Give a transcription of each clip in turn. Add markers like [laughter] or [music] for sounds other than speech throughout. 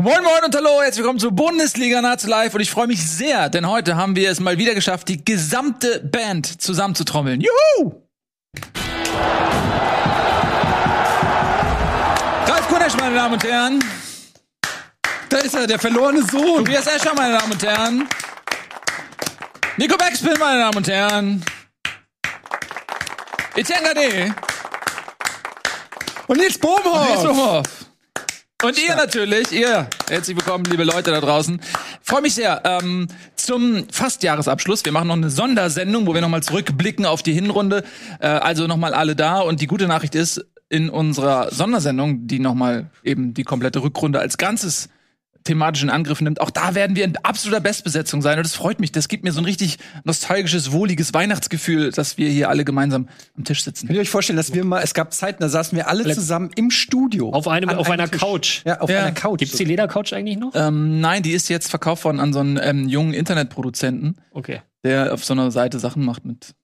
Moin Moin und hallo, herzlich willkommen zu Bundesliga Nazi Live und ich freue mich sehr, denn heute haben wir es mal wieder geschafft, die gesamte Band zusammenzutrommeln. Juhu! Ralf Kunesch, meine Damen und Herren. Da ist er, der verlorene Sohn. Tobias Escher, meine Damen und Herren. Nico Backspin, meine Damen und Herren. Etienne Gade. Und Nils Bohmhoff. Nils Bohmhoff. Und ihr natürlich, ihr. Herzlich willkommen, liebe Leute da draußen. Freue mich sehr. Ähm, zum Fastjahresabschluss. Wir machen noch eine Sondersendung, wo wir nochmal zurückblicken auf die Hinrunde. Äh, also nochmal alle da. Und die gute Nachricht ist, in unserer Sondersendung, die nochmal eben die komplette Rückrunde als Ganzes thematischen Angriff nimmt. Auch da werden wir in absoluter Bestbesetzung sein und das freut mich. Das gibt mir so ein richtig nostalgisches, wohliges Weihnachtsgefühl, dass wir hier alle gemeinsam am Tisch sitzen. Könnt ihr euch vorstellen, dass wir mal, es gab Zeiten, da saßen wir alle zusammen im Studio. Auf einem, auf einem einer Tisch. Couch. Ja, auf Ja. einer Couch. Gibt's die Ledercouch eigentlich noch? Ähm, nein, die ist jetzt verkauft worden an so einen ähm, jungen Internetproduzenten, Okay. der auf so einer Seite Sachen macht mit,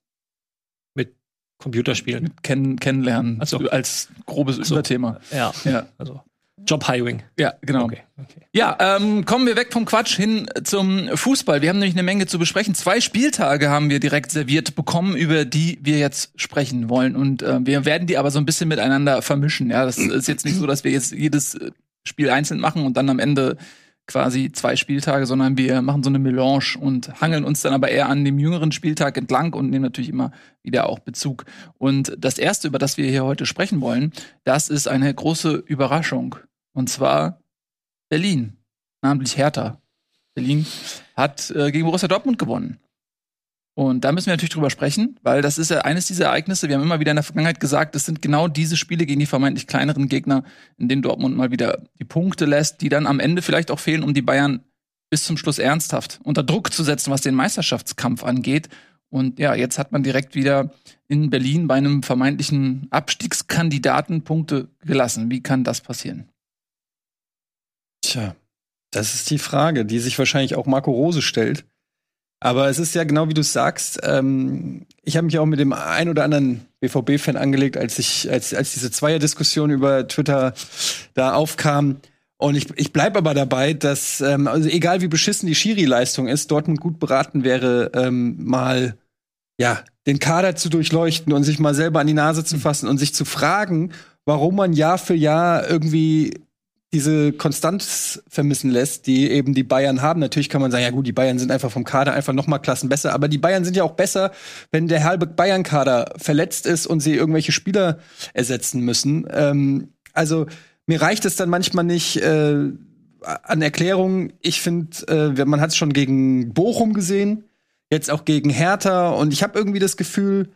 Computerspielen. mit Kenn Kennenlernen Ach so. als grobes so. Überthema. Ja. Ja, Also Job-Hiring. ja, genau. Okay. okay. Ja, ähm, kommen wir weg vom Quatsch hin zum Fußball. Wir haben nämlich eine Menge zu besprechen. Zwei Spieltage haben wir direkt serviert bekommen, über die wir jetzt sprechen wollen. Und äh, wir werden die aber so ein bisschen miteinander vermischen. Ja, das ist jetzt nicht so, dass wir jetzt jedes Spiel einzeln machen und dann am Ende quasi zwei Spieltage, sondern wir machen so eine Melange und hangeln uns dann aber eher an dem jüngeren Spieltag entlang und nehmen natürlich immer wieder auch Bezug. Und das erste, über das wir hier heute sprechen wollen, das ist eine große Überraschung. Und zwar Berlin, namentlich Hertha. Berlin hat äh, gegen Borussia Dortmund gewonnen. Und da müssen wir natürlich drüber sprechen, weil das ist ja eines dieser Ereignisse. Wir haben immer wieder in der Vergangenheit gesagt, es sind genau diese Spiele gegen die vermeintlich kleineren Gegner, in denen Dortmund mal wieder die Punkte lässt, die dann am Ende vielleicht auch fehlen, um die Bayern bis zum Schluss ernsthaft unter Druck zu setzen, was den Meisterschaftskampf angeht. Und ja, jetzt hat man direkt wieder in Berlin bei einem vermeintlichen Abstiegskandidaten Punkte gelassen. Wie kann das passieren? Tja, das ist die Frage, die sich wahrscheinlich auch Marco Rose stellt. Aber es ist ja genau wie du sagst. Ähm, ich habe mich auch mit dem ein oder anderen BVB-Fan angelegt, als ich, als, als diese Zweier-Diskussion über Twitter da aufkam. Und ich, ich bleib aber dabei, dass, ähm, also egal wie beschissen die Schiri-Leistung ist, Dortmund gut beraten wäre, ähm, mal ja, den Kader zu durchleuchten und sich mal selber an die Nase zu fassen und sich zu fragen, warum man Jahr für Jahr irgendwie diese Konstanz vermissen lässt, die eben die Bayern haben. Natürlich kann man sagen, ja gut, die Bayern sind einfach vom Kader einfach noch mal Klassen besser, aber die Bayern sind ja auch besser, wenn der halbe Bayern-Kader verletzt ist und sie irgendwelche Spieler ersetzen müssen. Ähm, also mir reicht es dann manchmal nicht äh, an Erklärungen. Ich finde, äh, man hat es schon gegen Bochum gesehen, jetzt auch gegen Hertha und ich habe irgendwie das Gefühl,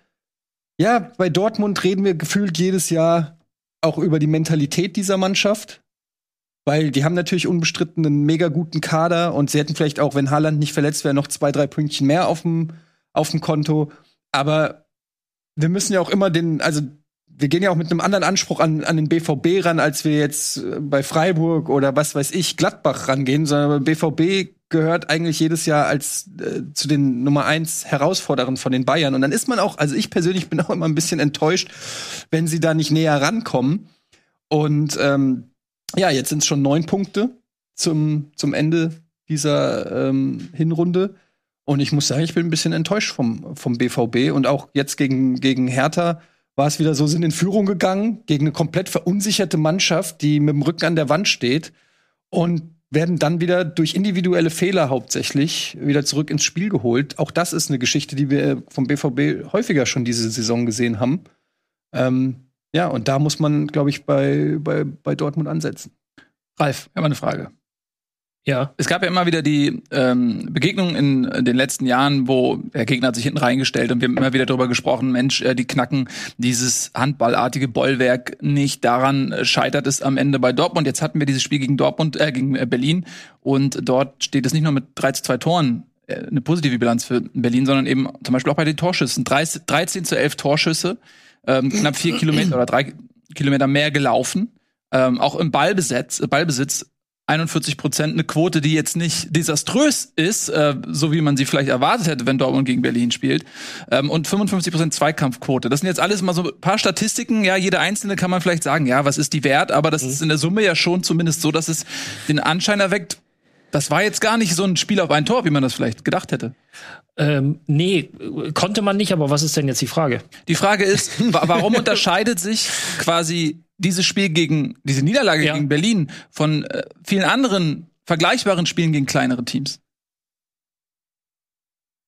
ja, bei Dortmund reden wir gefühlt jedes Jahr auch über die Mentalität dieser Mannschaft. Weil die haben natürlich unbestritten einen mega guten Kader und sie hätten vielleicht auch, wenn Haaland nicht verletzt wäre, noch zwei, drei Pünktchen mehr auf dem, auf dem Konto. Aber wir müssen ja auch immer den, also wir gehen ja auch mit einem anderen Anspruch an, an den BVB ran, als wir jetzt äh, bei Freiburg oder was weiß ich, Gladbach rangehen, sondern BVB gehört eigentlich jedes Jahr als äh, zu den Nummer eins Herausforderern von den Bayern. Und dann ist man auch, also ich persönlich bin auch immer ein bisschen enttäuscht, wenn sie da nicht näher rankommen. Und ähm, ja, jetzt sind es schon neun Punkte zum, zum Ende dieser ähm, Hinrunde. Und ich muss sagen, ich bin ein bisschen enttäuscht vom, vom BVB. Und auch jetzt gegen, gegen Hertha war es wieder so, sind in Führung gegangen gegen eine komplett verunsicherte Mannschaft, die mit dem Rücken an der Wand steht und werden dann wieder durch individuelle Fehler hauptsächlich wieder zurück ins Spiel geholt. Auch das ist eine Geschichte, die wir vom BVB häufiger schon diese Saison gesehen haben. Ähm, ja, und da muss man, glaube ich, bei, bei, bei Dortmund ansetzen. Ralf, ich habe eine Frage. Ja. Es gab ja immer wieder die ähm, Begegnungen in den letzten Jahren, wo der Gegner hat sich hinten reingestellt und wir haben immer wieder darüber gesprochen, Mensch, äh, die knacken dieses handballartige Bollwerk nicht. Daran äh, scheitert es am Ende bei Dortmund. Jetzt hatten wir dieses Spiel gegen Dortmund, äh, gegen äh, Berlin und dort steht es nicht nur mit 3 zu 2 Toren äh, eine positive Bilanz für Berlin, sondern eben zum Beispiel auch bei den Torschüssen. 13, 13 zu 11 Torschüsse, ähm, knapp vier Kilometer oder drei Kilometer mehr gelaufen. Ähm, auch im Ballbesitz, Ballbesitz 41 Prozent eine Quote, die jetzt nicht desaströs ist, äh, so wie man sie vielleicht erwartet hätte, wenn Dortmund gegen Berlin spielt. Ähm, und 55 Prozent Zweikampfquote. Das sind jetzt alles mal so ein paar Statistiken. Ja, jede einzelne kann man vielleicht sagen, ja, was ist die wert? Aber das mhm. ist in der Summe ja schon zumindest so, dass es den Anschein erweckt, das war jetzt gar nicht so ein Spiel auf ein Tor, wie man das vielleicht gedacht hätte. Ähm, nee, konnte man nicht, aber was ist denn jetzt die Frage? Die Frage ist, [laughs] warum unterscheidet sich quasi dieses Spiel gegen, diese Niederlage ja. gegen Berlin von äh, vielen anderen vergleichbaren Spielen gegen kleinere Teams?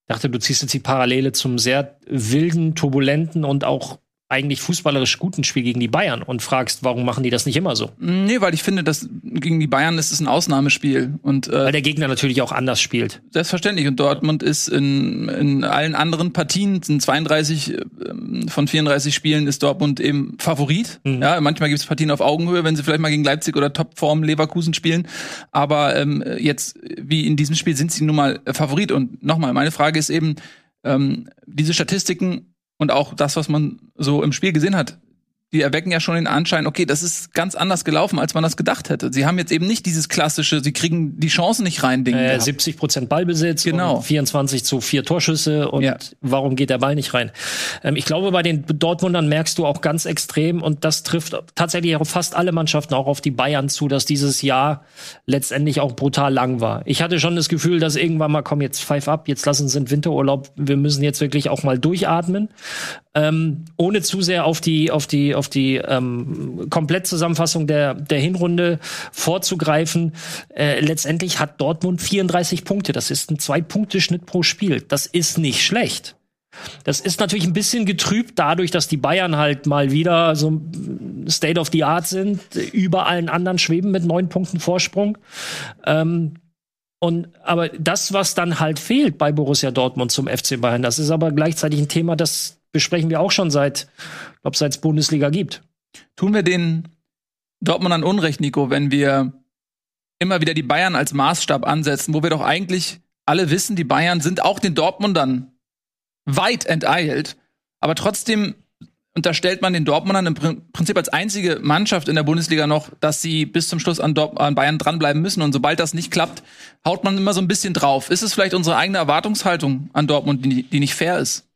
Ich dachte, du ziehst jetzt die Parallele zum sehr wilden, turbulenten und auch eigentlich fußballerisch guten Spiel gegen die Bayern und fragst, warum machen die das nicht immer so? Nee, weil ich finde, dass gegen die Bayern ist es ein Ausnahmespiel. Und, äh, weil der Gegner natürlich auch anders spielt. Selbstverständlich. Und Dortmund ist in, in allen anderen Partien, sind 32 äh, von 34 Spielen, ist Dortmund eben Favorit. Mhm. Ja, manchmal gibt es Partien auf Augenhöhe, wenn sie vielleicht mal gegen Leipzig oder Topform Leverkusen spielen. Aber ähm, jetzt, wie in diesem Spiel, sind sie nun mal Favorit. Und nochmal, meine Frage ist eben, ähm, diese Statistiken und auch das, was man so im Spiel gesehen hat, die erwecken ja schon den Anschein, okay, das ist ganz anders gelaufen, als man das gedacht hätte. Sie haben jetzt eben nicht dieses klassische, sie kriegen die Chancen nicht rein, Ding. Äh, 70 Prozent Ballbesitz, genau. 24 zu vier Torschüsse und ja. warum geht der Ball nicht rein? Ähm, ich glaube, bei den Dortmundern merkst du auch ganz extrem und das trifft tatsächlich auf fast alle Mannschaften, auch auf die Bayern zu, dass dieses Jahr letztendlich auch brutal lang war. Ich hatte schon das Gefühl, dass irgendwann mal, komm, jetzt pfeif ab, jetzt lassen sie in Winterurlaub, wir müssen jetzt wirklich auch mal durchatmen ähm, ohne zu sehr auf die auf die auf die ähm, Komplettzusammenfassung der der Hinrunde vorzugreifen. Äh, letztendlich hat Dortmund 34 Punkte. Das ist ein zwei Punkte Schnitt pro Spiel. Das ist nicht schlecht. Das ist natürlich ein bisschen getrübt dadurch, dass die Bayern halt mal wieder so State of the Art sind, über allen anderen schweben mit neun Punkten Vorsprung. Ähm, und aber das, was dann halt fehlt bei Borussia Dortmund zum FC Bayern, das ist aber gleichzeitig ein Thema, das besprechen wir auch schon seit, glaube seit es Bundesliga gibt. Tun wir den Dortmund an Unrecht, Nico, wenn wir immer wieder die Bayern als Maßstab ansetzen, wo wir doch eigentlich alle wissen, die Bayern sind auch den Dortmundern weit enteilt, aber trotzdem unterstellt man den Dortmundern im Prinzip als einzige Mannschaft in der Bundesliga noch, dass sie bis zum Schluss an, Dort an Bayern dranbleiben müssen. Und sobald das nicht klappt, haut man immer so ein bisschen drauf. Ist es vielleicht unsere eigene Erwartungshaltung an Dortmund, die, die nicht fair ist?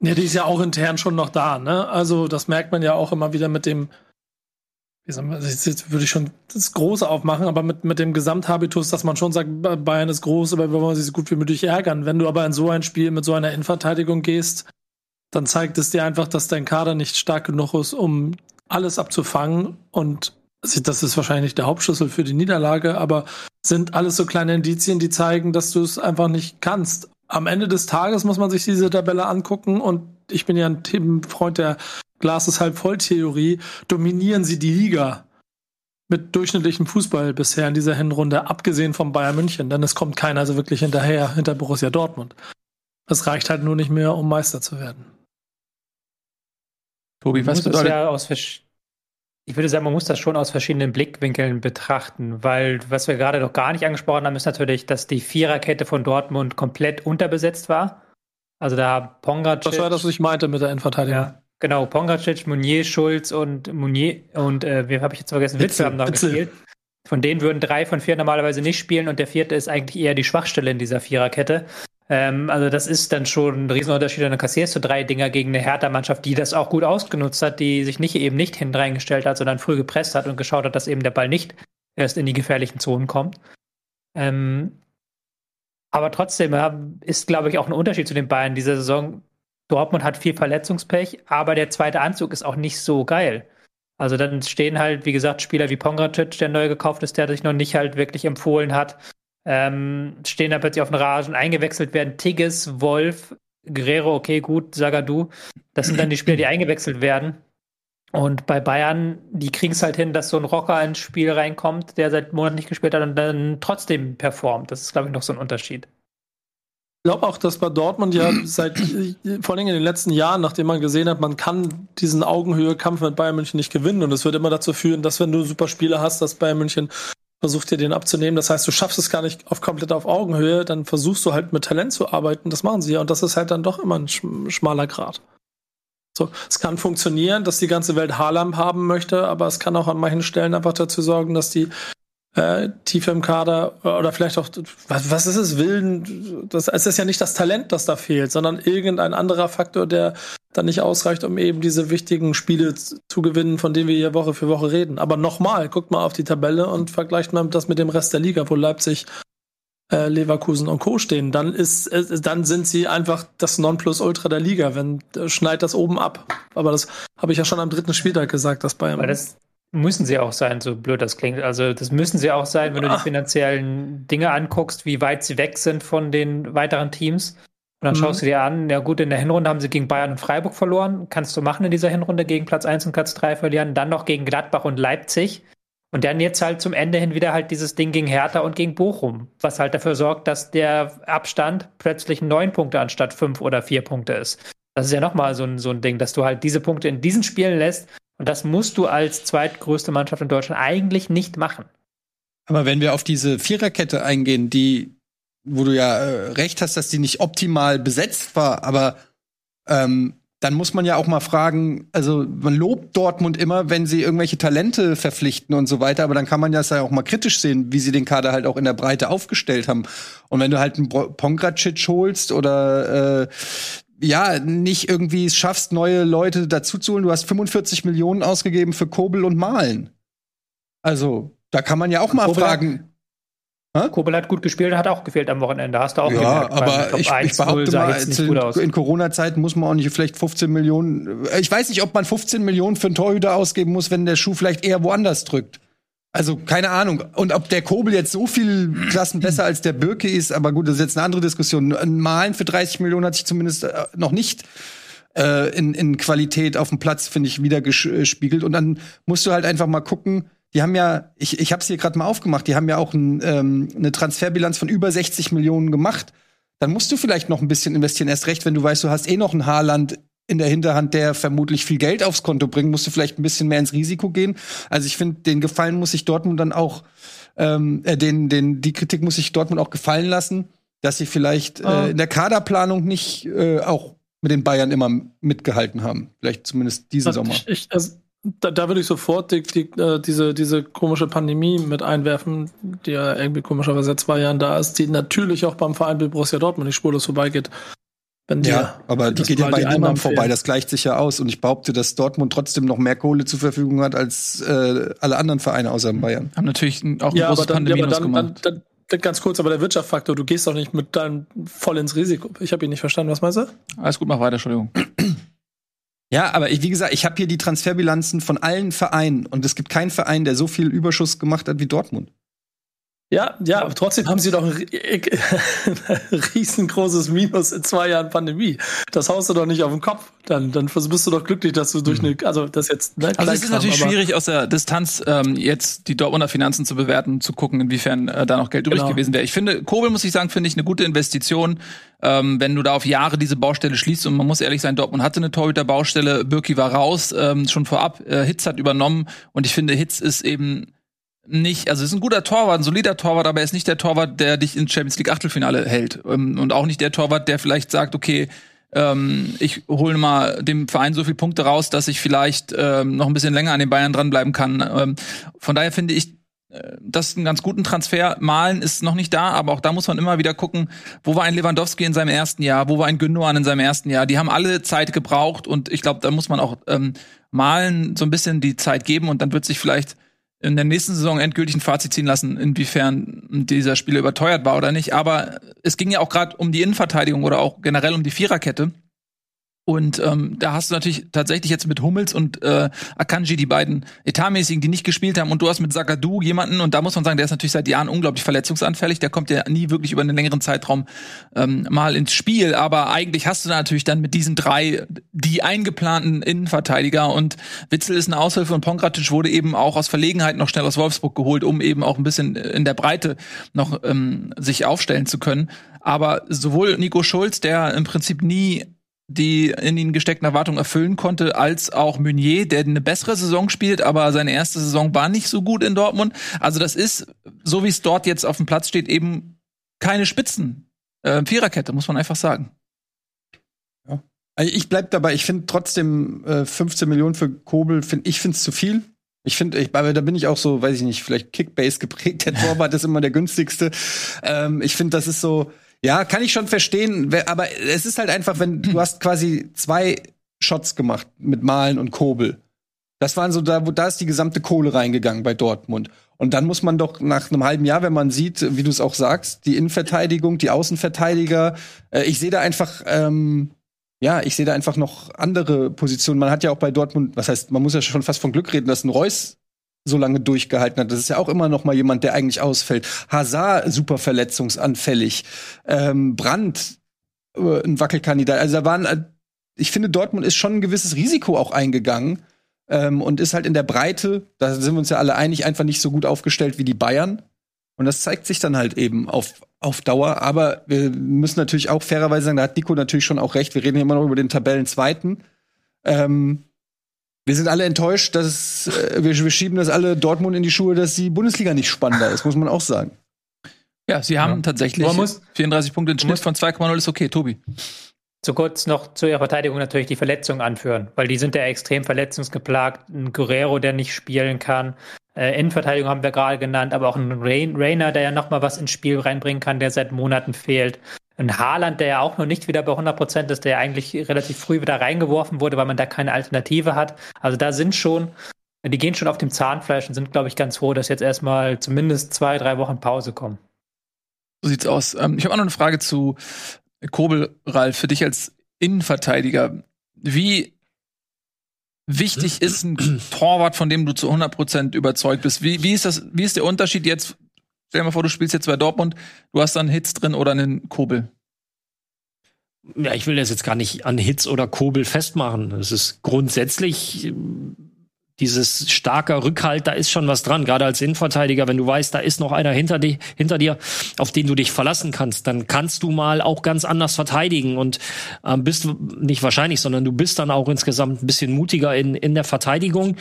Ja, die ist ja auch intern schon noch da, ne? Also, das merkt man ja auch immer wieder mit dem, wie sagen wir, jetzt würde ich schon das Große aufmachen, aber mit, mit dem Gesamthabitus, dass man schon sagt, Bayern ist groß, aber wir wollen sie so gut wie möglich ärgern. Wenn du aber in so ein Spiel mit so einer Innenverteidigung gehst, dann zeigt es dir einfach, dass dein Kader nicht stark genug ist, um alles abzufangen. Und das ist wahrscheinlich der Hauptschlüssel für die Niederlage, aber sind alles so kleine Indizien, die zeigen, dass du es einfach nicht kannst am Ende des Tages muss man sich diese Tabelle angucken und ich bin ja ein Freund der Glas ist halb voll Theorie, dominieren sie die Liga mit durchschnittlichem Fußball bisher in dieser Hinrunde, abgesehen vom Bayern München, denn es kommt keiner so wirklich hinterher, hinter Borussia Dortmund. Es reicht halt nur nicht mehr, um Meister zu werden. Tobi, was bedeutet? Ja aus ich würde sagen, man muss das schon aus verschiedenen Blickwinkeln betrachten, weil was wir gerade noch gar nicht angesprochen haben, ist natürlich, dass die Viererkette von Dortmund komplett unterbesetzt war. Also da Pongracic. Das war das, was ich meinte mit der Endverteidigung. Ja, genau, Pongracic, Munier, Schulz und Munier und äh, wie habe ich jetzt vergessen? Witzel haben da gespielt. Von denen würden drei von vier normalerweise nicht spielen und der vierte ist eigentlich eher die Schwachstelle in dieser Viererkette. Ähm, also das ist dann schon ein Riesenunterschied. Dann kassierst du drei Dinger gegen eine Hertha-Mannschaft, die das auch gut ausgenutzt hat, die sich nicht eben nicht hinten reingestellt hat, sondern früh gepresst hat und geschaut hat, dass eben der Ball nicht erst in die gefährlichen Zonen kommt. Ähm, aber trotzdem ja, ist, glaube ich, auch ein Unterschied zu den Bayern dieser Saison. Dortmund hat viel Verletzungspech, aber der zweite Anzug ist auch nicht so geil. Also dann stehen halt, wie gesagt, Spieler wie Pongracic, der neu gekauft ist, der sich noch nicht halt wirklich empfohlen hat ähm, stehen da plötzlich auf den Rasen, eingewechselt werden Tigges, Wolf, Guerrero, okay, gut, Sagadu. Das sind dann die Spieler, die [clears throat] eingewechselt werden. Und bei Bayern, die kriegen es halt hin, dass so ein Rocker ins Spiel reinkommt, der seit Monaten nicht gespielt hat und dann trotzdem performt. Das ist, glaube ich, noch so ein Unterschied. Ich glaube auch, dass bei Dortmund ja [clears throat] seit, vor allem in den letzten Jahren, nachdem man gesehen hat, man kann diesen Augenhöhe-Kampf mit Bayern München nicht gewinnen. Und es wird immer dazu führen, dass wenn du super Spieler hast, dass Bayern München versucht dir den abzunehmen. Das heißt, du schaffst es gar nicht auf komplett auf Augenhöhe, dann versuchst du halt mit Talent zu arbeiten. Das machen sie ja und das ist halt dann doch immer ein schmaler Grad. So, es kann funktionieren, dass die ganze Welt Haaland haben möchte, aber es kann auch an manchen Stellen einfach dazu sorgen, dass die äh, tiefe im Kader oder vielleicht auch, was, was ist es, Willen, das, es ist ja nicht das Talent, das da fehlt, sondern irgendein anderer Faktor, der dann nicht ausreicht, um eben diese wichtigen Spiele zu gewinnen, von denen wir hier Woche für Woche reden. Aber nochmal, guckt mal auf die Tabelle und vergleicht mal das mit dem Rest der Liga, wo Leipzig äh, Leverkusen und Co. stehen, dann ist, äh, dann sind sie einfach das Nonplusultra der Liga. Wenn äh, schneit das oben ab. Aber das habe ich ja schon am dritten Spieltag gesagt, dass Bayern. Müssen sie auch sein, so blöd das klingt. Also das müssen sie auch sein, wenn du die finanziellen Dinge anguckst, wie weit sie weg sind von den weiteren Teams. Und dann mhm. schaust du dir an, ja gut, in der Hinrunde haben sie gegen Bayern und Freiburg verloren. Kannst du machen in dieser Hinrunde gegen Platz 1 und Platz 3 verlieren. Dann noch gegen Gladbach und Leipzig. Und dann jetzt halt zum Ende hin wieder halt dieses Ding gegen Hertha und gegen Bochum, was halt dafür sorgt, dass der Abstand plötzlich neun Punkte anstatt fünf oder vier Punkte ist. Das ist ja nochmal so ein, so ein Ding, dass du halt diese Punkte in diesen Spielen lässt. Und das musst du als zweitgrößte Mannschaft in Deutschland eigentlich nicht machen. Aber wenn wir auf diese Viererkette eingehen, die, wo du ja äh, recht hast, dass die nicht optimal besetzt war, aber ähm, dann muss man ja auch mal fragen, also man lobt Dortmund immer, wenn sie irgendwelche Talente verpflichten und so weiter, aber dann kann man das ja auch mal kritisch sehen, wie sie den Kader halt auch in der Breite aufgestellt haben. Und wenn du halt einen Pongracic holst oder äh, ja, nicht irgendwie es schaffst, neue Leute dazuzuholen, du hast 45 Millionen ausgegeben für Kobel und Malen. Also, da kann man ja auch mal Kobel fragen, Hä? Kobel hat gut gespielt und hat auch gefehlt am Wochenende. Hast du auch Ja, gemerkt, aber ich, ich behaupte mal, in, in Corona-Zeiten muss man auch nicht vielleicht 15 Millionen. Ich weiß nicht, ob man 15 Millionen für einen Torhüter ausgeben muss, wenn der Schuh vielleicht eher woanders drückt. Also keine Ahnung. Und ob der Kobel jetzt so viel Klassen besser als der Birke ist, aber gut, das ist jetzt eine andere Diskussion. Ein Malen für 30 Millionen hat sich zumindest äh, noch nicht äh, in, in Qualität auf dem Platz, finde ich, wieder gespiegelt. Und dann musst du halt einfach mal gucken, die haben ja, ich, ich habe es hier gerade mal aufgemacht, die haben ja auch ein, ähm, eine Transferbilanz von über 60 Millionen gemacht. Dann musst du vielleicht noch ein bisschen investieren. Erst recht, wenn du weißt, du hast eh noch ein Haarland in der Hinterhand, der vermutlich viel Geld aufs Konto bringt, musst du vielleicht ein bisschen mehr ins Risiko gehen. Also ich finde, den Gefallen muss ich Dortmund dann auch, ähm, äh, den, den, die Kritik muss ich Dortmund auch gefallen lassen, dass sie vielleicht äh, ah. in der Kaderplanung nicht äh, auch mit den Bayern immer mitgehalten haben. Vielleicht zumindest diesen also Sommer. Ich, ich, also da, da würde ich sofort die, die, äh, diese, diese komische Pandemie mit einwerfen, die ja irgendwie komischerweise seit zwei Jahren da ist, die natürlich auch beim Verein Borussia Dortmund nicht spurlos vorbeigeht. Wenn ja, aber die geht ja bei niemandem vorbei, das gleicht sich ja aus. Und ich behaupte, dass Dortmund trotzdem noch mehr Kohle zur Verfügung hat als äh, alle anderen Vereine außer Bayern. Haben natürlich auch ein ja, großes Pandemie ja, aber dann, dann, dann, dann, ganz kurz, aber der Wirtschaftsfaktor, du gehst doch nicht mit deinem voll ins Risiko. Ich habe ihn nicht verstanden, was meinst du? Alles gut, mach weiter, Entschuldigung. Ja, aber ich, wie gesagt, ich habe hier die Transferbilanzen von allen Vereinen und es gibt keinen Verein, der so viel Überschuss gemacht hat wie Dortmund. Ja, ja, aber trotzdem haben sie doch ein, [laughs] riesengroßes Minus in zwei Jahren Pandemie. Das haust du doch nicht auf den Kopf. Dann, dann bist du doch glücklich, dass du durch mhm. eine, also das jetzt. Ne, also es ist natürlich schwierig aus der Distanz ähm, jetzt die Dortmunder Finanzen zu bewerten, zu gucken, inwiefern äh, da noch Geld übrig genau. gewesen wäre. Ich finde, Kobel muss ich sagen, finde ich eine gute Investition, ähm, wenn du da auf Jahre diese Baustelle schließt. Und man muss ehrlich sein, Dortmund hatte eine Torhüterbaustelle, Birki war raus, ähm, schon vorab. Äh, Hitz hat übernommen und ich finde, Hitz ist eben nicht, also ist ein guter Torwart, ein solider Torwart, aber er ist nicht der Torwart, der dich ins Champions League Achtelfinale hält. Ähm, und auch nicht der Torwart, der vielleicht sagt, okay, ähm, ich hole mal dem Verein so viele Punkte raus, dass ich vielleicht ähm, noch ein bisschen länger an den Bayern dranbleiben kann. Ähm, von daher finde ich, äh, das ist ein ganz guten Transfer. Malen ist noch nicht da, aber auch da muss man immer wieder gucken, wo war ein Lewandowski in seinem ersten Jahr, wo war ein Gündogan in seinem ersten Jahr. Die haben alle Zeit gebraucht und ich glaube, da muss man auch ähm, Malen so ein bisschen die Zeit geben und dann wird sich vielleicht in der nächsten Saison endgültig ein Fazit ziehen lassen, inwiefern dieser Spieler überteuert war oder nicht. Aber es ging ja auch gerade um die Innenverteidigung oder auch generell um die Viererkette. Und ähm, da hast du natürlich tatsächlich jetzt mit Hummels und äh, Akanji die beiden Etatmäßigen, die nicht gespielt haben. Und du hast mit Sagadu jemanden, und da muss man sagen, der ist natürlich seit Jahren unglaublich verletzungsanfällig. Der kommt ja nie wirklich über einen längeren Zeitraum ähm, mal ins Spiel. Aber eigentlich hast du da natürlich dann mit diesen drei die eingeplanten Innenverteidiger. Und Witzel ist eine Aushilfe und Pongratic wurde eben auch aus Verlegenheit noch schnell aus Wolfsburg geholt, um eben auch ein bisschen in der Breite noch ähm, sich aufstellen zu können. Aber sowohl Nico Schulz, der im Prinzip nie die in ihn gesteckten Erwartungen erfüllen konnte, als auch Meunier, der eine bessere Saison spielt, aber seine erste Saison war nicht so gut in Dortmund. Also das ist, so wie es dort jetzt auf dem Platz steht, eben keine Spitzen. Äh, Viererkette, muss man einfach sagen. Ja. Also ich bleib dabei, ich finde trotzdem äh, 15 Millionen für Kobel, find, ich finde es zu viel. Ich finde, ich, aber da bin ich auch so, weiß ich nicht, vielleicht Kickbase geprägt. Der [laughs] Torwart ist immer der günstigste. Ähm, ich finde, das ist so, ja, kann ich schon verstehen, aber es ist halt einfach, wenn du hast quasi zwei Shots gemacht mit Malen und Kobel. Das waren so da, wo da ist die gesamte Kohle reingegangen bei Dortmund. Und dann muss man doch nach einem halben Jahr, wenn man sieht, wie du es auch sagst, die Innenverteidigung, die Außenverteidiger, äh, ich sehe da einfach ähm, ja, ich sehe da einfach noch andere Positionen. Man hat ja auch bei Dortmund, was heißt, man muss ja schon fast von Glück reden, dass ein Reus so lange durchgehalten hat. Das ist ja auch immer noch mal jemand, der eigentlich ausfällt. Hazard super verletzungsanfällig. Ähm, Brandt äh, ein Wackelkandidat. Also da waren, äh, ich finde, Dortmund ist schon ein gewisses Risiko auch eingegangen ähm, und ist halt in der Breite, da sind wir uns ja alle einig, einfach nicht so gut aufgestellt wie die Bayern. Und das zeigt sich dann halt eben auf, auf Dauer. Aber wir müssen natürlich auch fairerweise sagen, da hat Nico natürlich schon auch recht. Wir reden hier immer noch über den Tabellenzweiten. Ähm, wir sind alle enttäuscht, dass äh, wir, wir, schieben das alle Dortmund in die Schuhe, dass die Bundesliga nicht spannender ist, muss man auch sagen. Ja, sie haben ja. tatsächlich muss, 34 Punkte. Ein Schnitt von 2,0 ist okay, Tobi. Zu kurz noch zu ihrer Verteidigung natürlich die Verletzungen anführen, weil die sind ja extrem verletzungsgeplagt. Ein Guerrero, der nicht spielen kann. Äh, Innenverteidigung haben wir gerade genannt, aber auch ein Rain, Rainer, der ja nochmal was ins Spiel reinbringen kann, der seit Monaten fehlt. Ein Haaland, der ja auch noch nicht wieder bei 100 Prozent ist, der ja eigentlich relativ früh wieder reingeworfen wurde, weil man da keine Alternative hat. Also da sind schon, die gehen schon auf dem Zahnfleisch und sind, glaube ich, ganz froh, dass jetzt erstmal zumindest zwei, drei Wochen Pause kommen. So sieht's aus. Ähm, ich habe auch noch eine Frage zu Kobel, Ralf, für dich als Innenverteidiger. Wie wichtig ist ein Torwart, von dem du zu 100% überzeugt bist? Wie, wie, ist das, wie ist der Unterschied jetzt? Stell dir mal vor, du spielst jetzt bei Dortmund, du hast dann Hits drin oder einen Kobel. Ja, ich will das jetzt gar nicht an Hits oder Kobel festmachen. Es ist grundsätzlich dieses starker Rückhalt, da ist schon was dran. Gerade als Innenverteidiger, wenn du weißt, da ist noch einer hinter, die, hinter dir, auf den du dich verlassen kannst, dann kannst du mal auch ganz anders verteidigen und ähm, bist nicht wahrscheinlich, sondern du bist dann auch insgesamt ein bisschen mutiger in, in der Verteidigung.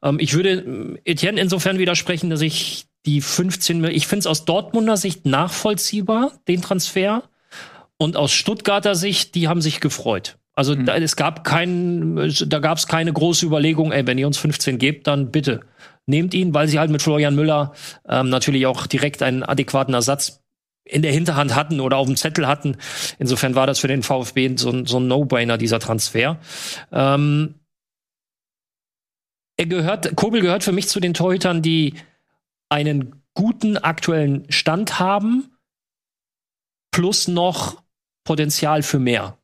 Ähm, ich würde Etienne insofern widersprechen, dass ich die 15, ich finde es aus Dortmunder Sicht nachvollziehbar, den Transfer. Und aus Stuttgarter Sicht, die haben sich gefreut. Also mhm. da, es gab keinen, da gab es keine große Überlegung, ey, wenn ihr uns 15 gebt, dann bitte nehmt ihn, weil sie halt mit Florian Müller ähm, natürlich auch direkt einen adäquaten Ersatz in der Hinterhand hatten oder auf dem Zettel hatten. Insofern war das für den VfB so, so ein No-Brainer, dieser Transfer. Ähm, er gehört, Kobel gehört für mich zu den Torhütern, die einen guten aktuellen Stand haben, plus noch Potenzial für mehr.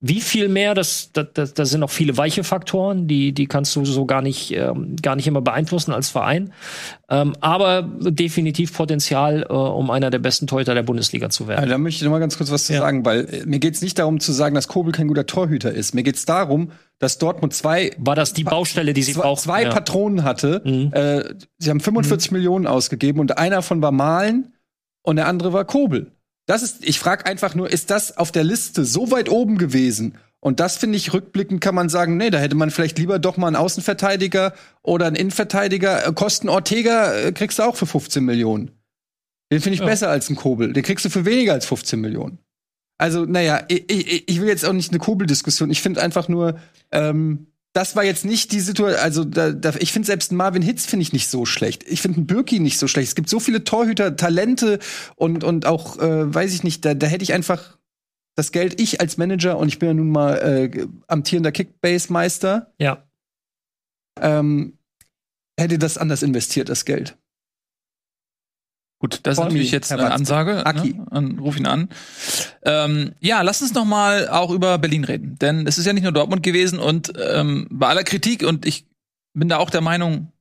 Wie viel mehr, das, das, das, das sind noch viele weiche Faktoren, die, die kannst du so gar nicht, ähm, gar nicht immer beeinflussen als Verein. Ähm, aber definitiv Potenzial, äh, um einer der besten Torhüter der Bundesliga zu werden. Ja, da möchte ich noch mal ganz kurz was zu ja. sagen, weil äh, mir geht's nicht darum zu sagen, dass Kobel kein guter Torhüter ist. Mir geht's darum, dass Dortmund zwei war das die Baustelle, die sie zwei, brauchten. Zwei ja. Patronen hatte. Mhm. Äh, sie haben 45 mhm. Millionen ausgegeben und einer von war Malen und der andere war Kobel. Das ist, ich frage einfach nur, ist das auf der Liste so weit oben gewesen? Und das finde ich rückblickend kann man sagen, nee, da hätte man vielleicht lieber doch mal einen Außenverteidiger oder einen Innenverteidiger. Äh, Kosten Ortega äh, kriegst du auch für 15 Millionen. Den finde ich ja. besser als einen Kobel. Den kriegst du für weniger als 15 Millionen. Also, naja, ich, ich, ich will jetzt auch nicht eine Kobel-Diskussion. Ich finde einfach nur, ähm, das war jetzt nicht die Situation, also da, da, ich finde selbst Marvin Hitz finde ich nicht so schlecht. Ich finde Birki nicht so schlecht. Es gibt so viele Torhüter, Talente und, und auch, äh, weiß ich nicht, da, da hätte ich einfach das Geld, ich als Manager, und ich bin ja nun mal äh, amtierender Kickbase-Meister, ja. ähm, hätte das anders investiert, das Geld. Gut, das ist natürlich jetzt eine Ansage. Aki. Ne? An, ruf ihn an. Ähm, ja, lass uns noch mal auch über Berlin reden, denn es ist ja nicht nur Dortmund gewesen und ähm, bei aller Kritik und ich bin da auch der Meinung,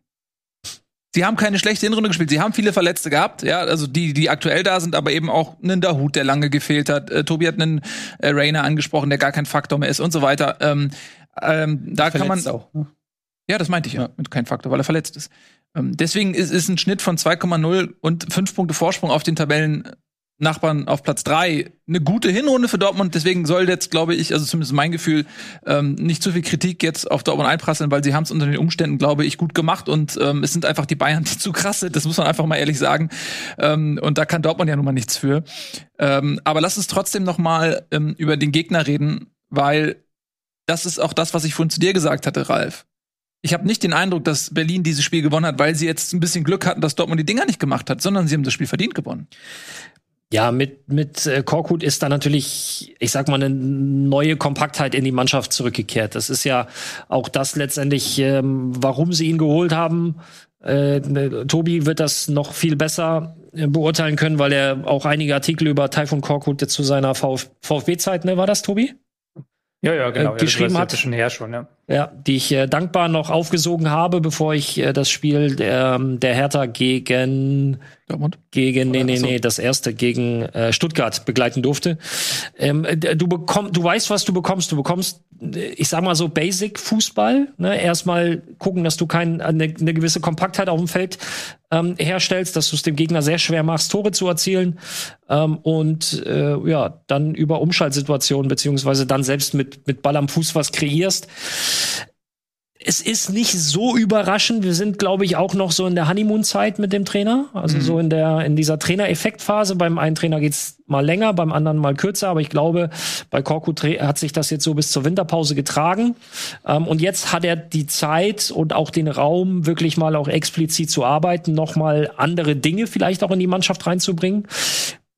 sie haben keine schlechte Hinrunde gespielt. Sie haben viele Verletzte gehabt, ja, also die, die aktuell da sind, aber eben auch einen Dahut, der lange gefehlt hat. Äh, Tobi hat einen äh, Rainer angesprochen, der gar kein Faktor mehr ist und so weiter. Ähm, ähm, da kann man auch. Ne? Ja, das meinte ich ja, ja. mit kein Faktor, weil er verletzt ist. Ähm, deswegen ist, ist ein Schnitt von 2,0 und fünf Punkte Vorsprung auf den Tabellennachbarn auf Platz drei eine gute Hinrunde für Dortmund. Deswegen soll jetzt, glaube ich, also zumindest mein Gefühl, ähm, nicht zu viel Kritik jetzt auf Dortmund einprasseln, weil sie haben es unter den Umständen, glaube ich, gut gemacht und ähm, es sind einfach die Bayern, [laughs] die zu krass sind. Das muss man einfach mal ehrlich sagen. Ähm, und da kann Dortmund ja nun mal nichts für. Ähm, aber lass uns trotzdem noch mal ähm, über den Gegner reden, weil das ist auch das, was ich vorhin zu dir gesagt hatte, Ralf. Ich habe nicht den Eindruck, dass Berlin dieses Spiel gewonnen hat, weil sie jetzt ein bisschen Glück hatten, dass Dortmund die Dinger nicht gemacht hat, sondern sie haben das Spiel verdient gewonnen. Ja, mit, mit äh, Korkut ist da natürlich, ich sag mal, eine neue Kompaktheit in die Mannschaft zurückgekehrt. Das ist ja auch das letztendlich, ähm, warum sie ihn geholt haben. Äh, Tobi wird das noch viel besser äh, beurteilen können, weil er auch einige Artikel über Taifun Korkut zu seiner VfB-Zeit, ne, war das, Tobi? Ja, ja, genau. Äh, geschrieben ja, hat. Her schon, ja. Ja, die ich äh, dankbar noch aufgesogen habe, bevor ich äh, das Spiel der, ähm, der Hertha gegen Dortmund? gegen nee nee nee das erste gegen äh, Stuttgart begleiten durfte. Ähm, du bekommst, du weißt, was du bekommst. Du bekommst, äh, ich sag mal so Basic Fußball. Ne? Erstmal gucken, dass du kein eine, eine gewisse Kompaktheit auf dem Feld ähm, herstellst, dass du es dem Gegner sehr schwer machst, Tore zu erzielen ähm, und äh, ja dann über Umschaltsituationen beziehungsweise dann selbst mit mit Ball am Fuß was kreierst es ist nicht so überraschend. Wir sind, glaube ich, auch noch so in der Honeymoon-Zeit mit dem Trainer. Also mhm. so in der, in dieser Trainereffektphase. Beim einen Trainer geht's mal länger, beim anderen mal kürzer. Aber ich glaube, bei Korkut hat sich das jetzt so bis zur Winterpause getragen. Ähm, und jetzt hat er die Zeit und auch den Raum, wirklich mal auch explizit zu arbeiten, nochmal andere Dinge vielleicht auch in die Mannschaft reinzubringen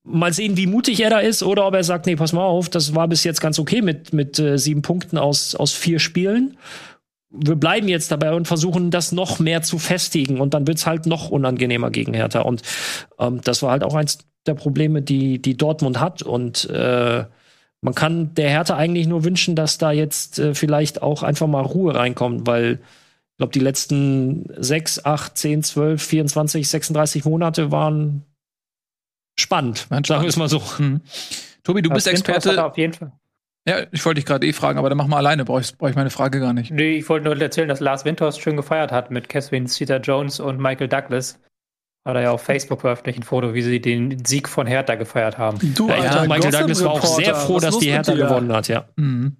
mal sehen, wie mutig er da ist oder ob er sagt, nee, pass mal auf, das war bis jetzt ganz okay mit, mit äh, sieben Punkten aus, aus vier Spielen wir bleiben jetzt dabei und versuchen das noch mehr zu festigen und dann wird's halt noch unangenehmer gegen Hertha. Und ähm, das war halt auch eins der Probleme, die, die Dortmund hat. Und äh, man kann der Hertha eigentlich nur wünschen, dass da jetzt äh, vielleicht auch einfach mal Ruhe reinkommt, weil ich glaube, die letzten sechs, acht, zehn, zwölf, 24, 36 Monate waren spannend, sagen wir es mal so. Mhm. Tobi, du bist Experte. Auf jeden Fall. Ja, ich wollte dich gerade eh fragen, aber dann mach mal alleine, brauche ich, brauch ich meine Frage gar nicht. Nee, ich wollte nur erzählen, dass Lars Windhorst schön gefeiert hat mit Catherine Zeta Jones und Michael Douglas. Hat er ja auf Facebook veröffentlicht ein Foto, wie sie den Sieg von Hertha gefeiert haben. Du, ja, Michael Douglas war auch sehr froh, dass die Hertha gewonnen hat, ja. Mhm.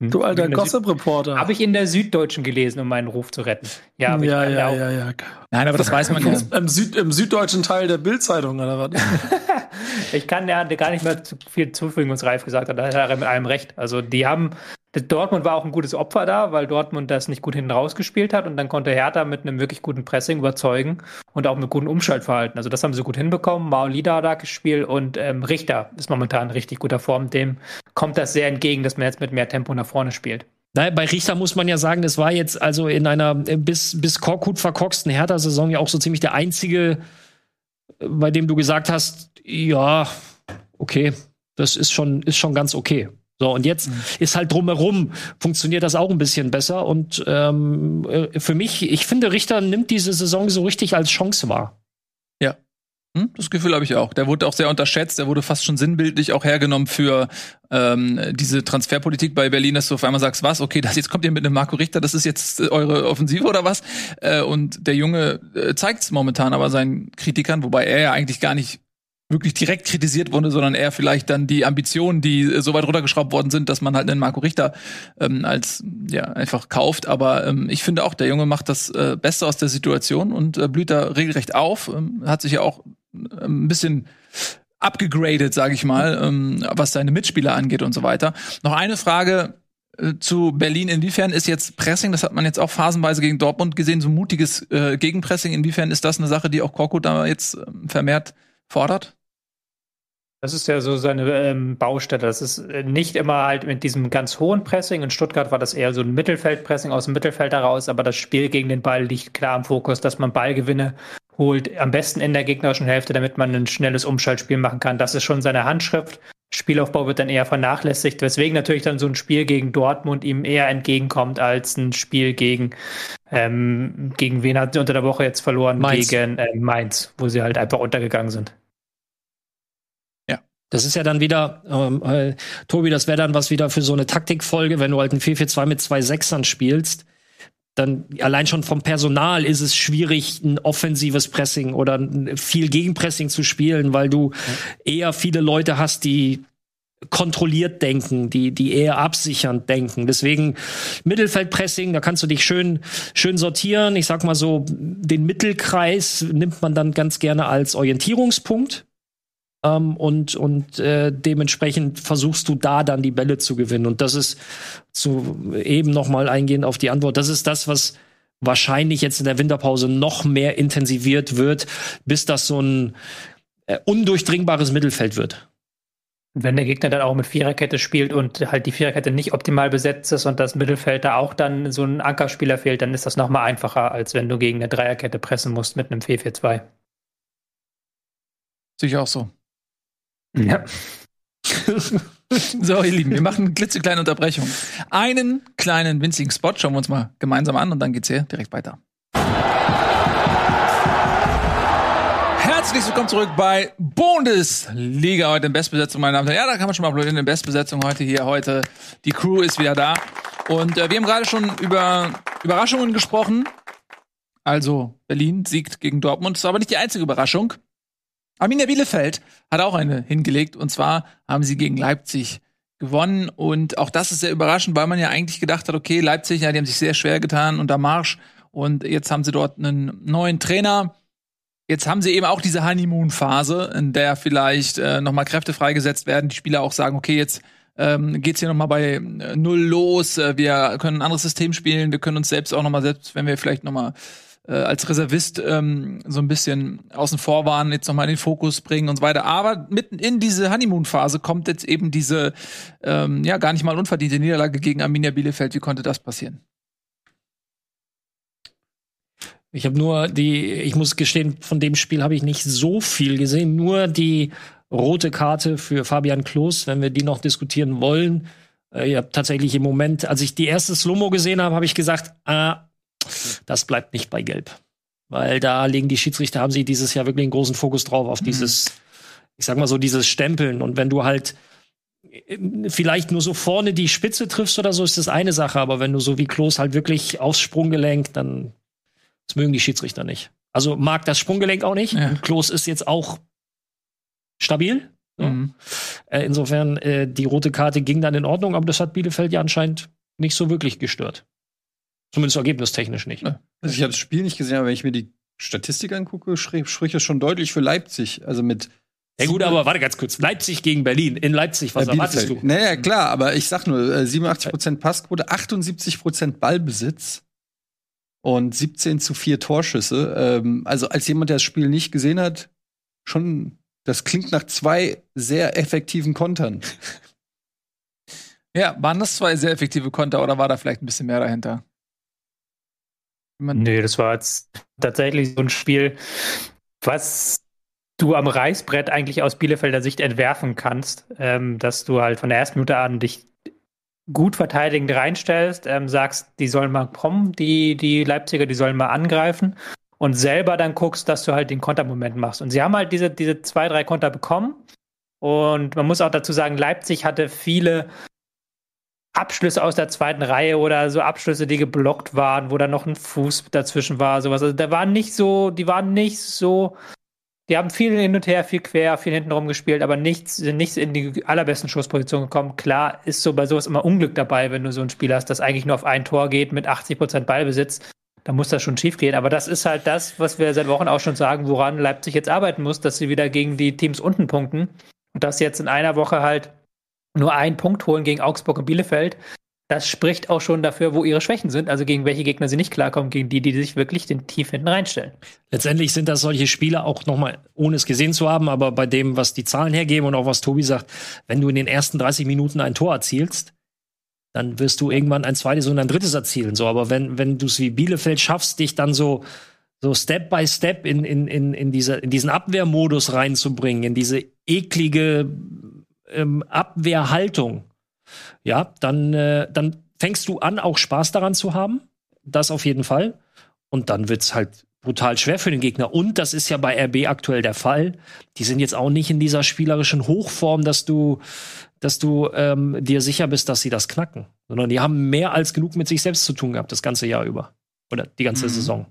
Hm? Du alter Gossip-Reporter. Habe ich in der Süddeutschen gelesen, um meinen Ruf zu retten. Ja, ja, ja, ja, ja, Nein, aber das weiß man [laughs] ja. Im, Süd, Im, süddeutschen Teil der Bildzeitung oder was? [laughs] ich kann ja gar nicht mehr zu viel zufügen, was Ralf gesagt hat. Da hat er mit allem recht. Also, die haben Dortmund war auch ein gutes Opfer da, weil Dortmund das nicht gut hinten rausgespielt hat und dann konnte Hertha mit einem wirklich guten Pressing überzeugen und auch mit gutem Umschaltverhalten. Also das haben sie gut hinbekommen. Maolida hat da gespielt und ähm, Richter ist momentan in richtig guter Form. Dem kommt das sehr entgegen, dass man jetzt mit mehr Tempo nach vorne spielt. Naja, bei Richter muss man ja sagen, das war jetzt also in einer bis, bis Korkut verkorksten Hertha-Saison ja auch so ziemlich der einzige, bei dem du gesagt hast, ja, okay, das ist schon, ist schon ganz okay. So, und jetzt mhm. ist halt drumherum, funktioniert das auch ein bisschen besser. Und ähm, äh, für mich, ich finde, Richter nimmt diese Saison so richtig als Chance wahr. Ja. Hm, das Gefühl habe ich auch. Der wurde auch sehr unterschätzt, der wurde fast schon sinnbildlich auch hergenommen für ähm, diese Transferpolitik bei Berlin, dass du auf einmal sagst, was, okay, das jetzt kommt ihr mit einem Marco Richter, das ist jetzt eure Offensive oder was? Äh, und der Junge äh, zeigt es momentan aber seinen Kritikern, wobei er ja eigentlich gar nicht wirklich direkt kritisiert wurde, sondern eher vielleicht dann die Ambitionen, die so weit runtergeschraubt worden sind, dass man halt einen Marco Richter ähm, als ja einfach kauft. Aber ähm, ich finde auch, der Junge macht das äh, Beste aus der Situation und äh, blüht da regelrecht auf. Ähm, hat sich ja auch äh, ein bisschen abgegradet, sage ich mal, ähm, was seine Mitspieler angeht und so weiter. Noch eine Frage äh, zu Berlin. Inwiefern ist jetzt Pressing, das hat man jetzt auch phasenweise gegen Dortmund gesehen, so mutiges äh, Gegenpressing, inwiefern ist das eine Sache, die auch Korko da jetzt äh, vermehrt fordert? Das ist ja so seine ähm, Baustelle. Das ist äh, nicht immer halt mit diesem ganz hohen Pressing. In Stuttgart war das eher so ein Mittelfeldpressing aus dem Mittelfeld heraus, aber das Spiel gegen den Ball liegt klar im Fokus, dass man Ballgewinne holt, am besten in der gegnerischen Hälfte, damit man ein schnelles Umschaltspiel machen kann. Das ist schon seine Handschrift. Spielaufbau wird dann eher vernachlässigt, weswegen natürlich dann so ein Spiel gegen Dortmund ihm eher entgegenkommt als ein Spiel gegen ähm, gegen wen hat sie unter der Woche jetzt verloren? Mainz. Gegen äh, Mainz, wo sie halt einfach untergegangen sind. Das ist ja dann wieder, ähm, äh, Tobi, das wäre dann was wieder für so eine Taktikfolge, wenn du halt ein 4-4-2 mit zwei Sechsern spielst. Dann allein schon vom Personal ist es schwierig, ein offensives Pressing oder viel Gegenpressing zu spielen, weil du eher viele Leute hast, die kontrolliert denken, die, die eher absichernd denken. Deswegen Mittelfeldpressing, da kannst du dich schön, schön sortieren. Ich sag mal so, den Mittelkreis nimmt man dann ganz gerne als Orientierungspunkt Ähm, und und äh, dementsprechend versuchst du da dann die Bälle zu gewinnen. Und das ist zu eben noch mal eingehend auf die Antwort. Das ist das, was wahrscheinlich jetzt in der Winterpause noch mehr intensiviert wird, bis das so ein äh, undurchdringbares Mittelfeld wird. Wenn der Gegner dann auch mit Viererkette spielt und halt die Viererkette nicht optimal besetzt ist und das Mittelfeld da auch dann so ein Ankerspieler fehlt, dann ist das noch mal einfacher, als wenn du gegen eine Dreierkette pressen musst mit einem 4-4-2. Sehe ich auch so. Ja. so, ihr Lieben, wir machen eine klitzekleine Unterbrechung. Einen kleinen winzigen Spot schauen wir uns mal gemeinsam an und dann geht's hier direkt weiter. Herzlich willkommen zurück bei Bundesliga heute in Bestbesetzung, meine Damen und Herren. Ja, da kann man schon mal applaudieren in Bestbesetzung heute hier heute. Die Crew ist wieder da und äh, wir haben gerade schon über Überraschungen gesprochen. Also Berlin siegt gegen Dortmund, das ist aber nicht die einzige Überraschung. Arminia Bielefeld hat auch eine hingelegt und zwar haben sie gegen Leipzig gewonnen. Und auch das ist sehr überraschend, weil man ja eigentlich gedacht hat, okay, Leipzig, ja, die haben sich sehr schwer getan unter Marsch. Und jetzt haben sie dort einen neuen Trainer. Jetzt haben sie eben auch diese Honeymoon-Phase, in der vielleicht äh, nochmal Kräfte freigesetzt werden, die Spieler auch sagen, okay, jetzt ähm, geht's hier nochmal bei äh, null los, äh, wir können ein anderes System spielen, wir können uns selbst auch nochmal, selbst wenn wir vielleicht nochmal äh, als Reservist ähm, so ein bisschen außen vor waren, jetzt nochmal in den Fokus bringen und so weiter. Aber mitten in diese Honeymoon-Phase kommt jetzt eben diese ähm, ja gar nicht mal unverdiente Niederlage gegen Arminia Bielefeld. Wie konnte das passieren? Ich habe nur die, ich muss gestehen, von dem Spiel habe ich nicht so viel gesehen. Nur die rote Karte für Fabian Klos, wenn wir die noch diskutieren wollen. Äh, ich habe tatsächlich im Moment, als ich die erste Slomo gesehen habe, habe ich gesagt, ah, das bleibt nicht bei Gelb. Weil da legen die Schiedsrichter, haben sie dieses Jahr wirklich einen großen Fokus drauf, auf mhm. dieses, ich sag mal so, dieses Stempeln. Und wenn du halt vielleicht nur so vorne die Spitze triffst oder so, ist das eine Sache. Aber wenn du so wie Klos halt wirklich aufs Sprunggelenk, dann das mögen die Schiedsrichter nicht. Also mag das Sprunggelenk auch nicht. Ja. Klos ist jetzt auch stabil. So. Mhm. Äh, insofern, äh, die rote Karte ging dann in Ordnung, aber das hat Bielefeld ja anscheinend nicht so wirklich gestört. Zumindest ergebnistechnisch nicht. Also ich habe das Spiel nicht gesehen, aber wenn ich mir die Statistik angucke, spricht das schon deutlich für Leipzig. Also mit ja gut, aber warte ganz kurz. Leipzig gegen Berlin. In Leipzig, was ja, erwartest du? Naja, klar, aber ich sag nur, 87% äh, Passquote, 78% Ballbesitz und 17 zu 4 Torschüsse. Ähm, also als jemand, der das Spiel nicht gesehen hat, schon, das klingt nach zwei sehr effektiven Kontern. [laughs] Ja, waren das zwei sehr effektive Konter oder war da vielleicht ein bisschen mehr dahinter? Nee, das war jetzt tatsächlich so ein Spiel, was du am Reißbrett eigentlich aus Bielefelder Sicht entwerfen kannst, ähm, dass du halt von der ersten Minute an dich gut verteidigend reinstellst, ähm, sagst, die sollen mal kommen, die, die Leipziger, die sollen mal angreifen und selber dann guckst, dass du halt den Kontermoment machst. Und sie haben halt diese, diese zwei, drei Konter bekommen. Und man muss auch dazu sagen, Leipzig hatte viele Abschlüsse aus der zweiten Reihe oder so Abschlüsse, die geblockt waren, wo dann noch ein Fuß dazwischen war, sowas. Also da waren nicht so, die waren nicht so, die haben viel hin und her, viel quer, viel hinten rum gespielt, aber nichts, sind nicht in die allerbesten Schussposition gekommen. Klar ist so bei sowas immer Unglück dabei, wenn du so ein Spiel hast, das eigentlich nur auf ein Tor geht mit 80 Prozent Ballbesitz. Da muss das schon schief gehen. Aber das ist halt das, was wir seit Wochen auch schon sagen, woran Leipzig jetzt arbeiten muss, dass sie wieder gegen die Teams unten punkten. Und das jetzt in einer Woche halt nur einen Punkt holen gegen Augsburg und Bielefeld, das spricht auch schon dafür, wo ihre Schwächen sind, also gegen welche Gegner sie nicht klarkommen, gegen die, die sich wirklich den tief hinten reinstellen. Letztendlich sind das solche Spiele auch nochmal, ohne es gesehen zu haben, aber bei dem, was die Zahlen hergeben und auch was Tobi sagt, wenn du in den ersten 30 Minuten ein Tor erzielst, dann wirst du irgendwann ein zweites und ein drittes erzielen. So, aber wenn, wenn du es wie Bielefeld schaffst, dich dann so, so Step by Step in, in, in, in, diese, in diesen Abwehrmodus reinzubringen, in diese eklige ähm, Abwehrhaltung, ja, dann, äh, dann fängst du an, auch Spaß daran zu haben. Das auf jeden Fall. Und dann wird's halt brutal schwer für den Gegner. Und das ist ja bei RB aktuell der Fall. Die sind jetzt auch nicht in dieser spielerischen Hochform, dass du, dass du ähm, dir sicher bist, dass sie das knacken. Sondern die haben mehr als genug mit sich selbst zu tun gehabt, das ganze Jahr über. Oder die ganze mhm. Saison.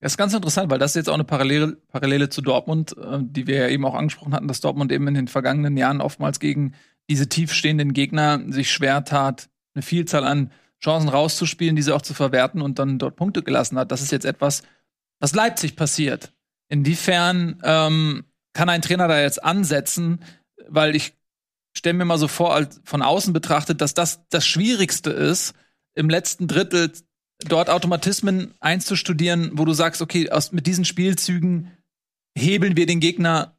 Das ist ganz interessant, weil das ist jetzt auch eine Parallele, Parallele zu Dortmund, äh, die wir ja eben auch angesprochen hatten, dass Dortmund eben in den vergangenen Jahren oftmals gegen diese tiefstehenden Gegner sich schwer tat, eine Vielzahl an Chancen rauszuspielen, diese auch zu verwerten und dann dort Punkte gelassen hat. Das ist jetzt etwas, was Leipzig passiert. Inwiefern ähm, kann ein Trainer da jetzt ansetzen? Weil ich stelle mir mal so vor, als von außen betrachtet, dass das das Schwierigste ist, im letzten Drittel dort Automatismen einzustudieren, wo du sagst, okay, aus, mit diesen Spielzügen hebeln wir den Gegner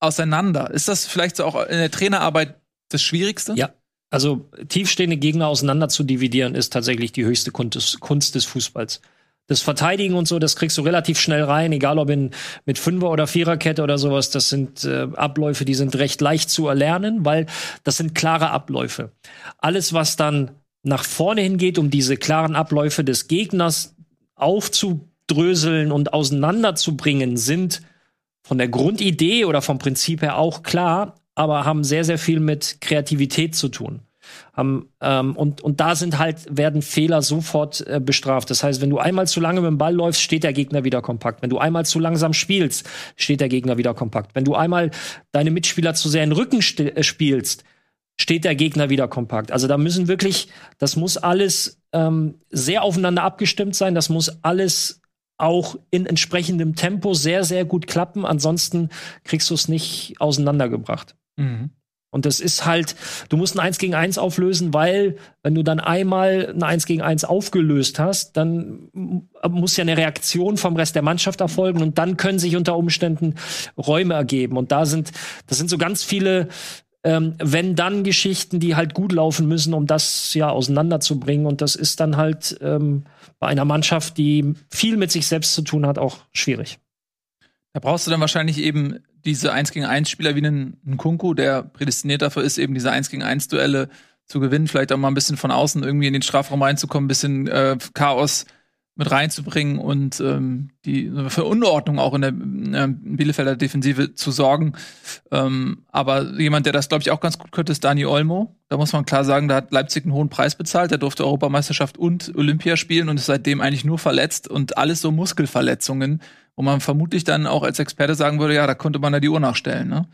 auseinander. Ist das vielleicht so auch in der Trainerarbeit das Schwierigste? Ja. Also tiefstehende Gegner auseinander zu dividieren, ist tatsächlich die höchste Kunst des Fußballs. Das Verteidigen und so, das kriegst du relativ schnell rein, egal ob in mit Fünfer- oder Viererkette oder sowas. Das sind äh, Abläufe, die sind recht leicht zu erlernen, weil das sind klare Abläufe. Alles, was dann nach vorne hingeht, um diese klaren Abläufe des Gegners aufzudröseln und auseinanderzubringen, sind von der Grundidee oder vom Prinzip her auch klar, aber haben sehr, sehr viel mit Kreativität zu tun. Um, ähm, und, und da sind halt, werden Fehler sofort äh, bestraft. Das heißt, wenn du einmal zu lange mit dem Ball läufst, steht der Gegner wieder kompakt. Wenn du einmal zu langsam spielst, steht der Gegner wieder kompakt. Wenn du einmal deine Mitspieler zu sehr in den Rücken äh, spielst, steht der Gegner wieder kompakt. Also da müssen wirklich, das muss alles ähm, sehr aufeinander abgestimmt sein. Das muss alles auch in entsprechendem Tempo sehr, sehr gut klappen. Ansonsten kriegst du es nicht auseinandergebracht. Mhm. Und das ist halt, du musst ein 1 gegen 1 auflösen, weil wenn du dann einmal ein 1 gegen 1 aufgelöst hast, dann muss ja eine Reaktion vom Rest der Mannschaft erfolgen und dann können sich unter Umständen Räume ergeben. Und da sind, das sind so ganz viele ähm, wenn dann Geschichten, die halt gut laufen müssen, um das ja auseinanderzubringen. Und das ist dann halt ähm, bei einer Mannschaft, die viel mit sich selbst zu tun hat, auch schwierig. Da brauchst du dann wahrscheinlich eben diese 1 gegen 1 Spieler wie einen, Kunku, der prädestiniert dafür ist, eben diese 1 gegen 1 Duelle zu gewinnen, vielleicht auch mal ein bisschen von außen irgendwie in den Strafraum reinzukommen, ein bisschen äh, Chaos mit reinzubringen und ähm, die für Unordnung auch in der äh, Bielefelder Defensive zu sorgen. Ähm, aber jemand, der das, glaube ich, auch ganz gut könnte, ist Dani Olmo. Da muss man klar sagen, da hat Leipzig einen hohen Preis bezahlt. Der durfte Europameisterschaft und Olympia spielen und ist seitdem eigentlich nur verletzt und alles so Muskelverletzungen wo man vermutlich dann auch als Experte sagen würde, ja, da konnte man da die Uhr nachstellen, ne?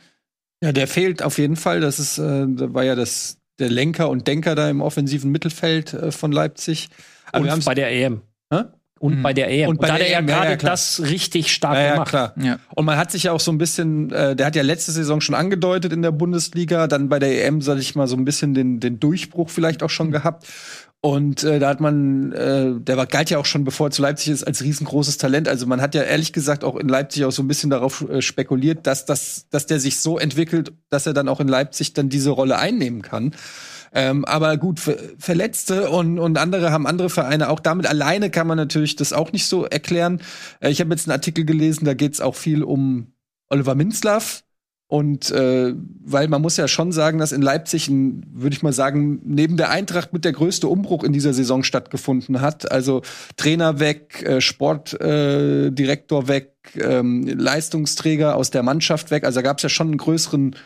Ja, der fehlt auf jeden Fall. Das ist, äh, da war ja das, der Lenker und Denker da im offensiven Mittelfeld äh, von Leipzig. Aber und bei der EM. Hä? Und mhm. bei der EM. Und, bei da der hat er ja gerade ja, das richtig stark ja, gemacht. Klar. Ja. Und man hat sich ja auch so ein bisschen, äh, der hat ja letzte Saison schon angedeutet in der Bundesliga, dann bei der EM, sag ich mal, so ein bisschen den, den Durchbruch vielleicht auch schon mhm. gehabt. Und äh, da hat man, äh, der war, galt ja auch schon, bevor er zu Leipzig ist, als riesengroßes Talent. Also man hat ja ehrlich gesagt auch in Leipzig auch so ein bisschen darauf äh, spekuliert, dass, dass, dass der sich so entwickelt, dass er dann auch in Leipzig dann diese Rolle einnehmen kann. Ähm, aber gut, Verletzte und, und andere haben andere Vereine. Auch damit alleine kann man natürlich das auch nicht so erklären. Äh, ich habe jetzt einen Artikel gelesen, da geht es auch viel um Oliver Minzlaff und äh, weil man muss ja schon sagen, dass in Leipzig, würde ich mal sagen, neben der Eintracht mit der größte Umbruch in dieser Saison stattgefunden hat. Also Trainer weg, äh, Sportdirektor äh, weg, ähm, Leistungsträger aus der Mannschaft weg. Also da gab es ja schon einen größeren,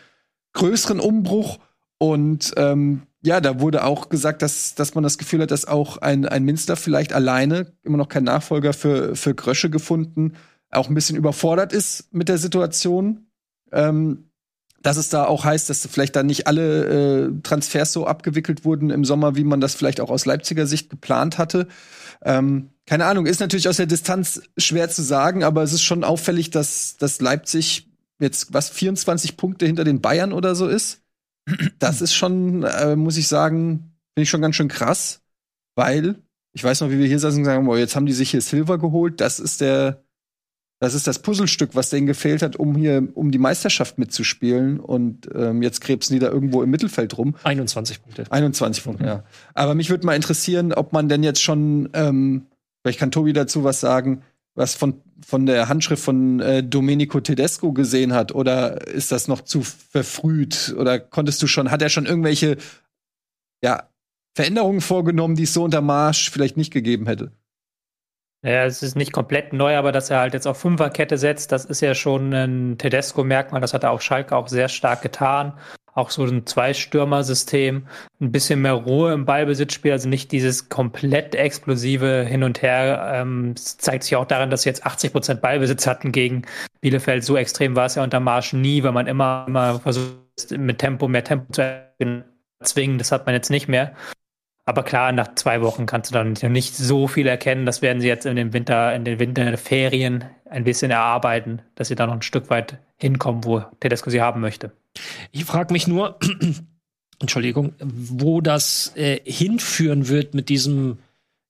größeren Umbruch. Und ähm, ja, da wurde auch gesagt, dass, dass man das Gefühl hat, dass auch ein, ein Minster vielleicht alleine, immer noch kein Nachfolger für, für Grösche gefunden, auch ein bisschen überfordert ist mit der Situation ähm, dass es da auch heißt, dass vielleicht da nicht alle äh, Transfers so abgewickelt wurden im Sommer, wie man das vielleicht auch aus Leipziger Sicht geplant hatte. Ähm, keine Ahnung, ist natürlich aus der Distanz schwer zu sagen, aber es ist schon auffällig, dass, dass Leipzig jetzt was 24 Punkte hinter den Bayern oder so ist. Das ist schon, äh, muss ich sagen, finde ich schon ganz schön krass, weil ich weiß noch, wie wir hier saßen und sagen, boah, jetzt haben die sich hier Silver geholt. Das ist der, das ist das Puzzlestück, was denen gefehlt hat, um hier um die Meisterschaft mitzuspielen. Und ähm, jetzt krebsen die da irgendwo im Mittelfeld rum. 21 Punkte. 21 Punkte, mhm. ja. Aber mich würde mal interessieren, ob man denn jetzt schon, ähm, vielleicht kann Tobi dazu was sagen, was von, von der Handschrift von äh, Domenico Tedesco gesehen hat. Oder ist das noch zu verfrüht? Oder konntest du schon, hat er schon irgendwelche ja, Veränderungen vorgenommen, die es so unter Marsch vielleicht nicht gegeben hätte? Ja, es ist nicht komplett neu, aber dass er halt jetzt auf Fünferkette setzt, das ist ja schon ein Tedesco-Merkmal. Das hat er auf Schalke auch sehr stark getan. Auch so ein Zwei-Stürmer-System, ein bisschen mehr Ruhe im Ballbesitzspiel, also nicht dieses komplett explosive Hin und Her. Ähm, es zeigt sich auch daran, dass sie jetzt 80 Prozent Ballbesitz hatten gegen Bielefeld. So extrem war es ja unter Marsch nie, weil man immer, immer versucht, mit Tempo mehr Tempo zu zwingen. Das hat man jetzt nicht mehr. Aber klar, nach zwei Wochen kannst du dann nicht so viel erkennen. Das werden sie jetzt in den Winter, in den Winterferien ein bisschen erarbeiten, dass sie da noch ein Stück weit hinkommen, wo Tedesco sie haben möchte. Ich frage mich nur, [clears throat] Entschuldigung, wo das äh, hinführen wird mit diesem.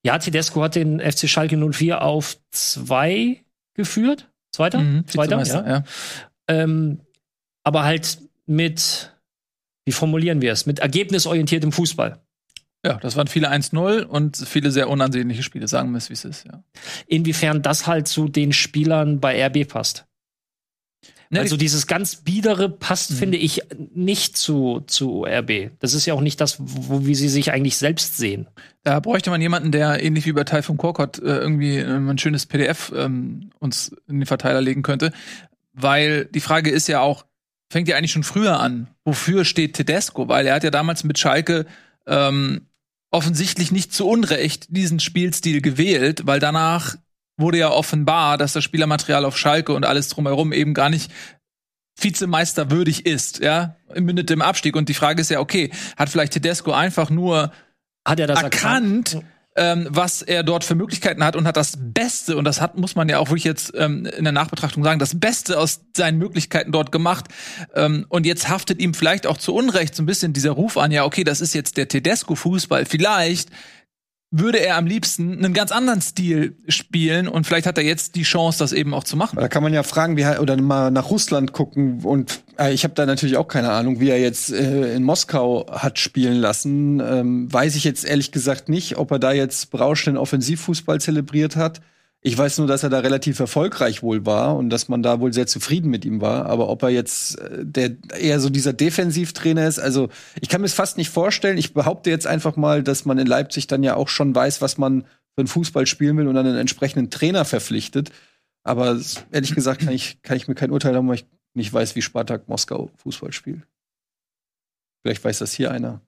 Ja, Tedesco hat den FC Schalke 04 auf zwei geführt. Zweiter? Mhm, Zweiter, ja. ja. Ähm, aber halt mit, wie formulieren wir es, mit ergebnisorientiertem Fußball. Ja, das waren viele 1-0 und viele sehr unansehnliche Spiele, sagen wir es, wie es ist, ja. Inwiefern das halt zu den Spielern bei RB passt. Ne, also dieses ganz biedere passt, mhm. finde ich, nicht zu, zu RB. Das ist ja auch nicht das, wo wie sie sich eigentlich selbst sehen. Da bräuchte man jemanden, der ähnlich wie bei Typhoon Korkot äh, irgendwie äh, ein schönes PDF ähm, uns in den Verteiler legen könnte. Weil die Frage ist ja auch, fängt ja eigentlich schon früher an. Wofür steht Tedesco? Weil er hat ja damals mit Schalke ähm, offensichtlich nicht zu Unrecht diesen Spielstil gewählt, weil danach wurde ja offenbar, dass das Spielermaterial auf Schalke und alles drumherum eben gar nicht Vizemeister würdig ist, ja, mündet im Abstieg. Und die Frage ist ja, okay, hat vielleicht Tedesco einfach nur hat er das erkannt, erkannt? Ähm, was er dort für Möglichkeiten hat und hat das Beste, und das hat, muss man ja auch wirklich jetzt ähm, in der Nachbetrachtung sagen, das Beste aus seinen Möglichkeiten dort gemacht. Ähm, und jetzt haftet ihm vielleicht auch zu Unrecht so ein bisschen dieser Ruf an, ja, okay, das ist jetzt der Tedesco-Fußball. Vielleicht würde er am liebsten einen ganz anderen Stil spielen und vielleicht hat er jetzt die Chance, das eben auch zu machen. Da kann man ja fragen, wie oder mal nach Russland gucken und äh, ich habe da natürlich auch keine Ahnung, wie er jetzt äh, in Moskau hat spielen lassen. Ähm, weiß ich jetzt ehrlich gesagt nicht, ob er da jetzt berauschenden Offensivfußball zelebriert hat ich weiß nur, dass er da relativ erfolgreich wohl war und dass man da wohl sehr zufrieden mit ihm war. Aber ob er jetzt äh, der eher so dieser Defensivtrainer ist, also ich kann mir es fast nicht vorstellen. Ich behaupte jetzt einfach mal, dass man in Leipzig dann ja auch schon weiß, was man für einen Fußball spielen will und dann einen entsprechenden Trainer verpflichtet. Aber ehrlich gesagt kann ich, kann ich mir kein Urteil haben, weil ich nicht weiß, wie Spartak Moskau Fußball spielt. Vielleicht weiß das hier einer.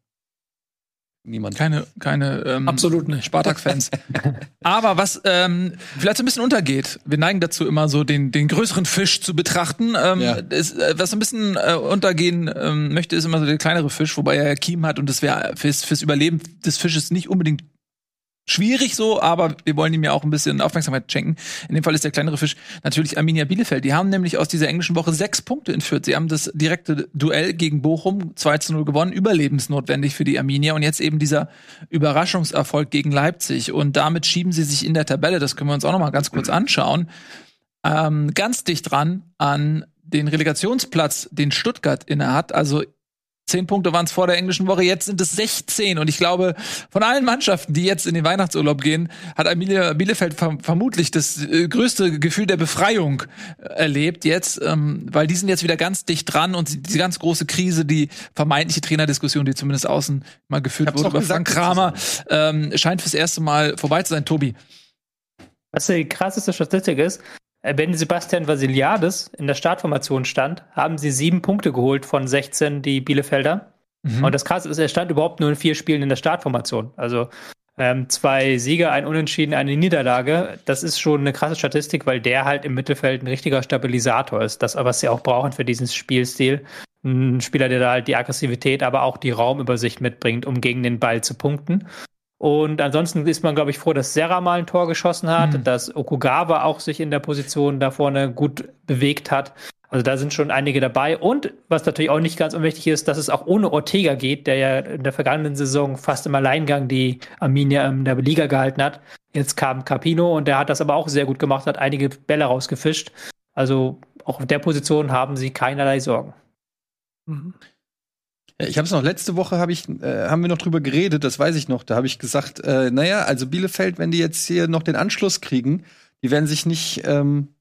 Niemand. Keine, keine ähm, Absolut nicht. Spartak-Fans. [laughs] Aber was ähm, vielleicht so ein bisschen untergeht, wir neigen dazu immer so den, den größeren Fisch zu betrachten. Ähm, ja. ist, äh, was so ein bisschen äh, untergehen ähm, möchte, ist immer so der kleinere Fisch, wobei er ja Kiem hat und das wäre fürs, fürs Überleben des Fisches nicht unbedingt schwierig so, aber wir wollen ihm ja auch ein bisschen Aufmerksamkeit schenken. In dem Fall ist der kleinere Fisch natürlich Arminia Bielefeld. Die haben nämlich aus dieser englischen Woche sechs Punkte in Fürth. Sie haben das direkte Duell gegen Bochum 2 zu 0 gewonnen, überlebensnotwendig für die Arminia und jetzt eben dieser Überraschungserfolg gegen Leipzig und damit schieben sie sich in der Tabelle, das können wir uns auch noch mal ganz kurz anschauen, ähm, ganz dicht dran an den Relegationsplatz, den Stuttgart innehat. Also Zehn Punkte waren es vor der englischen Woche, jetzt sind es 16. Und ich glaube, von allen Mannschaften, die jetzt in den Weihnachtsurlaub gehen, hat Arminia Bielefeld verm vermutlich das äh, größte Gefühl der Befreiung äh, erlebt jetzt, ähm, weil die sind jetzt wieder ganz dicht dran und diese ganz große Krise, die vermeintliche Trainerdiskussion, die zumindest außen mal geführt wurde über Frank Kramer, ähm, scheint fürs erste Mal vorbei zu sein. Tobi. Was die krasseste Statistik ist, wenn Sebastian Vasiliades in der Startformation stand, haben sie sieben Punkte geholt von 16, die Bielefelder. Mhm. Und das Krasse ist, er stand überhaupt nur in vier Spielen in der Startformation. Also ähm, zwei Siege, ein Unentschieden, eine Niederlage. Das ist schon eine krasse Statistik, weil der halt im Mittelfeld ein richtiger Stabilisator ist. Das, was sie auch brauchen für diesen Spielstil. Ein Spieler, der da halt die Aggressivität, aber auch die Raumübersicht mitbringt, um gegen den Ball zu punkten. Und ansonsten ist man, glaube ich, froh, dass Serra mal ein Tor geschossen hat, mhm. dass Okugawa auch sich in der Position da vorne gut bewegt hat. Also da sind schon einige dabei. Und was natürlich auch nicht ganz unwichtig ist, dass es auch ohne Ortega geht, der ja in der vergangenen Saison fast im Alleingang die Arminia in der Liga gehalten hat. Jetzt kam Capino und der hat das aber auch sehr gut gemacht, hat einige Bälle rausgefischt. Also auch auf der Position haben sie keinerlei Sorgen. Mhm. Ich habe es noch letzte Woche habe ich äh, haben wir noch drüber geredet, das weiß ich noch. Da habe ich gesagt, äh, naja, also Bielefeld, wenn die jetzt hier noch den Anschluss kriegen, die werden sich nicht ähm,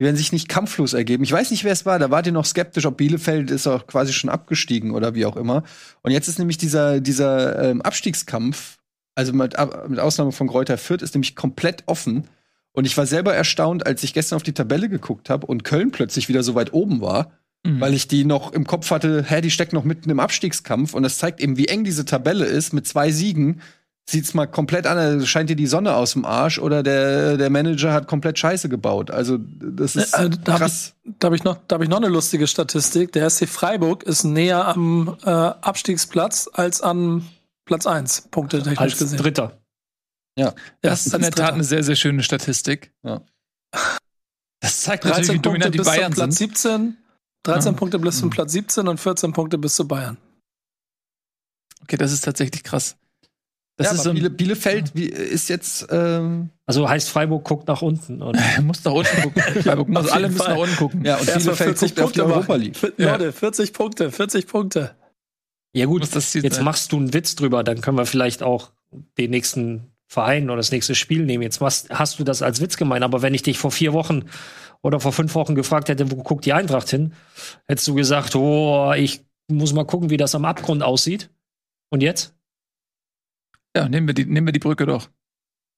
die werden sich nicht kampflos ergeben. Ich weiß nicht, wer es war. Da wart ihr noch skeptisch, ob Bielefeld ist auch quasi schon abgestiegen oder wie auch immer. Und jetzt ist nämlich dieser dieser ähm, Abstiegskampf, also mit, mit Ausnahme von Kräuter Fürth, ist nämlich komplett offen. Und ich war selber erstaunt, als ich gestern auf die Tabelle geguckt habe und Köln plötzlich wieder so weit oben war Mhm. Weil ich die noch im Kopf hatte, hä, die steckt noch mitten im Abstiegskampf und das zeigt eben, wie eng diese Tabelle ist mit zwei Siegen. Sieht's mal komplett an, also scheint dir die Sonne aus dem Arsch oder der, der Manager hat komplett Scheiße gebaut. Also, das ist äh, da krass. Hab ich, da habe ich, noch, da hab ich noch eine lustige Statistik. Der SC Freiburg ist näher am äh, Abstiegsplatz als am Platz 1, Punkte technisch als gesehen. Dritter. Ja, das ist in der Tat eine sehr, sehr schöne Statistik. Ja. Das zeigt natürlich, wie dominant die bis Bayern Platz sind. 17, 13 Ja. Punkte bis zum Mhm. Platz 17 und 14 Punkte bis zu Bayern. Okay, das ist tatsächlich krass. Das ja, ist aber so Biele, Bielefeld wie, ist jetzt ähm, Also heißt Freiburg guckt nach unten. Und [laughs] muss nach unten gucken. [laughs] Freiburg muss, Auf alle müssen Fall. nach unten gucken. ja und Erstmal Bielefeld 40 guckt auf die Punkte Europa. League. Ja. Leute, 40 Punkte, 40 Punkte. ja gut, jetzt sein. machst du einen Witz drüber, dann können wir vielleicht auch den nächsten Verein oder das nächste Spiel nehmen. Jetzt machst, hast du das als Witz gemeint, aber wenn ich dich vor vier Wochen oder vor fünf Wochen gefragt hätte, wo guckt die Eintracht hin, hättest du gesagt, oh, ich muss mal gucken, wie das am Abgrund aussieht. Und jetzt? Ja, nehmen wir die, nehmen wir die Brücke doch.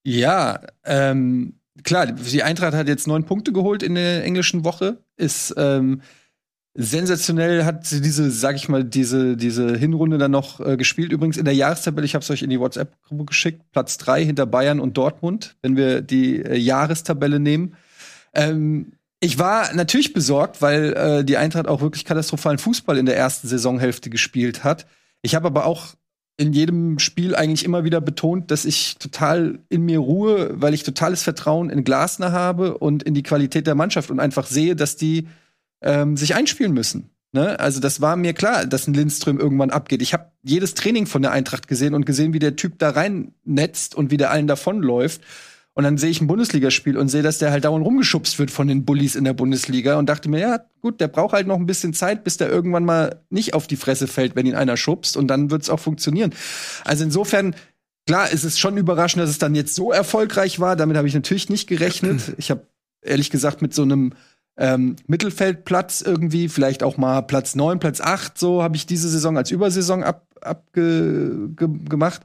Ja, ähm, klar, die Eintracht hat jetzt neun Punkte geholt in der englischen Woche. Ist ähm, sensationell, hat sie diese, sag ich mal, diese, diese Hinrunde dann noch äh, gespielt. Übrigens in der Jahrestabelle, ich habe es euch in die WhatsApp-Gruppe geschickt, Platz drei hinter Bayern und Dortmund, wenn wir die äh, Jahrestabelle nehmen. Ähm, ich war natürlich besorgt, weil äh, die Eintracht auch wirklich katastrophalen Fußball in der ersten Saisonhälfte gespielt hat. Ich habe aber auch in jedem Spiel eigentlich immer wieder betont, dass ich total in mir ruhe, weil ich totales Vertrauen in Glasner habe und in die Qualität der Mannschaft und einfach sehe, dass die ähm, sich einspielen müssen. Ne? Also das war mir klar, dass ein Lindström irgendwann abgeht. Ich habe jedes Training von der Eintracht gesehen und gesehen, wie der Typ da reinnetzt und wie der allen davonläuft. Und dann sehe ich ein Bundesligaspiel und sehe, dass der halt dauernd rumgeschubst wird von den Bullies in der Bundesliga und dachte mir, ja, gut, der braucht halt noch ein bisschen Zeit, bis der irgendwann mal nicht auf die Fresse fällt, wenn ihn einer schubst und dann wird's auch funktionieren. Also insofern, klar, ist es schon überraschend, dass es dann jetzt so erfolgreich war. Damit habe ich natürlich nicht gerechnet. [clears throat] Ich habe ehrlich gesagt mit so einem ähm, Mittelfeldplatz irgendwie, vielleicht auch mal Platz neun, Platz acht, so habe ich diese Saison als Übersaison ab, abge, ge, gemacht.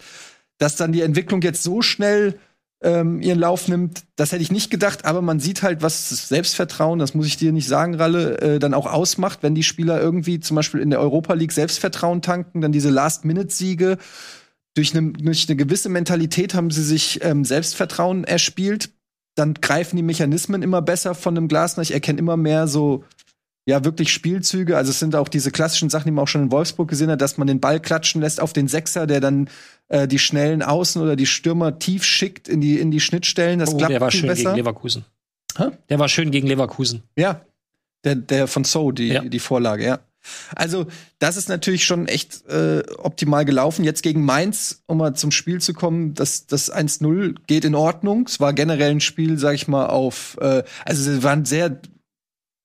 Dass dann die Entwicklung jetzt so schnell ähm, ihren Lauf nimmt, das hätte ich nicht gedacht, aber man sieht halt, was das Selbstvertrauen, das muss ich dir nicht sagen, Ralle, äh, dann auch ausmacht, wenn die Spieler irgendwie zum Beispiel in der Europa League Selbstvertrauen tanken, dann diese Last-Minute-Siege. Durch eine, durch eine gewisse Mentalität haben sie sich ähm, Selbstvertrauen erspielt. Dann greifen die Mechanismen immer besser von dem Glasner. Ich erkenne immer mehr so ja wirklich Spielzüge. Also es sind auch diese klassischen Sachen, die man auch schon in Wolfsburg gesehen hat, dass man den Ball klatschen lässt auf den Sechser, der dann äh, die schnellen Außen oder die Stürmer tief schickt in die in die Schnittstellen. Das Oh, klappt der war viel schön besser. gegen Leverkusen. Hä? Der war schön gegen Leverkusen. Ja, der der von So die Ja. die Vorlage, ja. Also das ist natürlich schon echt äh, optimal gelaufen. Jetzt gegen Mainz, um mal zum Spiel zu kommen, das das 1-0 geht in Ordnung. Es war generell ein Spiel, sag ich mal, auf äh, also es waren sehr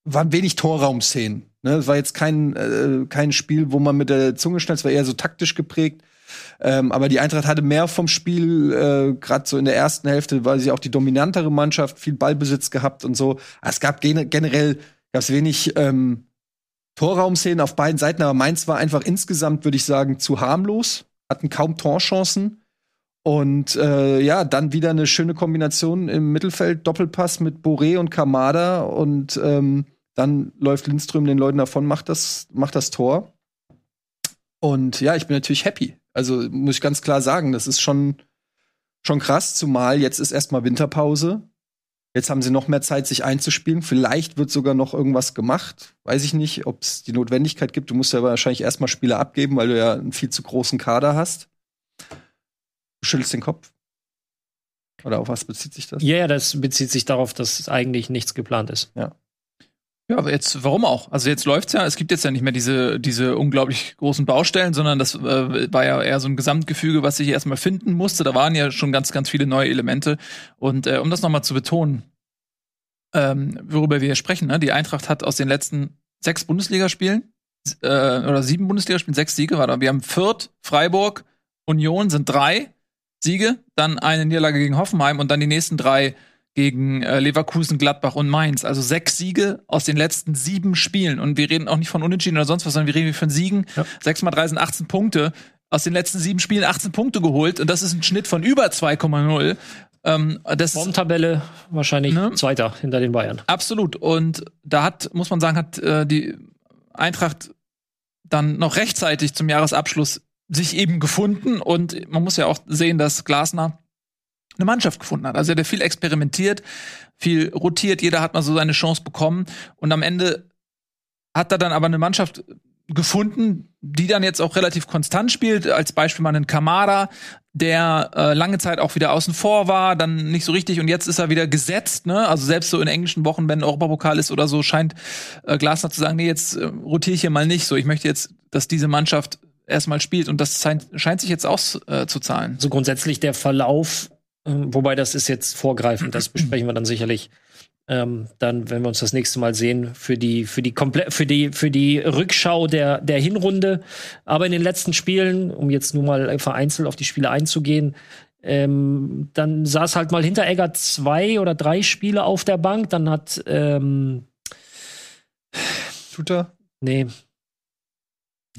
waren wenig Torraumszenen. Ne? Es war jetzt kein, äh, kein Spiel, wo man mit der Zunge schnallt, es war eher so taktisch geprägt. Ähm, aber die Eintracht hatte mehr vom Spiel, äh, gerade so in der ersten Hälfte war sie auch die dominantere Mannschaft, viel Ballbesitz gehabt und so. Es gab gene generell gab's wenig ähm, Torraumszenen auf beiden Seiten, aber Mainz war einfach insgesamt, würde ich sagen, zu harmlos, hatten kaum Torchancen. Und äh, ja, dann wieder eine schöne Kombination im Mittelfeld, Doppelpass mit Boré und Kamada und ähm, dann läuft Lindström den Leuten davon, macht das, macht das Tor. Und ja, ich bin natürlich happy. Also muss ich ganz klar sagen, das ist schon, schon krass, zumal jetzt ist erstmal Winterpause. Jetzt haben sie noch mehr Zeit, sich einzuspielen. Vielleicht wird sogar noch irgendwas gemacht. Weiß ich nicht, ob es die Notwendigkeit gibt. Du musst ja wahrscheinlich erstmal Spieler abgeben, weil du ja einen viel zu großen Kader hast. Du schüttelst den Kopf. Oder auf was bezieht sich das? Ja, ja, das bezieht sich darauf, dass eigentlich nichts geplant ist. Ja, aber jetzt, warum auch? Also jetzt läuft's ja, es gibt jetzt ja nicht mehr diese, diese unglaublich großen Baustellen, sondern das äh, war ja eher so ein Gesamtgefüge, was sich erstmal finden musste. Da waren ja schon ganz, ganz viele neue Elemente. Und äh, um das nochmal zu betonen, ähm, worüber wir hier sprechen, ne? die Eintracht hat aus den letzten sechs Bundesligaspielen äh, oder sieben Bundesligaspielen sechs Siege war da. Wir haben Fürth, Freiburg, Union sind drei Siege, dann eine Niederlage gegen Hoffenheim und dann die nächsten drei gegen äh, Leverkusen, Gladbach und Mainz. Also sechs Siege aus den letzten sieben Spielen. Und wir reden auch nicht von Unentschieden oder sonst was, sondern wir reden von Siegen. Ja. Sechs mal drei sind 18 Punkte. Aus den letzten sieben Spielen 18 Punkte geholt. Und das ist ein Schnitt von über 2,0. Ähm, das Formtabelle wahrscheinlich Ne? Zweiter hinter den Bayern. Absolut. Und da hat, muss man sagen, hat äh, die Eintracht dann noch rechtzeitig zum Jahresabschluss sich eben gefunden. Und man muss ja auch sehen, dass Glasner eine Mannschaft gefunden hat. Also er hat viel experimentiert, viel rotiert, jeder hat mal so seine Chance bekommen. Und am Ende hat er dann aber eine Mannschaft gefunden, die dann jetzt auch relativ konstant spielt. Als Beispiel mal einen Kamada, der äh, lange Zeit auch wieder außen vor war, dann nicht so richtig und jetzt ist er wieder gesetzt. Ne? Also selbst so in englischen Wochen, wenn Europapokal ist oder so, scheint äh, Glasner zu sagen, nee, jetzt äh, rotiere ich hier mal nicht. So, ich möchte jetzt, dass diese Mannschaft erstmal spielt und das scheint, scheint sich jetzt auszuzahlen. So grundsätzlich der Verlauf, äh, wobei das ist jetzt vorgreifend, das besprechen wir dann sicherlich ähm, dann, wenn wir uns das nächste Mal sehen, für die, für die komplett, für die, für die Rückschau der, der Hinrunde. Aber in den letzten Spielen, um jetzt nur mal vereinzelt auf die Spiele einzugehen, ähm, dann saß halt mal Hinteregger zwei oder drei Spiele auf der Bank. Dann hat ähm, Tutor? Nee.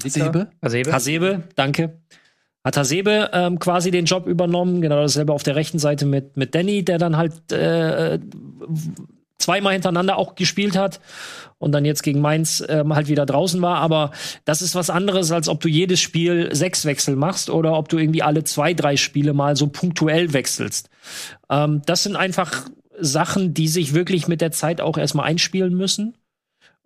Hasebe? Hasebe, Hasebe danke. Hat Hasebe ähm, quasi den Job übernommen, genau dasselbe auf der rechten Seite mit, mit Danny, der dann halt äh, zweimal hintereinander auch gespielt hat und dann jetzt gegen Mainz ähm, halt wieder draußen war. Aber das ist was anderes, als ob du jedes Spiel sechs Wechsel machst oder ob du irgendwie alle zwei, drei Spiele mal so punktuell wechselst. Ähm, das sind einfach Sachen, die sich wirklich mit der Zeit auch erstmal einspielen müssen.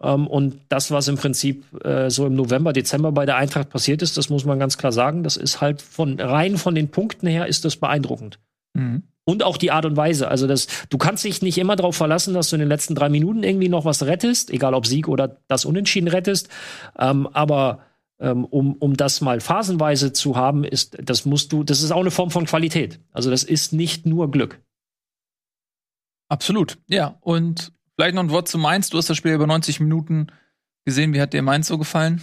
Ähm, und das, was im Prinzip äh, so im November, Dezember bei der Eintracht passiert ist, das muss man ganz klar sagen, das ist halt von rein von den Punkten her ist das beeindruckend. Mhm. Und auch die Art und Weise. Also das, du kannst dich nicht immer darauf verlassen, dass du in den letzten drei Minuten irgendwie noch was rettest, egal ob Sieg oder das Unentschieden rettest. Ähm, aber ähm, um, um das mal phasenweise zu haben, ist, das musst du, das ist auch eine Form von Qualität. Also das ist nicht nur Glück. Absolut, ja. Und vielleicht noch ein Wort zu Mainz. Du hast das Spiel über 90 Minuten gesehen. Wie hat dir Mainz so gefallen?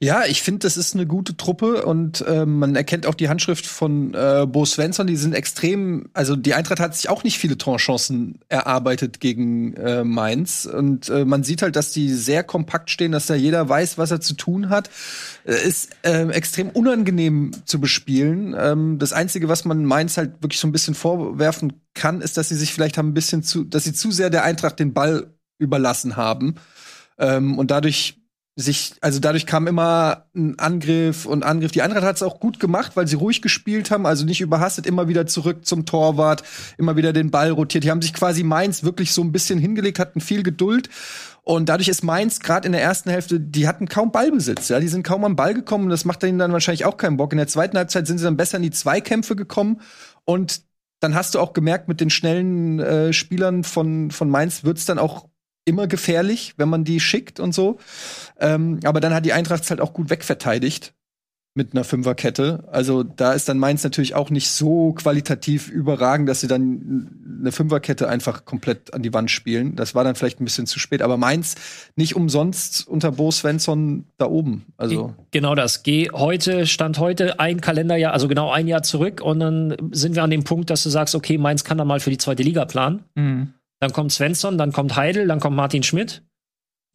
Ja, ich finde, das ist eine gute Truppe und äh, man erkennt auch die Handschrift von äh, Bo Svensson. Die sind extrem, also die Eintracht hat sich auch nicht viele Torchancen erarbeitet gegen äh, Mainz und äh, man sieht halt, dass die sehr kompakt stehen, dass da jeder weiß, was er zu tun hat. Äh, ist äh, extrem unangenehm zu bespielen. Ähm, das Einzige, was man Mainz halt wirklich so ein bisschen vorwerfen kann, ist, dass sie sich vielleicht haben ein bisschen zu, dass sie zu sehr der Eintracht den Ball überlassen haben. Ähm, und dadurch sich, also dadurch kam immer ein Angriff und Angriff. Die Eintracht hat es auch gut gemacht, weil sie ruhig gespielt haben, also nicht überhastet, immer wieder zurück zum Torwart, immer wieder den Ball rotiert. Die haben sich quasi Mainz wirklich so ein bisschen hingelegt, hatten viel Geduld. Und dadurch ist Mainz gerade in der ersten Hälfte, die hatten kaum Ballbesitz. Ja, die sind kaum am Ball gekommen. Das macht ihnen dann wahrscheinlich auch keinen Bock. In der zweiten Halbzeit sind sie dann besser in die Zweikämpfe gekommen. Und dann hast du auch gemerkt, mit den schnellen äh, Spielern von, von Mainz wird's dann auch immer gefährlich, wenn man die schickt und so. Ähm, aber dann hat die Eintracht halt auch gut wegverteidigt mit einer Fünferkette. Also da ist dann Mainz natürlich auch nicht so qualitativ überragend, dass sie dann eine Fünferkette einfach komplett an die Wand spielen. Das war dann vielleicht ein bisschen zu spät. Aber Mainz nicht umsonst unter Bo Svensson da oben. Also genau das. Geh heute, stand heute ein Kalenderjahr, also genau ein Jahr zurück und dann sind wir an dem Punkt, dass du sagst, okay, Mainz kann da mal für die zweite Liga planen. Mhm. Dann kommt Svensson, dann kommt Heidel, dann kommt Martin Schmidt.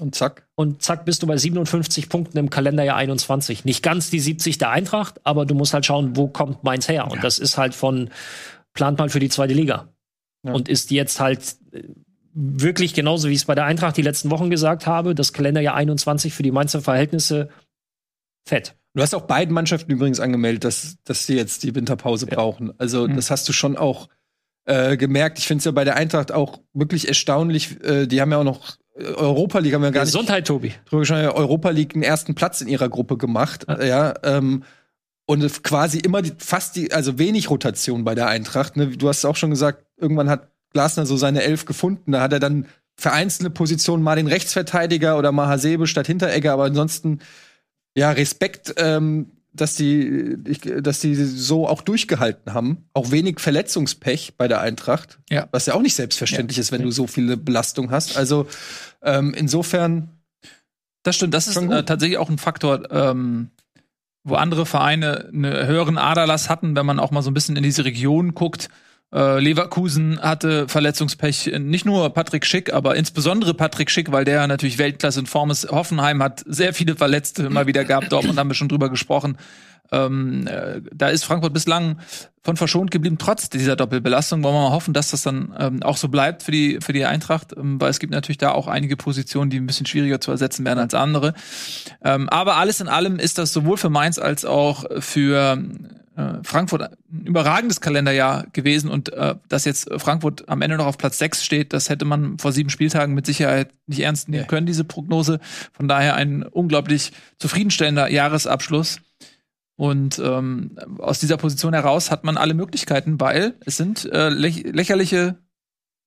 Und zack. Und zack bist du bei 57 Punkten im Kalenderjahr 21. Nicht ganz die 70 der Eintracht, aber du musst halt schauen, wo kommt Mainz her. Und das ist halt von, plant mal für die zweite Liga. Ja. Und ist jetzt halt äh, wirklich genauso, wie ich es bei der Eintracht die letzten Wochen gesagt habe, das Kalenderjahr 21 für die Mainzer Verhältnisse fett. Du hast auch beiden Mannschaften übrigens angemeldet, dass, dass sie jetzt die Winterpause ja. brauchen. Also, mhm. das hast du schon auch äh, gemerkt. Ich finde es ja bei der Eintracht auch wirklich erstaunlich. Äh, die haben ja auch noch äh, Europa League, haben wir gar Gesundheit, nicht. Gesundheit, Tobi. Europa League einen ersten Platz in ihrer Gruppe gemacht. Ja. ja ähm, und quasi immer die, fast die, also wenig Rotation bei der Eintracht. Ne? Du hast auch schon gesagt, irgendwann hat Glasner so seine Elf gefunden. Da hat er dann für einzelne Positionen mal den Rechtsverteidiger oder mal Hasebe statt Hinteregger, aber ansonsten ja Respekt ähm, dass die, dass die so auch durchgehalten haben. Auch wenig Verletzungspech bei der Eintracht. Ja. Was ja auch nicht selbstverständlich ja. ist, wenn du so viele Belastung hast. Also ähm, insofern. Das stimmt, das ist äh, tatsächlich auch ein Faktor, ähm, wo andere Vereine einen höheren Aderlass hatten, wenn man auch mal so ein bisschen in diese Region guckt. Äh, Leverkusen hatte Verletzungspech, nicht nur Patrick Schick, aber insbesondere Patrick Schick, weil der natürlich Weltklasse in Form ist. Hoffenheim hat sehr viele Verletzte immer wieder gehabt, Dortmund haben wir schon drüber gesprochen. Ähm, äh, da ist Frankfurt bislang von verschont geblieben, trotz dieser Doppelbelastung. Wollen wir mal hoffen, dass das dann ähm, auch so bleibt für die, für die Eintracht, ähm, weil es gibt natürlich da auch einige Positionen, die ein bisschen schwieriger zu ersetzen werden als andere. Ähm, aber alles in allem ist das sowohl für Mainz als auch für äh, Frankfurt ein überragendes Kalenderjahr gewesen und äh, dass jetzt Frankfurt am Ende noch auf Platz 6 steht, das hätte man vor sieben Spieltagen mit Sicherheit nicht ernst nehmen können, diese Prognose. Von daher ein unglaublich zufriedenstellender Jahresabschluss. Und ähm, aus dieser Position heraus hat man alle Möglichkeiten, weil es sind äh, läch lächerliche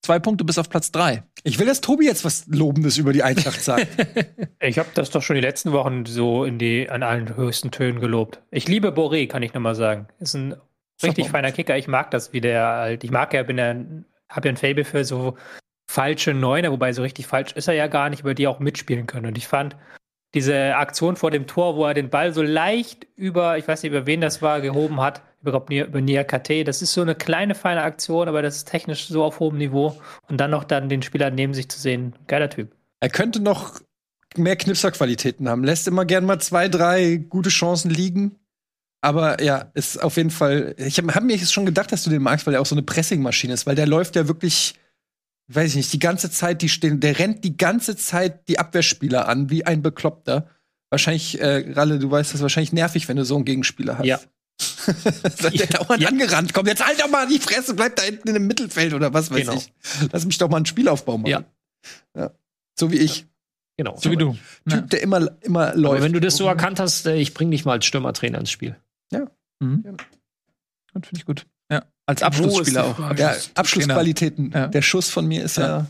zwei Punkte bis auf Platz drei. Ich will, dass Tobi jetzt was Lobendes über die Eintracht sagt. [laughs] ich habe das doch schon die letzten Wochen so in die an allen höchsten Tönen gelobt. Ich liebe Boré, kann ich noch mal sagen. Ist ein richtig feiner Kicker. Ich mag das, wie der halt. Ich mag ja, bin ja, habe ja ein Fable für so falsche Neuner, wobei so richtig falsch ist er ja gar nicht, über die auch mitspielen können. Und ich fand, diese Aktion vor dem Tor, wo er den Ball so leicht über, ich weiß nicht, über wen das war, gehoben hat, über, über Nia KT. Das ist so eine kleine, feine Aktion, aber das ist technisch so auf hohem Niveau. Und dann noch dann den Spieler neben sich zu sehen, geiler Typ. Er könnte noch mehr Knipserqualitäten haben. Lässt immer gern mal zwei, drei gute Chancen liegen. Aber ja, ist auf jeden Fall. Ich habe hab mir schon gedacht, dass du den magst, weil er auch so eine Pressingmaschine ist, weil der läuft ja wirklich weiß ich nicht, die ganze Zeit, die stehen, der rennt die ganze Zeit die Abwehrspieler an, wie ein Bekloppter. Wahrscheinlich, äh, Ralle, du weißt, das ist wahrscheinlich nervig, wenn du so einen Gegenspieler hast. Ja. Seid ihr dauernd ja. angerannt. Komm, jetzt halt doch mal die Fresse, bleib da hinten in dem Mittelfeld oder was weiß genau. ich. Lass mich doch mal einen Spielaufbau machen. Ja. ja. So wie ich. Genau. So wie du. Typ, der immer, immer läuft. Aber wenn du das so erkannt hast, äh, ich bring dich mal als Stürmertrainer ins Spiel. Ja. Mhm. ja. Finde ich gut. Als Abschlussspieler auch. Ja, Abschlussqualitäten. Ja. Der Schuss von mir ist ja.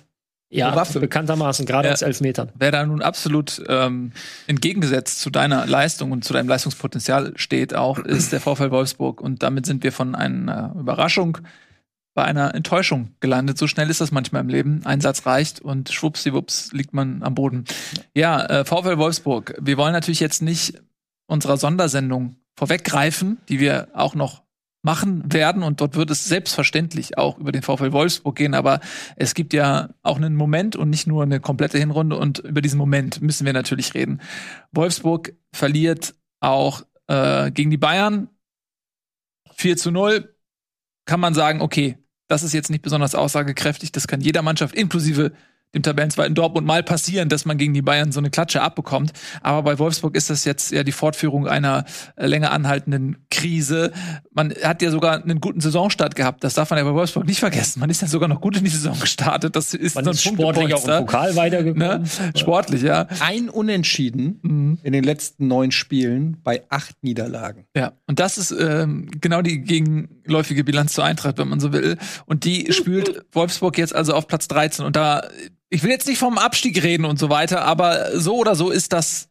Ja, Waffe. bekanntermaßen, gerade ja. aus Elfmetern. Wer da nun absolut ähm, entgegengesetzt zu deiner Leistung und zu deinem Leistungspotenzial steht, auch ist der VfL Wolfsburg. Und damit sind wir von einer Überraschung bei einer Enttäuschung gelandet. So schnell ist das manchmal im Leben. Ein Satz reicht und schwuppsiwupps liegt man am Boden. Ja, äh, VfL Wolfsburg. Wir wollen natürlich jetzt nicht unserer Sondersendung vorweggreifen, die wir auch noch machen werden und dort wird es selbstverständlich auch über den VfL Wolfsburg gehen, aber es gibt ja auch einen Moment und nicht nur eine komplette Hinrunde und über diesen Moment müssen wir natürlich reden. Wolfsburg verliert auch äh, gegen die Bayern 4 zu 0. Kann man sagen, okay, das ist jetzt nicht besonders aussagekräftig, das kann jeder Mannschaft inklusive dem Tabellenzweiten Dortmund mal passieren, dass man gegen die Bayern so eine Klatsche abbekommt. Aber bei Wolfsburg ist das jetzt ja die Fortführung einer äh, länger anhaltenden Krise. Man hat ja sogar einen guten Saisonstart gehabt. Das darf man ja bei Wolfsburg nicht vergessen. Man ist ja sogar noch gut in die Saison gestartet. Das ist man so ein ist sportlich auch im Pokal weitergekommen. Ne? Sportlich, ja. Ein Unentschieden mhm. in den letzten neun Spielen bei acht Niederlagen. Ja, und das ist ähm, genau die gegenläufige Bilanz zur Eintracht, wenn man so will. Und die spült [laughs] Wolfsburg jetzt also auf Platz 13. Und da ich will jetzt nicht vom Abstieg reden und so weiter, aber so oder so ist das,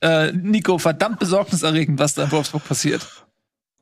äh, Nico, verdammt besorgniserregend, was da in Wolfsburg passiert.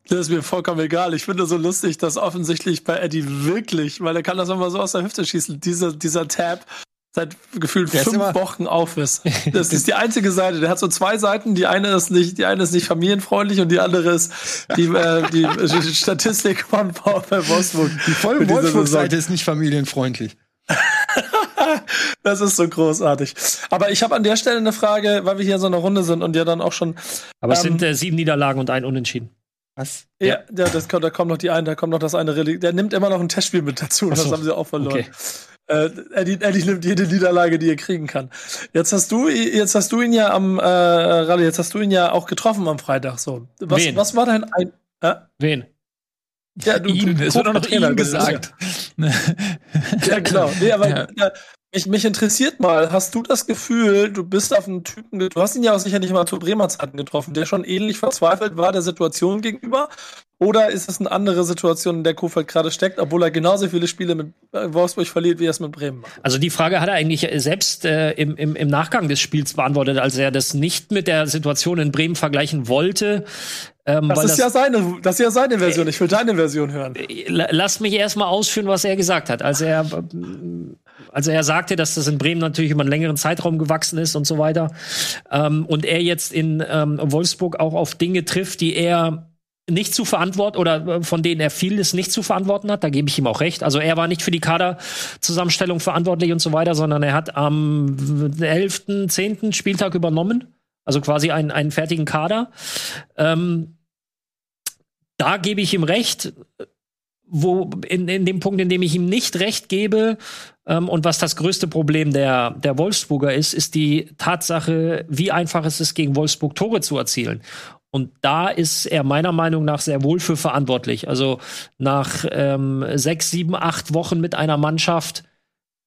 Das ist mir vollkommen egal. Ich finde so lustig, dass offensichtlich bei Eddie wirklich, weil er kann das immer so aus der Hüfte schießen, dieser, dieser Tab seit gefühlt der fünf Wochen auf ist. [laughs] Das ist die einzige Seite. Der hat so zwei Seiten. Die eine ist nicht, die eine ist nicht familienfreundlich und die andere ist die, äh, die [laughs] Statistik von VfL Wolfsburg. Die volle Wolfsburg-Seite ist nicht familienfreundlich. [laughs] [laughs] das ist so großartig. Aber ich habe an der Stelle eine Frage, weil wir hier in so einer Runde sind und ja dann auch schon. Aber es sind ähm, äh, sieben Niederlagen und ein Unentschieden. Was? Ja, ja, das kommt, da kommt noch die eine, da kommt noch das eine Relikt. Der nimmt immer noch ein Testspiel mit dazu. So. Das haben sie auch verloren. Okay. Äh, Eddie, Eddie nimmt jede Niederlage, die er kriegen kann. Jetzt hast du, jetzt hast du ihn ja am, äh, Rally, jetzt hast du ihn ja auch getroffen am Freitag. So, was, Wen? was war dein ein? Äh? Wen? Ja, du, ihn, es wird auch noch ihm gesagt. ja, genau. Nee, aber ja. Mich, mich interessiert mal, hast du das Gefühl, du bist auf einen Typen, du hast ihn ja auch sicherlich mal zu Bremer Zeiten getroffen, der schon ähnlich verzweifelt war der Situation gegenüber? Oder ist es eine andere Situation, in der Kofeld gerade steckt, obwohl er genauso viele Spiele mit Wolfsburg verliert, wie er es mit Bremen macht? Also die Frage hat er eigentlich selbst äh, im, im, im Nachgang des Spiels beantwortet, als er das nicht mit der Situation in Bremen vergleichen wollte. Ähm, das, ist das, ja seine, das ist ja seine Version. Ich will deine Version hören. Äh, lass mich erstmal ausführen, was er gesagt hat. Als er, also er sagte, dass das in Bremen natürlich über einen längeren Zeitraum gewachsen ist und so weiter. Ähm, und er jetzt in ähm, Wolfsburg auch auf Dinge trifft, die er nicht zu verantworten oder äh, von denen er vieles nicht zu verantworten hat. Da gebe ich ihm auch recht. Also er war nicht für die Kaderzusammenstellung verantwortlich und so weiter, sondern er hat am 11., 10. Spieltag übernommen also quasi einen, einen fertigen Kader. Ähm, da gebe ich ihm recht. Wo in, in dem Punkt, in dem ich ihm nicht recht gebe, ähm, und was das größte Problem der, der Wolfsburger ist, ist die Tatsache, wie einfach es ist, gegen Wolfsburg Tore zu erzielen. Und da ist er meiner Meinung nach sehr wohl für verantwortlich. Also nach ähm, sechs, sieben, acht Wochen mit einer Mannschaft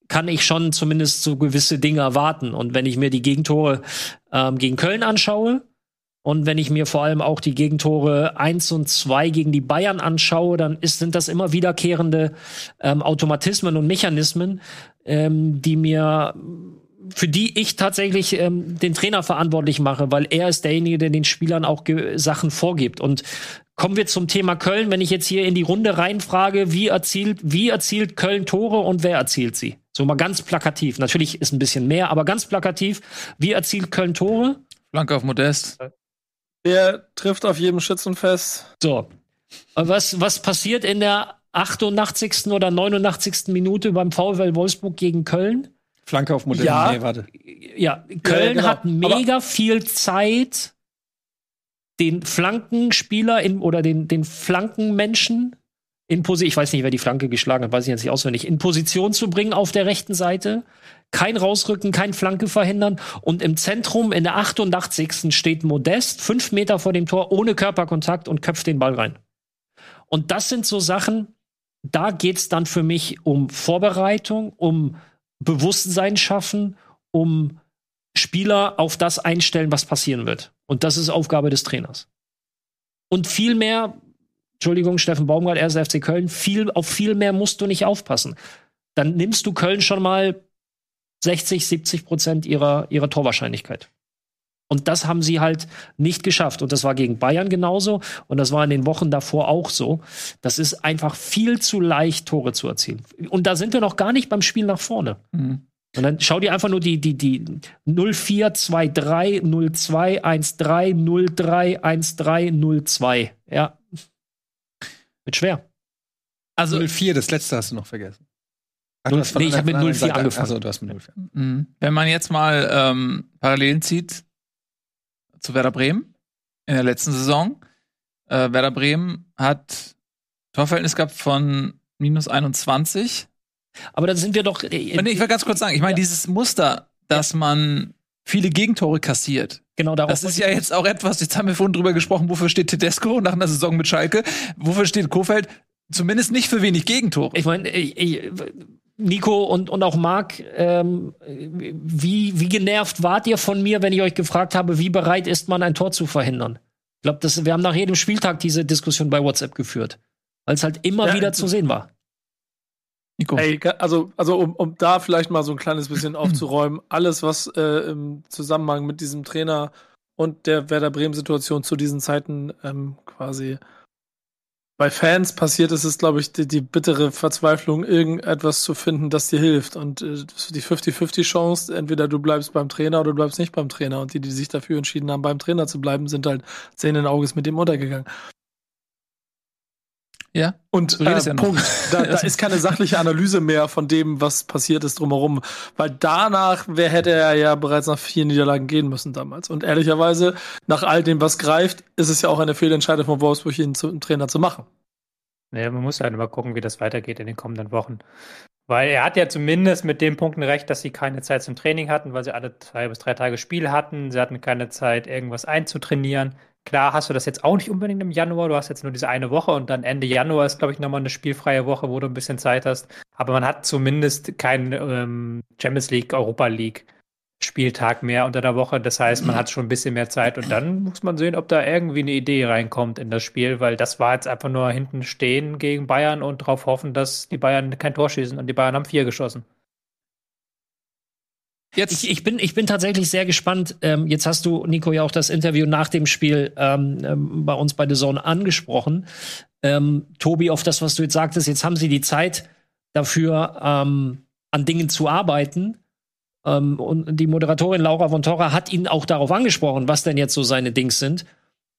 kann ich schon zumindest so gewisse Dinge erwarten. Und wenn ich mir die Gegentore ähm, gegen Köln anschaue und wenn ich mir vor allem auch die Gegentore eins und zwei gegen die Bayern anschaue, dann ist, sind das immer wiederkehrende ähm, Automatismen und Mechanismen, ähm, die mir für die ich tatsächlich ähm, den Trainer verantwortlich mache, weil er ist derjenige, der den Spielern auch Sachen vorgibt. Und kommen wir zum Thema Köln. Wenn ich jetzt hier in die Runde reinfrage, wie erzielt, wie erzielt Köln Tore und wer erzielt sie? So mal ganz plakativ. Natürlich ist ein bisschen mehr, aber ganz plakativ. Wie erzielt Köln Tore? Flanke auf Modest. Der trifft auf jedem Schützenfest. So. Was, was passiert in der 88. oder 89. Minute beim VfL Wolfsburg gegen Köln? Flanke auf Modell. Ja, nee, warte. Ja, Köln ja, genau. hat mega Aber viel Zeit, den Flankenspieler in, oder den, den Flankenmenschen in Position, ich weiß nicht, wer die Flanke geschlagen hat, weiß ich jetzt nicht auswendig, in Position zu bringen auf der rechten Seite. Kein Rausrücken, kein Flanke verhindern. Und im Zentrum, in der 88. steht Modest, fünf Meter vor dem Tor, ohne Körperkontakt und köpft den Ball rein. Und das sind so Sachen, da geht's dann für mich um Vorbereitung, um Bewusstsein schaffen, um Spieler auf das einstellen, was passieren wird. Und das ist Aufgabe des Trainers. Und viel mehr, Entschuldigung, Steffen Baumgart, 1. FC Köln, viel, auf viel mehr musst du nicht aufpassen. Dann nimmst du Köln schon mal 60, 70 Prozent ihrer, ihrer Torwahrscheinlichkeit. Und das haben sie halt nicht geschafft. Und das war gegen Bayern genauso. Und das war in den Wochen davor auch so. Das ist einfach viel zu leicht, Tore zu erzielen. Und da sind wir noch gar nicht beim Spiel nach vorne. Mhm. Und dann schau dir einfach nur die, die, die 0423 02 13 03 13 02. Ja. Wird schwer. Also 04, das letzte hast du noch vergessen. Ach, nee, ich habe mit 04 angefangen. Also, du hast mit 04. Mhm. Wenn man jetzt mal ähm, Parallelen zieht zu Werder Bremen in der letzten Saison. Äh, Werder Bremen hat Torverhältnis gehabt von minus 21. Aber dann sind wir doch. Äh, ich will ganz kurz sagen, ich meine, ja. dieses Muster, dass ja. man viele Gegentore kassiert. Genau darauf. Das ist ja jetzt auch etwas, jetzt haben wir vorhin drüber gesprochen, wofür steht Tedesco nach einer Saison mit Schalke, wofür steht Kofeld? Zumindest nicht für wenig Gegentore. Ich meine, Nico und, und auch Marc, ähm, wie, wie genervt wart ihr von mir, wenn ich euch gefragt habe, wie bereit ist man, ein Tor zu verhindern? Ich glaube, wir haben nach jedem Spieltag diese Diskussion bei WhatsApp geführt, weil es halt immer ja, wieder zu sehen war. Nico. Ey, also, also um, um da vielleicht mal so ein kleines bisschen [clears throat] aufzuräumen, alles, was äh, im Zusammenhang mit diesem Trainer und der Werder Bremen-Situation zu diesen Zeiten ähm, quasi bei Fans passiert ist es, glaube ich, die, die, bittere Verzweiflung, irgendetwas zu finden, das dir hilft. Und äh, die 50-50-Chance, entweder du bleibst beim Trainer oder du bleibst nicht beim Trainer. Und die, die sich dafür entschieden haben, beim Trainer zu bleiben, sind halt sehenden Auges mit dem untergegangen. Ja. Und äh, ja Punkt. Da, [laughs] da ist keine sachliche Analyse mehr von dem, was passiert ist drumherum. Weil danach, wer hätte er ja bereits nach vier Niederlagen gehen müssen damals. Und ehrlicherweise, nach all dem, was greift, ist es ja auch eine Fehlentscheidung von Wolfsburg, ihn zum Trainer zu machen. Naja, man muss halt immer gucken, wie das weitergeht in den kommenden Wochen. Weil er hat ja zumindest mit den Punkten recht, dass sie keine Zeit zum Training hatten, weil sie alle zwei bis drei Tage Spiel hatten. Sie hatten keine Zeit, irgendwas einzutrainieren. Klar hast du das jetzt auch nicht unbedingt im Januar, du hast jetzt nur diese eine Woche und dann Ende Januar ist, glaube ich, nochmal eine spielfreie Woche, wo du ein bisschen Zeit hast. Aber man hat zumindest keinen ähm, Champions League, Europa League Spieltag mehr unter der Woche. Das heißt, man hat schon ein bisschen mehr Zeit und dann muss man sehen, ob da irgendwie eine Idee reinkommt in das Spiel, weil das war jetzt einfach nur hinten stehen gegen Bayern und darauf hoffen, dass die Bayern kein Tor schießen und die Bayern haben vier geschossen. Jetzt. Ich, ich, bin, ich bin tatsächlich sehr gespannt. Ähm, jetzt hast du, Nico, ja auch das Interview nach dem Spiel ähm, ähm, bei uns bei The Zone angesprochen. Ähm, Tobi, auf das, was du jetzt sagtest, jetzt haben sie die Zeit dafür, ähm, an Dingen zu arbeiten. Ähm, und die Moderatorin Laura von Torra hat ihn auch darauf angesprochen, was denn jetzt so seine Dings sind.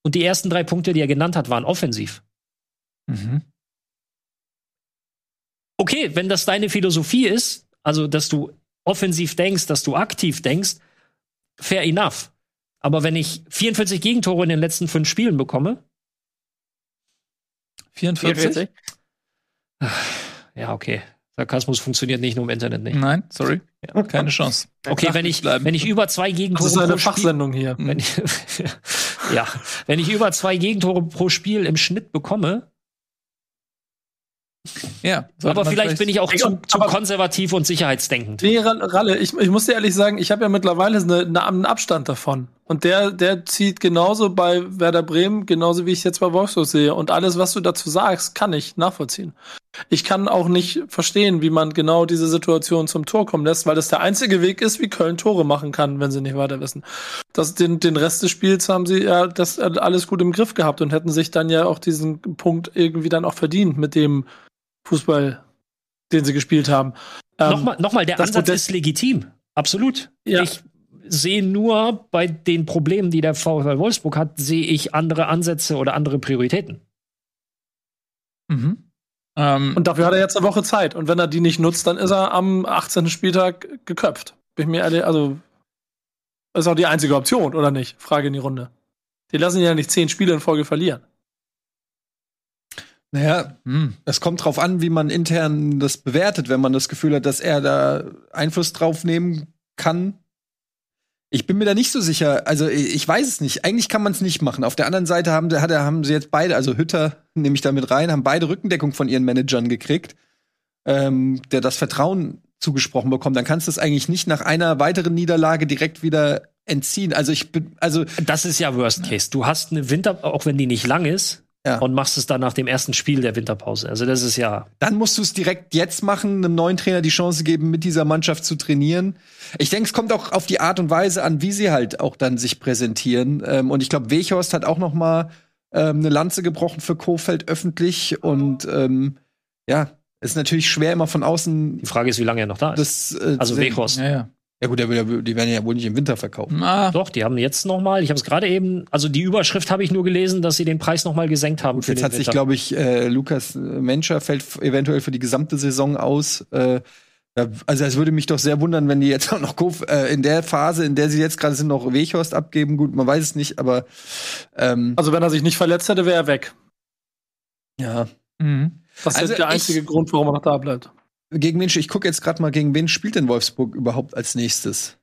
Und die ersten drei Punkte, die er genannt hat, waren offensiv. Mhm. Okay, wenn das deine Philosophie ist, also dass du offensiv denkst, dass du aktiv denkst, fair enough. Aber wenn ich 44 Gegentore in den letzten fünf Spielen bekomme. 44? Ja, okay. Sarkasmus funktioniert nicht nur im Internet nicht. Nein, sorry. Ja. Keine Chance. [laughs] Okay, wenn ich, wenn ich über zwei Gegentore. Das ist eine Fachsendung hier. Wenn ich, [laughs] Ja, wenn ich über zwei Gegentore pro Spiel im Schnitt bekomme, ja, aber vielleicht, vielleicht, bin ich auch zu, zu konservativ und sicherheitsdenkend. Nee, Ralle, ich, ich muss dir ehrlich sagen, ich habe ja mittlerweile eine, eine, einen Abstand davon. Und der, der zieht genauso bei Werder Bremen, genauso wie ich es jetzt bei Wolfsburg sehe. Und alles, was du dazu sagst, kann ich nachvollziehen. Ich kann auch nicht verstehen, wie man genau diese Situation zum Tor kommen lässt, weil das der einzige Weg ist, wie Köln Tore machen kann, wenn sie nicht weiter wissen. Das, den, den Rest des Spiels haben sie ja das alles gut im Griff gehabt und hätten sich dann ja auch diesen Punkt irgendwie dann auch verdient mit dem Fußball, den sie gespielt haben. Ähm, nochmal, nochmal, der Ansatz ist legitim. Absolut. Ja. Ich sehe nur bei den Problemen, die der VfL Wolfsburg hat, sehe ich andere Ansätze oder andere Prioritäten. Mhm. Ähm, und dafür hat er jetzt eine Woche Zeit. Und wenn er die nicht nutzt, dann ist er am 18. Spieltag geköpft. Bin ich mir ehrlich, also ist auch die einzige Option, oder nicht? Frage in die Runde. Die lassen ja nicht zehn Spiele in Folge verlieren. Naja, hm. es kommt drauf an, wie man intern das bewertet, wenn man das Gefühl hat, dass er da Einfluss drauf nehmen kann. Ich bin mir da nicht so sicher. Also ich weiß es nicht. Eigentlich kann man es nicht machen. Auf der anderen Seite haben, hat, haben sie jetzt beide, also Hütter nehme ich da mit rein, haben beide Rückendeckung von ihren Managern gekriegt, ähm, der das Vertrauen zugesprochen bekommt. Dann kannst du es eigentlich nicht nach einer weiteren Niederlage direkt wieder entziehen. Also ich bin, also das ist ja Worst Case. Du hast eine Winter, auch wenn die nicht lang ist, ja. und machst es dann nach dem ersten Spiel der Winterpause. Also das ist ja. Dann musst du es direkt jetzt machen, einem neuen Trainer die Chance geben, mit dieser Mannschaft zu trainieren. Ich denke, es kommt auch auf die Art und Weise an, wie sie halt auch dann sich präsentieren. Ähm, und ich glaube, Wechhorst hat auch noch mal ähm, eine Lanze gebrochen für Kofeld öffentlich und ähm, ja, ist natürlich schwer immer von außen. Die Frage ist, wie lange er noch da ist. Das, äh, also Wechhorst. Ja, ja. Ja gut, die werden ja wohl nicht im Winter verkaufen. Ah. Doch, die haben jetzt noch mal, ich habe es gerade eben, also die Überschrift habe ich nur gelesen, dass sie den Preis noch mal gesenkt haben. Für jetzt hat Winter. sich, glaube ich, äh, Lukas Menscher fällt eventuell für die gesamte Saison aus. Äh, also es würde mich doch sehr wundern, wenn die jetzt [laughs] auch noch äh, in der Phase, in der sie jetzt gerade sind, noch Wechhorst abgeben. Gut, man weiß es nicht, aber ähm, also wenn er sich nicht verletzt hätte, wäre er weg. Ja. Mhm. Das ist also der einzige ich, Grund, warum er noch da bleibt. Gegen wen, ich gucke jetzt gerade mal, gegen wen spielt denn Wolfsburg überhaupt als nächstes?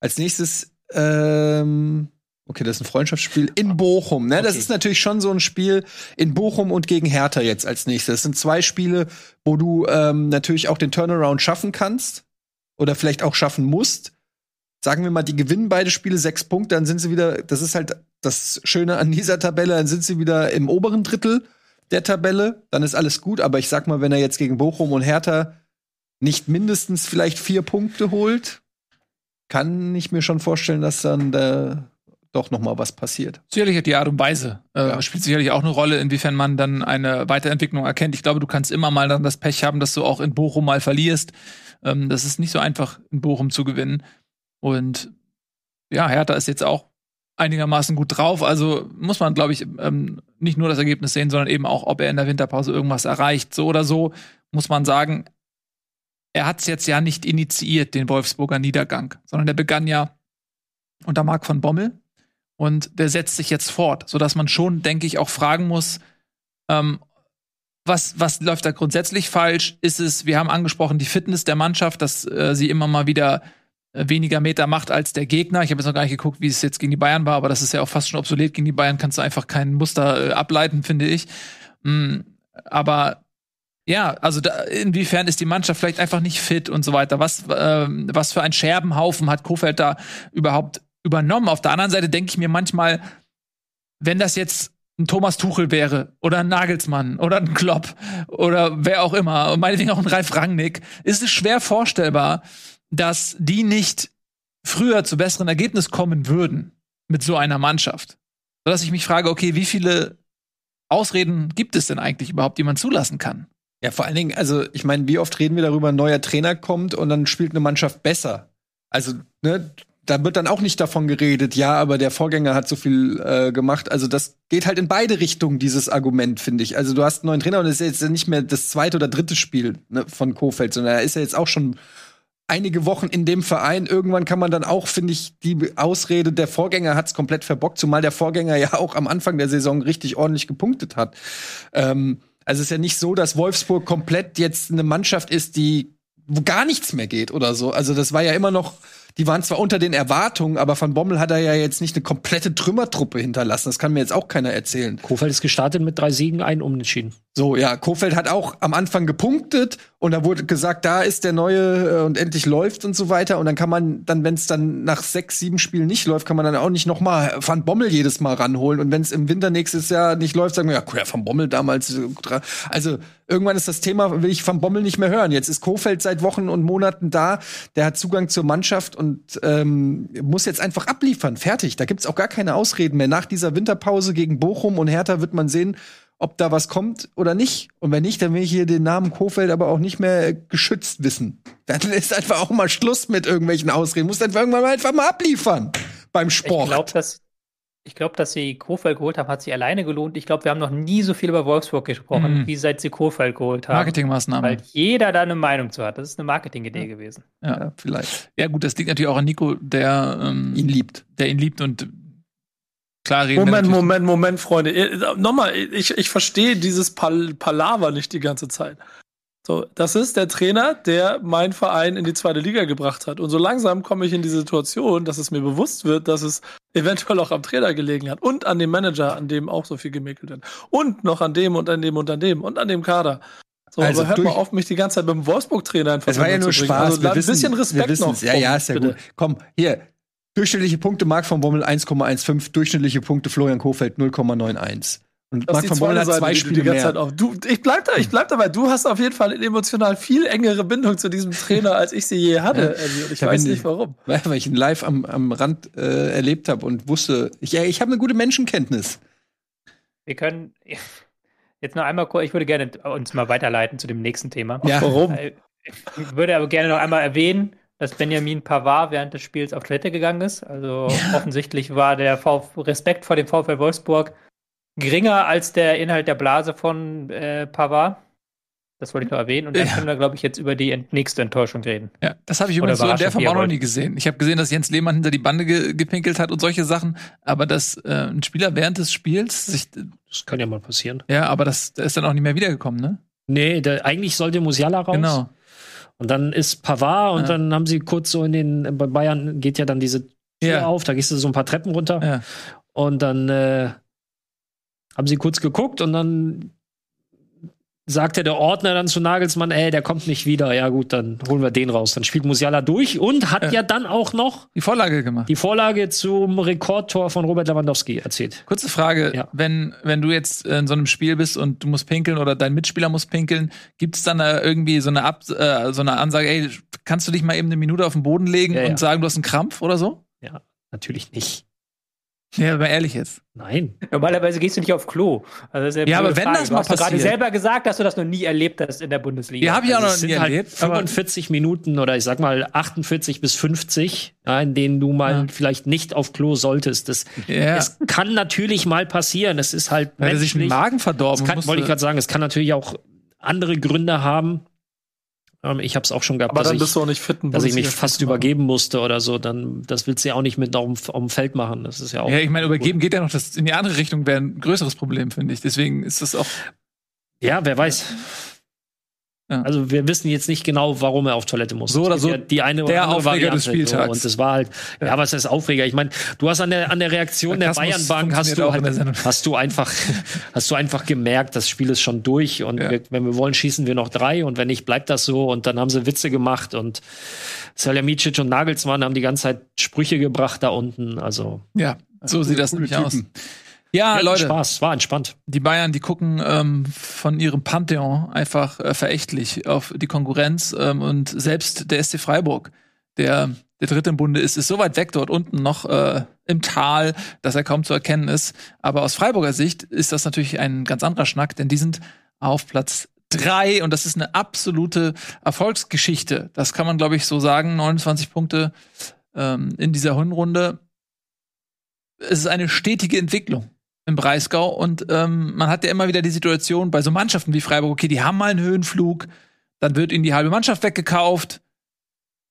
Als nächstes, ähm, okay, das ist ein Freundschaftsspiel in Bochum. Ne? Okay. Das ist natürlich schon so ein Spiel in Bochum und gegen Hertha jetzt als nächstes. Das sind zwei Spiele, wo du ähm, natürlich auch den Turnaround schaffen kannst oder vielleicht auch schaffen musst. Sagen wir mal, die gewinnen beide Spiele sechs Punkte, dann sind sie wieder, das ist halt das Schöne an dieser Tabelle, dann sind sie wieder im oberen Drittel der Tabelle, dann ist alles gut. Aber ich sag mal, wenn er jetzt gegen Bochum und Hertha nicht mindestens vielleicht vier Punkte holt, kann ich mir schon vorstellen, dass dann da doch noch mal was passiert. Sicherlich hat die Art und Weise äh, ja. spielt sicherlich auch eine Rolle, inwiefern man dann eine Weiterentwicklung erkennt. Ich glaube, du kannst immer mal dann das Pech haben, dass du auch in Bochum mal verlierst. Ähm, das ist nicht so einfach, in Bochum zu gewinnen. Und ja, Hertha ist jetzt auch einigermaßen gut drauf. Also muss man, glaube ich, ähm, nicht nur das Ergebnis sehen, sondern eben auch, ob er in der Winterpause irgendwas erreicht. So oder so muss man sagen, er hat es jetzt ja nicht initiiert, den Wolfsburger Niedergang, sondern der begann ja unter Marc von Bommel und der setzt sich jetzt fort, sodass man schon, denke ich, auch fragen muss, ähm, was, was läuft da grundsätzlich falsch? Ist es, wir haben angesprochen, die Fitness der Mannschaft, dass äh, sie immer mal wieder weniger Meter macht als der Gegner. Ich habe jetzt noch gar nicht geguckt, wie es jetzt gegen die Bayern war, aber das ist ja auch fast schon obsolet. Gegen die Bayern kannst du einfach kein Muster äh, ableiten, finde ich. Mm, aber ja, also da, inwiefern ist die Mannschaft vielleicht einfach nicht fit und so weiter? Was, äh, was für ein Scherbenhaufen hat Kofeld da überhaupt übernommen? Auf der anderen Seite denke ich mir manchmal, wenn das jetzt ein Thomas Tuchel wäre oder ein Nagelsmann oder ein Klopp oder wer auch immer, meinetwegen auch ein Ralf Rangnick, ist es schwer vorstellbar, dass die nicht früher zu besseren Ergebnissen kommen würden mit so einer Mannschaft. Sodass ich mich frage, okay, wie viele Ausreden gibt es denn eigentlich überhaupt, die man zulassen kann? Ja, vor allen Dingen, also ich meine, wie oft reden wir darüber, ein neuer Trainer kommt und dann spielt eine Mannschaft besser. Also, ne, da wird dann auch nicht davon geredet, ja, aber der Vorgänger hat so viel äh, gemacht. Also das geht halt in beide Richtungen, dieses Argument, finde ich. Also du hast einen neuen Trainer und es ist jetzt nicht mehr das zweite oder dritte Spiel ne, von Kofeld, sondern er ist ja jetzt auch schon einige Wochen in dem Verein. Irgendwann kann man dann auch, finde ich, die Ausrede, der Vorgänger hat es komplett verbockt, zumal der Vorgänger ja auch am Anfang der Saison richtig ordentlich gepunktet hat. Ähm, also es ist ja nicht so, dass Wolfsburg komplett jetzt eine Mannschaft ist, die wo gar nichts mehr geht oder so. Also das war ja immer noch die waren zwar unter den Erwartungen, aber Van Bommel hat er ja jetzt nicht eine komplette Trümmertruppe hinterlassen. Das kann mir jetzt auch keiner erzählen. Kofeld ist gestartet mit drei Siegen, einen Unentschieden. So, ja, Kofeld hat auch am Anfang gepunktet und da wurde gesagt, da ist der neue äh, und endlich läuft und so weiter. Und dann kann man dann, wenn es dann nach sechs, sieben Spielen nicht läuft, kann man dann auch nicht noch mal Van Bommel jedes Mal ranholen. Und wenn es im Winter nächstes Jahr nicht läuft, sagen wir, ja, Van Bommel damals. Äh, also irgendwann ist das Thema, will ich Van Bommel nicht mehr hören. Jetzt ist Kofeld seit Wochen und Monaten da, der hat Zugang zur Mannschaft und ähm, muss jetzt einfach abliefern. Fertig. Da gibt's auch gar keine Ausreden mehr. Nach dieser Winterpause gegen Bochum und Hertha wird man sehen, ob da was kommt oder nicht. Und wenn nicht, dann will ich hier den Namen Kofeld aber auch nicht mehr geschützt wissen. Dann ist einfach auch mal Schluss mit irgendwelchen Ausreden. Muss dann irgendwann mal einfach mal abliefern beim Sport. Ich glaube, dass, ich glaube, dass sie Kofeld geholt haben, hat sich alleine gelohnt. Ich glaube, wir haben noch nie so viel über Wolfsburg gesprochen, mhm. wie seit sie Kofeld geholt haben. Marketingmaßnahmen. Weil jeder da eine Meinung zu hat. Das ist eine Marketingidee ja. gewesen. Ja, ja, vielleicht. Ja, gut, das liegt natürlich auch an Nico, der ähm, ihn liebt. Der ihn liebt und Klar reden Moment, Moment, Moment, Freunde. Nochmal, ich, ich verstehe dieses Pal Palaver nicht die ganze Zeit. So, das ist der Trainer, der meinen Verein in die zweite Liga gebracht hat. Und so langsam komme ich in die Situation, dass es mir bewusst wird, dass es eventuell auch am Trainer gelegen hat und an dem Manager, an dem auch so viel gemäkelt wird. Und noch an dem und an dem und an dem und an dem Kader. So, also aber hört mal auf, mich die ganze Zeit mit dem Wolfsburg-Trainer einfach Es war ja nur Spaß. Also, ein bisschen Respekt noch. Ja, ja, ist ja bitte. gut. Komm, hier, Durchschnittliche Punkte Marc von Bommel 1,15, durchschnittliche Punkte Florian Kofeld 0,91. Und Marc von Bommel hat zwei Spiele mehr. Du, ich bleib da, ich bleib dabei. Du hast auf jeden Fall eine emotional viel engere Bindung zu diesem Trainer, als ich sie je hatte. Ja. Ich, weiß nicht warum. Weil ich ihn live am, am Rand äh, erlebt habe und wusste, ich, ich habe eine gute Menschenkenntnis. Wir können [laughs] jetzt noch einmal kurz, ich würde gerne uns mal weiterleiten zu dem nächsten Thema. Ja. Warum? Äh, ich würde aber gerne noch einmal erwähnen, dass Benjamin Pavard während des Spiels auf Toilette gegangen ist. Also ja. offensichtlich war der Vf Respekt vor dem VfL Wolfsburg geringer als der Inhalt der Blase von äh, Pavard. Das wollte ich noch erwähnen. Und dann ja. können wir, glaube ich, jetzt über die nächste Enttäuschung reden. Ja, das habe ich übrigens so in der Form auch noch nie gesehen. Ich habe gesehen, dass Jens Lehmann hinter die Bande ge gepinkelt hat und solche Sachen. Aber dass äh, ein Spieler während des Spiels sich. Das kann ja mal passieren. Ja, aber das, das ist dann auch nicht mehr wiedergekommen, ne? Nee, der, eigentlich sollte Musiala raus. Genau. Und dann ist Pavard und ja. dann haben sie kurz so in den, bei Bayern geht ja dann diese Tür ja. auf, da gehst du so ein paar Treppen runter. Ja. Und dann äh, haben sie kurz geguckt und dann sagte der Ordner dann zu Nagelsmann, ey, der kommt nicht wieder. Ja gut, dann holen wir den raus. Dann spielt Musiala durch und hat ja, ja dann auch noch die Vorlage gemacht. Die Vorlage zum Rekordtor von Robert Lewandowski erzählt. Kurze Frage, ja. wenn wenn du jetzt in so einem Spiel bist und du musst pinkeln oder dein Mitspieler muss pinkeln, gibt es dann da irgendwie so eine Ab äh, so eine Ansage, ey, kannst du dich mal eben eine Minute auf den Boden legen ja, und sagen, du hast einen Krampf oder so? Ja, natürlich nicht. Ja, aber ehrlich jetzt. Nein. Normalerweise gehst du nicht auf Klo. Also ja, ja aber wenn Frage. das mal passiert. Du hast gerade selber gesagt, dass du das noch nie erlebt hast in der Bundesliga. Ja, habe ich auch also noch nie halt erlebt. 45 Minuten oder ich sag mal 48 bis 50, ja, in denen du mal ja. vielleicht nicht auf Klo solltest. Das, ja. Es kann natürlich mal passieren. Es ist halt Weil menschlich. sich den Magen verdorben. Das kann, wollte ich gerade sagen. Es kann natürlich auch andere Gründe haben. Ähm, ich habe es auch schon gehabt, Aber dass, dann bist ich, du auch nicht fit, dass ich mich fast übergeben musste oder so. Dann, das willst du ja auch nicht mit auf, auf dem Feld machen. Das ist ja auch. Ja, ich meine, übergeben geht ja noch. Das in die andere Richtung wäre ein größeres Problem, finde ich. Deswegen ist das auch. Ja, wer weiß. Ja. Also wir wissen jetzt nicht genau, warum er auf Toilette muss. So oder so. Ja die eine oder der andere Aufreger Variante. des Spieltags. So. Und das war halt, ja, ja was ist Aufreger? Ich meine, du hast an der an der Reaktion der Bayern Bank hast du halt, hast du einfach [laughs] hast du einfach gemerkt, das Spiel ist schon durch und wir, wenn wir wollen schießen wir noch drei und wenn nicht bleibt das so und dann haben sie Witze gemacht und Salihamidzic und Nagelsmann haben die ganze Zeit Sprüche gebracht da unten. Also ja, so sieht das nämlich aus. Ja, Leute. Spaß, war entspannt. Die Bayern, die gucken ähm, von ihrem Pantheon einfach äh, verächtlich auf die Konkurrenz ähm, und selbst der SC Freiburg, der der dritte im Bunde ist, ist so weit weg dort unten noch äh, im Tal, dass er kaum zu erkennen ist. Aber aus Freiburger Sicht ist das natürlich ein ganz anderer Schnack, denn die sind auf Platz drei und das ist eine absolute Erfolgsgeschichte. Das kann man, glaube ich, so sagen. 29 Punkte ähm, in dieser Hinrunde. Es ist eine stetige Entwicklung im Breisgau. Und ähm, man hat ja immer wieder die Situation bei so Mannschaften wie Freiburg, okay, die haben mal einen Höhenflug, dann wird ihnen die halbe Mannschaft weggekauft,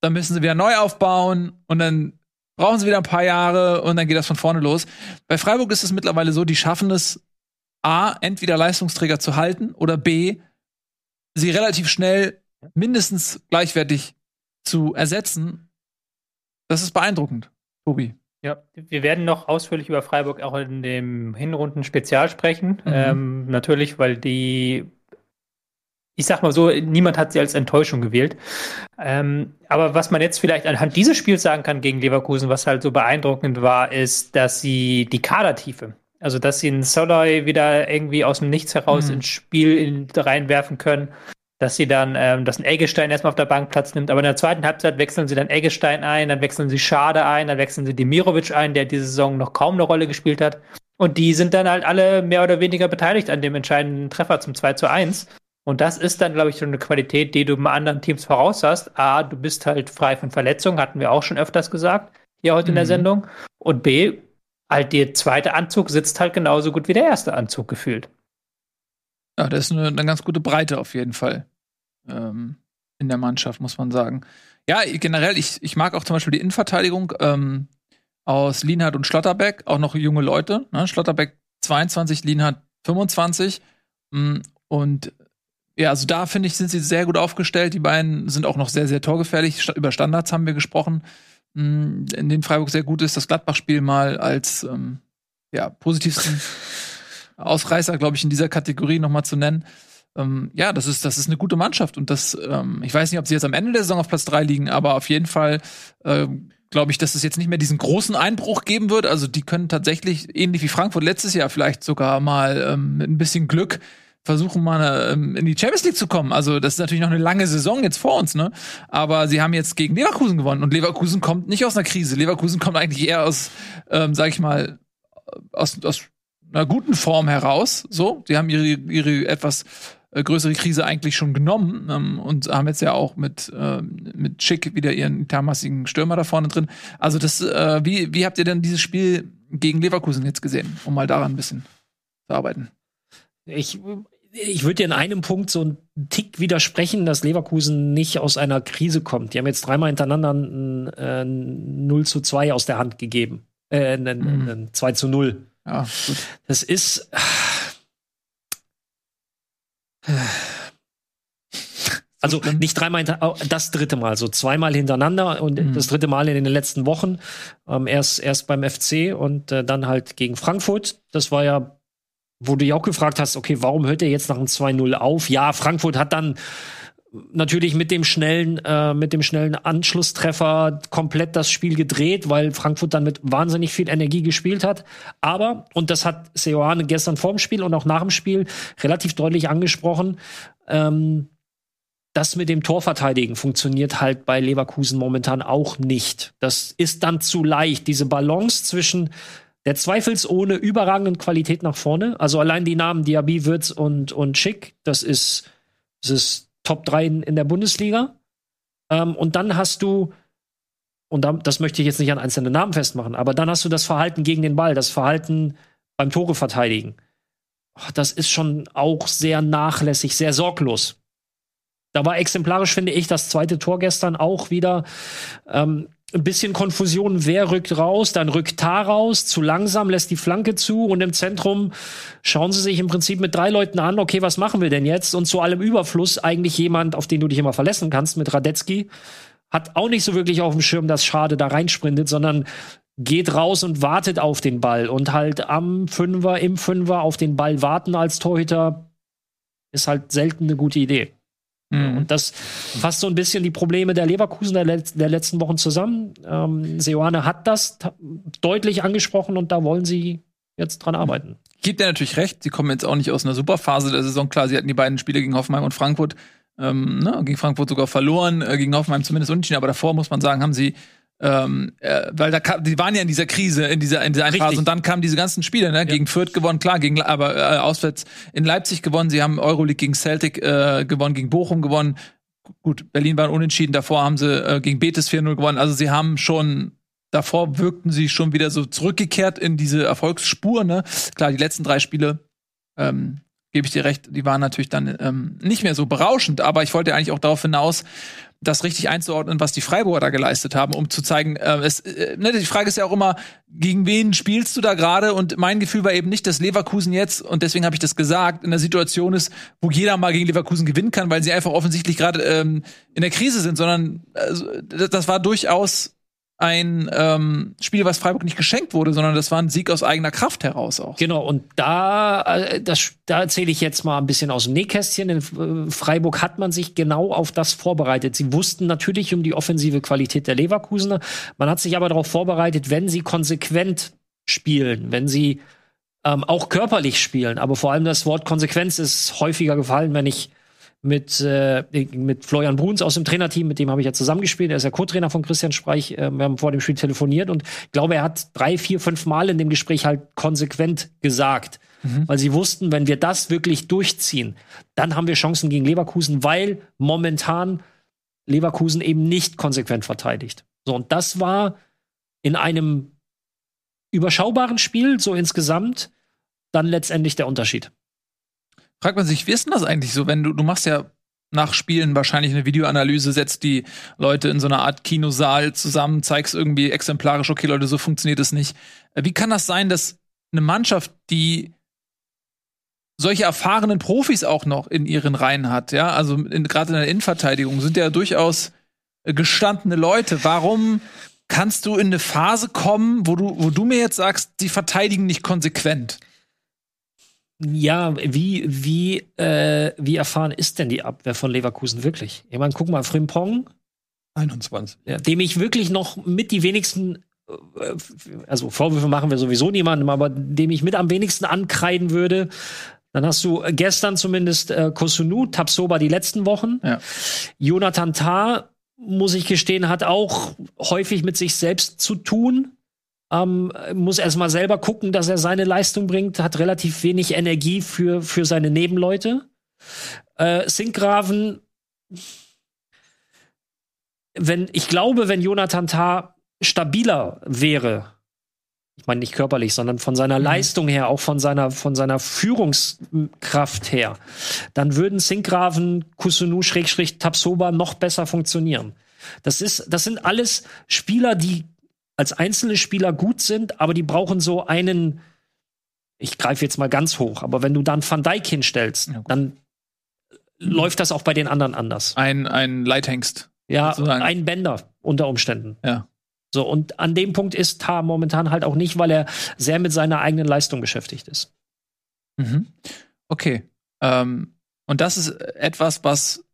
dann müssen sie wieder neu aufbauen und dann brauchen sie wieder ein paar Jahre und dann geht das von vorne los. Bei Freiburg ist es mittlerweile so, die schaffen es, A, entweder Leistungsträger zu halten oder B, sie relativ schnell mindestens gleichwertig zu ersetzen das ist beeindruckend, Tobi. Ja, wir werden noch ausführlich über Freiburg auch in dem Hinrunden-Spezial sprechen. Mhm. Ähm, natürlich, weil die, ich sag mal so, niemand hat sie als Enttäuschung gewählt. Ähm, aber was man jetzt vielleicht anhand dieses Spiels sagen kann gegen Leverkusen, was halt so beeindruckend war, ist, dass sie die Kadertiefe, also dass sie einen Soloy wieder irgendwie aus dem Nichts heraus mhm. ins Spiel in, reinwerfen können dass sie dann, ähm, dass ein Eggestein erstmal auf der Bank Platz nimmt, aber in der zweiten Halbzeit wechseln sie dann Eggestein ein, dann wechseln sie Schade ein, dann wechseln sie Demirovic ein, der diese Saison noch kaum eine Rolle gespielt hat. Und die sind dann halt alle mehr oder weniger beteiligt an dem entscheidenden Treffer zum 2 zu 1. Und das ist dann, glaube ich, so eine Qualität, die du bei anderen Teams voraus hast. A, du bist halt frei von Verletzungen, hatten wir auch schon öfters gesagt, hier heute mhm. in der mhm. Sendung. Und B, halt der zweite Anzug sitzt halt genauso gut wie der erste Anzug gefühlt. Ja, das ist eine, eine ganz gute Breite auf jeden Fall ähm, in der Mannschaft, muss man sagen. Ja, generell, ich, ich mag auch zum Beispiel die Innenverteidigung ähm, aus Lienhardt und Schlotterbeck, auch noch junge Leute. Ne? Schlotterbeck 22, Lienhardt 25. Mm, und ja, also da finde ich, sind sie sehr gut aufgestellt. Die beiden sind auch noch sehr, sehr torgefährlich. Über Standards haben wir gesprochen, mm, in denen Freiburg sehr gut ist. Das Gladbach-Spiel mal als ähm, ja, positivsten [laughs] Ausreißer, glaube ich, in dieser Kategorie nochmal zu nennen ähm, ja, das ist, das ist eine gute Mannschaft. Und das, ähm, ich weiß nicht, ob sie jetzt am Ende der Saison auf Platz drei liegen, aber auf jeden Fall äh, glaube ich, dass es jetzt nicht mehr diesen großen Einbruch geben wird. Also die können tatsächlich, ähnlich wie Frankfurt letztes Jahr, vielleicht sogar mal ähm, mit ein bisschen Glück versuchen mal ähm, in die Champions League zu kommen. Also das ist natürlich noch eine lange Saison jetzt vor uns, ne? Aber sie haben jetzt gegen Leverkusen gewonnen und Leverkusen kommt nicht aus einer Krise. Leverkusen kommt eigentlich eher aus, ähm, sag ich mal, aus, aus einer guten Form heraus. So, sie haben ihre ihre etwas äh, größere Krise eigentlich schon genommen ähm, und haben jetzt ja auch mit, äh, mit Schick wieder ihren thermassigen Stürmer da vorne drin. Also das, äh, wie, wie habt ihr denn dieses Spiel gegen Leverkusen jetzt gesehen, um mal daran ein bisschen zu arbeiten? Ich, ich würde dir in einem Punkt so einen Tick widersprechen, dass Leverkusen nicht aus einer Krise kommt. Die haben jetzt dreimal hintereinander ein, äh, 0 zu 2 aus der Hand gegeben. Äh, ein, mhm. ein 2 zu 0. Ja, gut. Das ist [sighs] also nicht dreimal, das dritte Mal, so zweimal hintereinander und mhm. das dritte Mal in den letzten Wochen. Ähm, erst, erst beim FC und äh, dann halt gegen Frankfurt. Das war ja, wo du ja auch gefragt hast, okay, warum hört er jetzt nach einem 2-0 auf? Ja, Frankfurt hat dann natürlich mit dem schnellen, äh, mit dem schnellen Anschlusstreffer komplett das Spiel gedreht, weil Frankfurt dann mit wahnsinnig viel Energie gespielt hat. Aber, und das hat Seoane gestern vorm Spiel und auch nach dem Spiel relativ deutlich angesprochen, ähm, das mit dem Torverteidigen funktioniert halt bei Leverkusen momentan auch nicht. Das ist dann zu leicht. Diese Balance zwischen der zweifelsohne überragenden Qualität nach vorne, also allein die Namen Diaby, Wirtz und, und Schick, das ist, das ist Top 3 in, der Bundesliga. Ähm, und dann hast du, und da, das möchte ich jetzt nicht an einzelnen Namen festmachen, aber dann hast du das Verhalten gegen den Ball, das Verhalten beim Tore verteidigen. Das ist schon auch sehr nachlässig, sehr sorglos. Da war exemplarisch, finde ich, das zweite Tor gestern auch wieder. Ähm, ein bisschen Konfusion, wer rückt raus, dann rückt Tar raus, zu langsam, lässt die Flanke zu und im Zentrum schauen sie sich im Prinzip mit drei Leuten an, okay, was machen wir denn jetzt? Und zu allem Überfluss eigentlich jemand, auf den du dich immer verlassen kannst, mit Radetzky, hat auch nicht so wirklich auf dem Schirm, dass Schade da reinsprintet, sondern geht raus und wartet auf den Ball und halt am Fünfer, im Fünfer auf den Ball warten als Torhüter ist halt selten eine gute Idee. Mhm. Und das fasst so ein bisschen die Probleme der Leverkusen der, Let der letzten Wochen zusammen. Ähm, Seoane hat das deutlich angesprochen und da wollen sie jetzt dran arbeiten. Gibt ja natürlich recht, sie kommen jetzt auch nicht aus einer Superphase der Saison. Klar, sie hatten die beiden Spiele gegen Hoffenheim und Frankfurt, ähm, ne, gegen Frankfurt sogar verloren, äh, gegen Hoffenheim zumindest unentschieden, aber davor muss man sagen, haben sie ähm, äh, weil da kam, die waren ja in dieser Krise, in dieser, in dieser Phase und dann kamen diese ganzen Spiele, ne? Ja. Gegen Fürth gewonnen, klar, gegen, aber äh, auswärts in Leipzig gewonnen, sie haben Euroleague gegen Celtic äh, gewonnen, gegen Bochum gewonnen. Gut, Berlin waren unentschieden, davor haben sie äh, gegen Betis 4-0 gewonnen. Also sie haben schon davor wirkten sie schon wieder so zurückgekehrt in diese Erfolgsspur, ne? Klar, die letzten drei Spiele ähm, gebe ich dir recht, die waren natürlich dann ähm, nicht mehr so berauschend, aber ich wollte eigentlich auch darauf hinaus, das richtig einzuordnen, was die Freiburger da geleistet haben, um zu zeigen, äh, es, äh, ne, die Frage ist ja auch immer, gegen wen spielst du da gerade? Und mein Gefühl war eben nicht, dass Leverkusen jetzt, und deswegen habe ich das gesagt, in der Situation ist, wo jeder mal gegen Leverkusen gewinnen kann, weil sie einfach offensichtlich gerade ähm, in der Krise sind, sondern also, das war durchaus ein ähm, Spiel, was Freiburg nicht geschenkt wurde, sondern das war ein Sieg aus eigener Kraft heraus auch. Genau, und da, äh, das, da erzähle ich jetzt mal ein bisschen aus dem Nähkästchen. In äh, Freiburg hat man sich genau auf das vorbereitet. Sie wussten natürlich um die offensive Qualität der Leverkusener. Man hat sich aber darauf vorbereitet, wenn sie konsequent spielen, wenn sie ähm, auch körperlich spielen, aber vor allem das Wort Konsequenz ist häufiger gefallen, wenn ich mit, äh, mit Florian Bruns aus dem Trainerteam, mit dem habe ich ja zusammengespielt. Er ist ja Co-Trainer von Christian Streich. Äh, wir haben vor dem Spiel telefoniert und ich glaube, er hat drei, vier, fünf Mal in dem Gespräch halt konsequent gesagt. Mhm. Weil sie wussten, wenn wir das wirklich durchziehen, dann haben wir Chancen gegen Leverkusen, weil momentan Leverkusen eben nicht konsequent verteidigt. So, und das war in einem überschaubaren Spiel, so insgesamt, dann letztendlich der Unterschied fragt man sich, wie ist denn das eigentlich so, wenn du, du machst ja nach Spielen wahrscheinlich eine Videoanalyse, setzt die Leute in so einer Art Kinosaal zusammen, zeigst irgendwie exemplarisch, okay, Leute, so funktioniert es nicht. Wie kann das sein, dass eine Mannschaft, die solche erfahrenen Profis auch noch in ihren Reihen hat, ja, also gerade in der Innenverteidigung sind ja durchaus äh, gestandene Leute. Warum kannst du in eine Phase kommen, wo du, wo du mir jetzt sagst, die verteidigen nicht konsequent? Ja, wie, wie, äh, wie erfahren ist denn die Abwehr von Leverkusen wirklich? Ich meine, guck mal, Frimpong. 21. Ja, dem ich wirklich noch mit die wenigsten, äh, also Vorwürfe machen wir sowieso niemandem, aber dem ich mit am wenigsten ankreiden würde. Dann hast du gestern zumindest äh, Kosunu, Tapsoba die letzten Wochen. Ja. Jonathan Tah, muss ich gestehen, hat auch häufig mit sich selbst zu tun. Ähm, muss erstmal selber gucken, dass er seine Leistung bringt, hat relativ wenig Energie für, für seine Nebenleute. Äh, Sinkgraven, wenn, ich glaube, wenn Jonathan Tah stabiler wäre, ich meine nicht körperlich, sondern von seiner mhm. Leistung her, auch von seiner, von seiner Führungskraft her, dann würden Sinkgraven, Kusunu, Schrägstrich, Tapsoba noch besser funktionieren. Das ist, das sind alles Spieler, die als einzelne Spieler gut sind, aber die brauchen so einen, ich greife jetzt mal ganz hoch, aber wenn du dann Van Dijk hinstellst, ja, dann läuft das auch bei den anderen anders. Ein, ein Leithengst. Ja, sozusagen. ein Bänder unter Umständen. Ja. So, und an dem Punkt ist Tar momentan halt auch nicht, weil er sehr mit seiner eigenen Leistung beschäftigt ist. Mhm. Okay. Ähm, und das ist etwas, was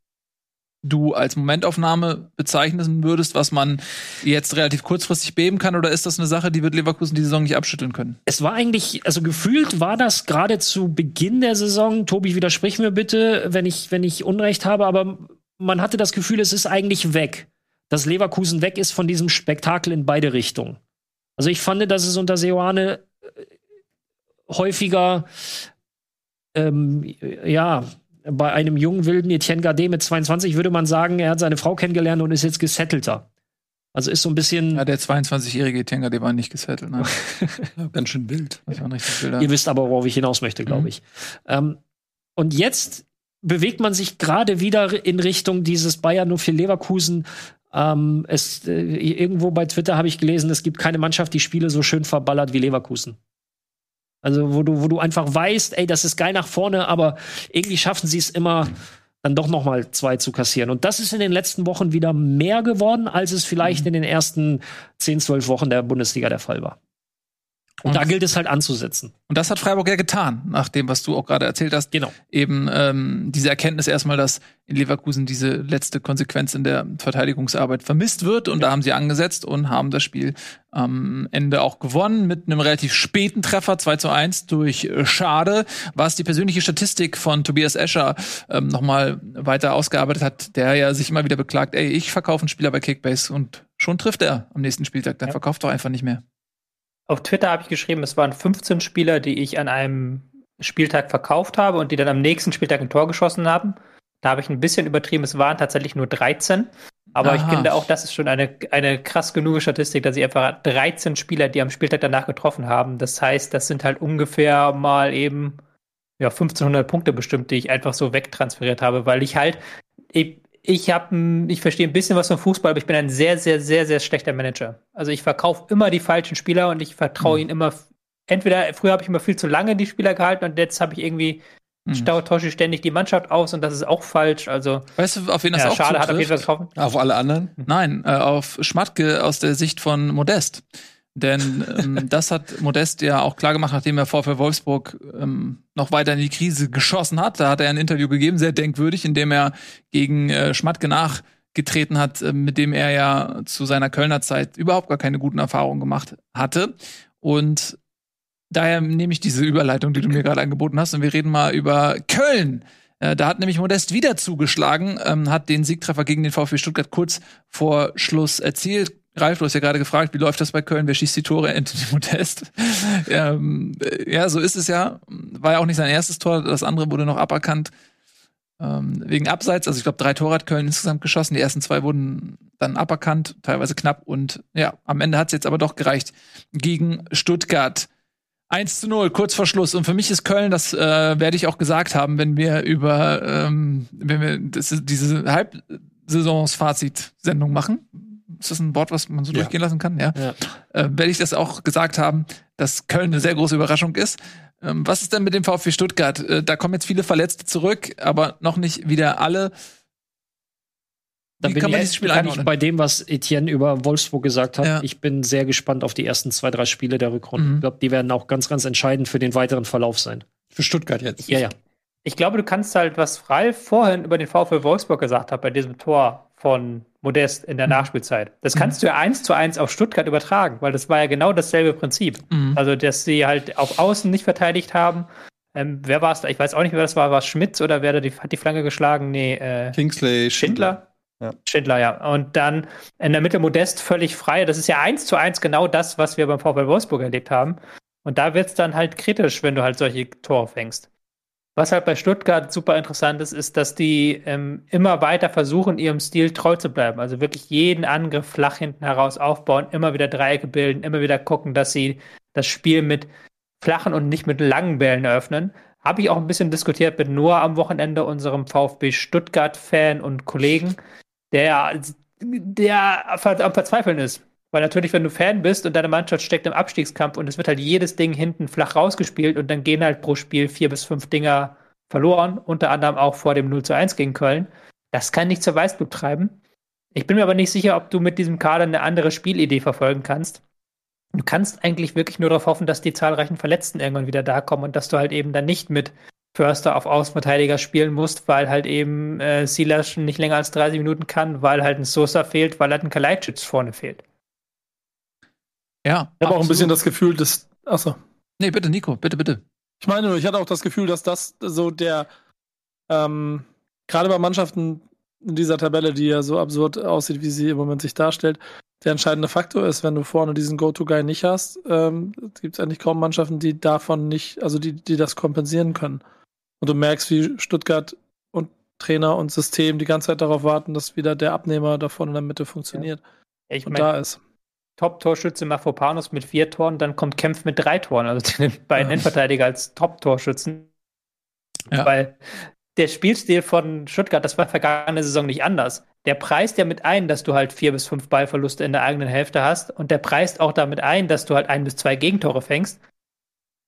du als Momentaufnahme bezeichnen würdest, was man jetzt relativ kurzfristig beben kann, oder ist das eine Sache, die wird Leverkusen die Saison nicht abschütteln können? Es war eigentlich, also gefühlt war das gerade zu Beginn der Saison, Tobi, widersprich mir bitte, wenn ich, wenn ich Unrecht habe, aber man hatte das Gefühl, es ist eigentlich weg. Dass Leverkusen weg ist von diesem Spektakel in beide Richtungen. Also ich fand, dass es unter Seoane äh, häufiger ähm, ja, bei einem jungen wilden Etienne Gardet mit 22 würde man sagen, er hat seine Frau kennengelernt und ist jetzt gesettelter. Also ist so ein bisschen. Ja, der 22-jährige Etienne Gardet war nicht gesettelt. Ne? [laughs] Ganz schön wild. Das war richtig wild. Ihr wisst aber, worauf ich hinaus möchte, glaube mhm. ich. Ähm, und jetzt bewegt man sich gerade wieder in Richtung dieses Bayern nur für Leverkusen. Ähm, es, äh, irgendwo bei Twitter habe ich gelesen, es gibt keine Mannschaft, die Spiele so schön verballert wie Leverkusen. Also, wo du, wo du einfach weißt, ey, das ist geil nach vorne, aber irgendwie schaffen sie es immer, dann doch noch mal zwei zu kassieren. Und das ist in den letzten Wochen wieder mehr geworden, als es vielleicht mhm. in den ersten 10, 12 Wochen der Bundesliga der Fall war. Und, und, da gilt es halt anzusetzen. Und das hat Freiburg ja getan, nach dem, was du auch gerade erzählt hast. Genau. Eben ähm, diese Erkenntnis erstmal, dass in Leverkusen diese letzte Konsequenz in der Verteidigungsarbeit vermisst wird. Und ja. da haben sie angesetzt und haben das Spiel am Ende auch gewonnen mit einem relativ späten Treffer, 2 zu 1 durch äh, Schade, was die persönliche Statistik von Tobias Escher ähm, nochmal weiter ausgearbeitet hat, der ja sich immer wieder beklagt, ey, ich verkaufe einen Spieler bei Kickbase und schon trifft er am nächsten Spieltag. Der ja. verkauft doch einfach nicht mehr. Auf Twitter habe ich geschrieben, es waren 15 Spieler, die ich an einem Spieltag verkauft habe und die dann am nächsten Spieltag ein Tor geschossen haben. Da habe ich ein bisschen übertrieben, es waren tatsächlich nur 13. Aber Aha. ich finde auch, das ist schon eine, eine krass genug Statistik, dass ich einfach 13 Spieler, die am Spieltag danach getroffen haben. Das heißt, das sind halt ungefähr mal eben ja, 1500 Punkte bestimmt, die ich einfach so wegtransferiert habe, weil ich halt, ich, ich habe, ich verstehe ein bisschen was vom Fußball, aber ich bin ein sehr, sehr, sehr, sehr schlechter Manager. Also ich verkaufe immer die falschen Spieler und ich vertraue mhm. ihnen immer. Entweder früher habe ich immer viel zu lange die Spieler gehalten und jetzt habe ich irgendwie mhm. Toschi ständig die Mannschaft aus und das ist auch falsch. Also weißt du, auf wen das ja, auch Schade zutrifft? hat auf jeden Fall getroffen. Auf alle anderen? Nein, äh, auf Schmatke aus der Sicht von Modest. Denn ähm, [laughs] das hat Modest ja auch klar gemacht, nachdem er VfL Wolfsburg ähm, noch weiter in die Krise geschossen hat. Da hat er ein Interview gegeben, sehr denkwürdig, in dem er gegen äh, Schmatke nachgetreten hat, äh, mit dem er ja zu seiner Kölner Zeit überhaupt gar keine guten Erfahrungen gemacht hatte. Und daher nehme ich diese Überleitung, die du mir gerade angeboten hast, und wir reden mal über Köln. Äh, da hat nämlich Modest wieder zugeschlagen, ähm, hat den Siegtreffer gegen den VfB Stuttgart kurz vor Schluss erzielt. Ralf, du hast ja gerade gefragt, wie läuft das bei Köln? Wer schießt die Tore? [laughs] Anthony Modest. ähm, äh, ja, so ist es ja. War ja auch nicht sein erstes Tor. Das andere wurde noch aberkannt. Ähm, wegen Abseits. Also ich glaube, drei Tore hat Köln insgesamt geschossen. Die ersten zwei wurden dann aberkannt, teilweise knapp. Und ja, am Ende hat es jetzt aber doch gereicht gegen Stuttgart. 1 zu 0, kurz vor Schluss. Und für mich ist Köln, das äh, werde ich auch gesagt haben, wenn wir über, ähm, wenn wir das, diese Halbsaisons-Fazit-Sendung machen. Ist das ein Wort, was man so ja. durchgehen lassen kann? Ja. ja. Äh, werde ich das auch gesagt haben, dass Köln eine sehr große Überraschung ist. Ähm, was ist denn mit dem VfB Stuttgart? Äh, da kommen jetzt viele Verletzte zurück, aber noch nicht wieder alle. Dann bin kann man dieses Spiel kann ich bei dem, was Etienne über Wolfsburg gesagt hat. Ja. Ich bin sehr gespannt auf die ersten zwei, drei Spiele der Rückrunde. Mhm. Ich glaube, die werden auch ganz, ganz entscheidend für den weiteren Verlauf sein. Für Stuttgart jetzt. Ja, ja. Ich glaube, du kannst halt, was Ralf vorhin über den VfL Wolfsburg gesagt hat, bei diesem Tor von Modest in der mhm. Nachspielzeit. Das mhm. kannst du ja eins zu eins auf Stuttgart übertragen, weil das war ja genau dasselbe Prinzip. Mhm. Also, dass sie halt auf Außen nicht verteidigt haben. Ähm, wer war es da? Ich weiß auch nicht, wer das war. War es Schmitz oder wer da die, hat die Flanke geschlagen? Nee, äh, Kingsley Schindler. Ja. Schindler, ja. Und dann in der Mitte Modest völlig frei. Das ist ja eins zu eins genau das, was wir beim VfL Wolfsburg erlebt haben. Und da wird es dann halt kritisch, wenn du halt solche Tore fängst. Was halt bei Stuttgart super interessant ist, ist, dass die ähm, immer weiter versuchen, ihrem Stil treu zu bleiben. Also wirklich jeden Angriff flach hinten heraus aufbauen, immer wieder Dreiecke bilden, immer wieder gucken, dass sie das Spiel mit flachen und nicht mit langen Bällen eröffnen. Habe ich auch ein bisschen diskutiert mit Noah am Wochenende, unserem VfB Stuttgart-Fan und Kollegen, der, der am Verzweifeln ist. Weil natürlich, wenn du Fan bist und deine Mannschaft steckt im Abstiegskampf und es wird halt jedes Ding hinten flach rausgespielt und dann gehen halt pro Spiel vier bis fünf Dinger verloren, unter anderem auch vor dem 0 zu 1 gegen Köln. Das kann nicht zur Weißblut treiben. Ich bin mir aber nicht sicher, ob du mit diesem Kader eine andere Spielidee verfolgen kannst. Du kannst eigentlich wirklich nur darauf hoffen, dass die zahlreichen Verletzten irgendwann wieder da kommen und dass du halt eben dann nicht mit Förster auf Außenverteidiger spielen musst, weil halt eben äh, Silas nicht länger als 30 Minuten kann, weil halt ein Sosa fehlt, weil halt ein Kalajdzic vorne fehlt. Ja. Ich habe auch ein bisschen das Gefühl, dass. Achso. Nee, bitte, Nico, bitte, bitte. Ich meine nur, ich hatte auch das Gefühl, dass das so der. Ähm, Gerade bei Mannschaften in dieser Tabelle, die ja so absurd aussieht, wie sie im Moment sich darstellt, der entscheidende Faktor ist, wenn du vorne diesen Go-To-Guy nicht hast, ähm, gibt es eigentlich kaum Mannschaften, die davon nicht, also die, die das kompensieren können. Und du merkst, wie Stuttgart und Trainer und System die ganze Zeit darauf warten, dass wieder der Abnehmer davon in der Mitte funktioniert. Ja. Ich und mein, da ist. Top-Torschütze Mafropanos mit vier Toren, dann kommt Kempf mit drei Toren, also [laughs] die beiden ja. Endverteidiger als Top-Torschützen. Ja. Weil der Spielstil von Stuttgart, das war vergangene Saison nicht anders. Der preist ja mit ein, dass du halt vier bis fünf Ballverluste in der eigenen Hälfte hast und der preist auch damit ein, dass du halt ein bis zwei Gegentore fängst.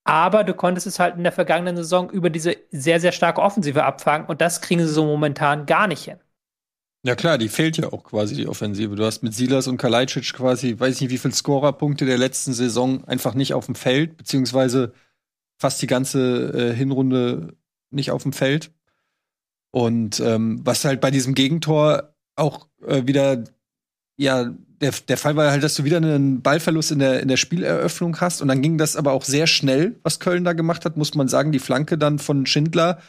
Aber du konntest es halt in der vergangenen Saison über diese sehr, sehr starke Offensive abfangen und das kriegen sie so momentan gar nicht hin. Ja klar, die fehlt ja auch quasi die Offensive. Du hast mit Silas und Kalajdzic quasi, weiß ich nicht, wie viele Scorerpunkte der letzten Saison einfach nicht auf dem Feld, beziehungsweise fast die ganze äh, Hinrunde nicht auf dem Feld. Und ähm, was halt bei diesem Gegentor auch äh, wieder, ja, der, der Fall war halt, dass du wieder einen Ballverlust in der, in der Spieleröffnung hast. Und dann ging das aber auch sehr schnell, was Köln da gemacht hat, muss man sagen. Die Flanke dann von Schindler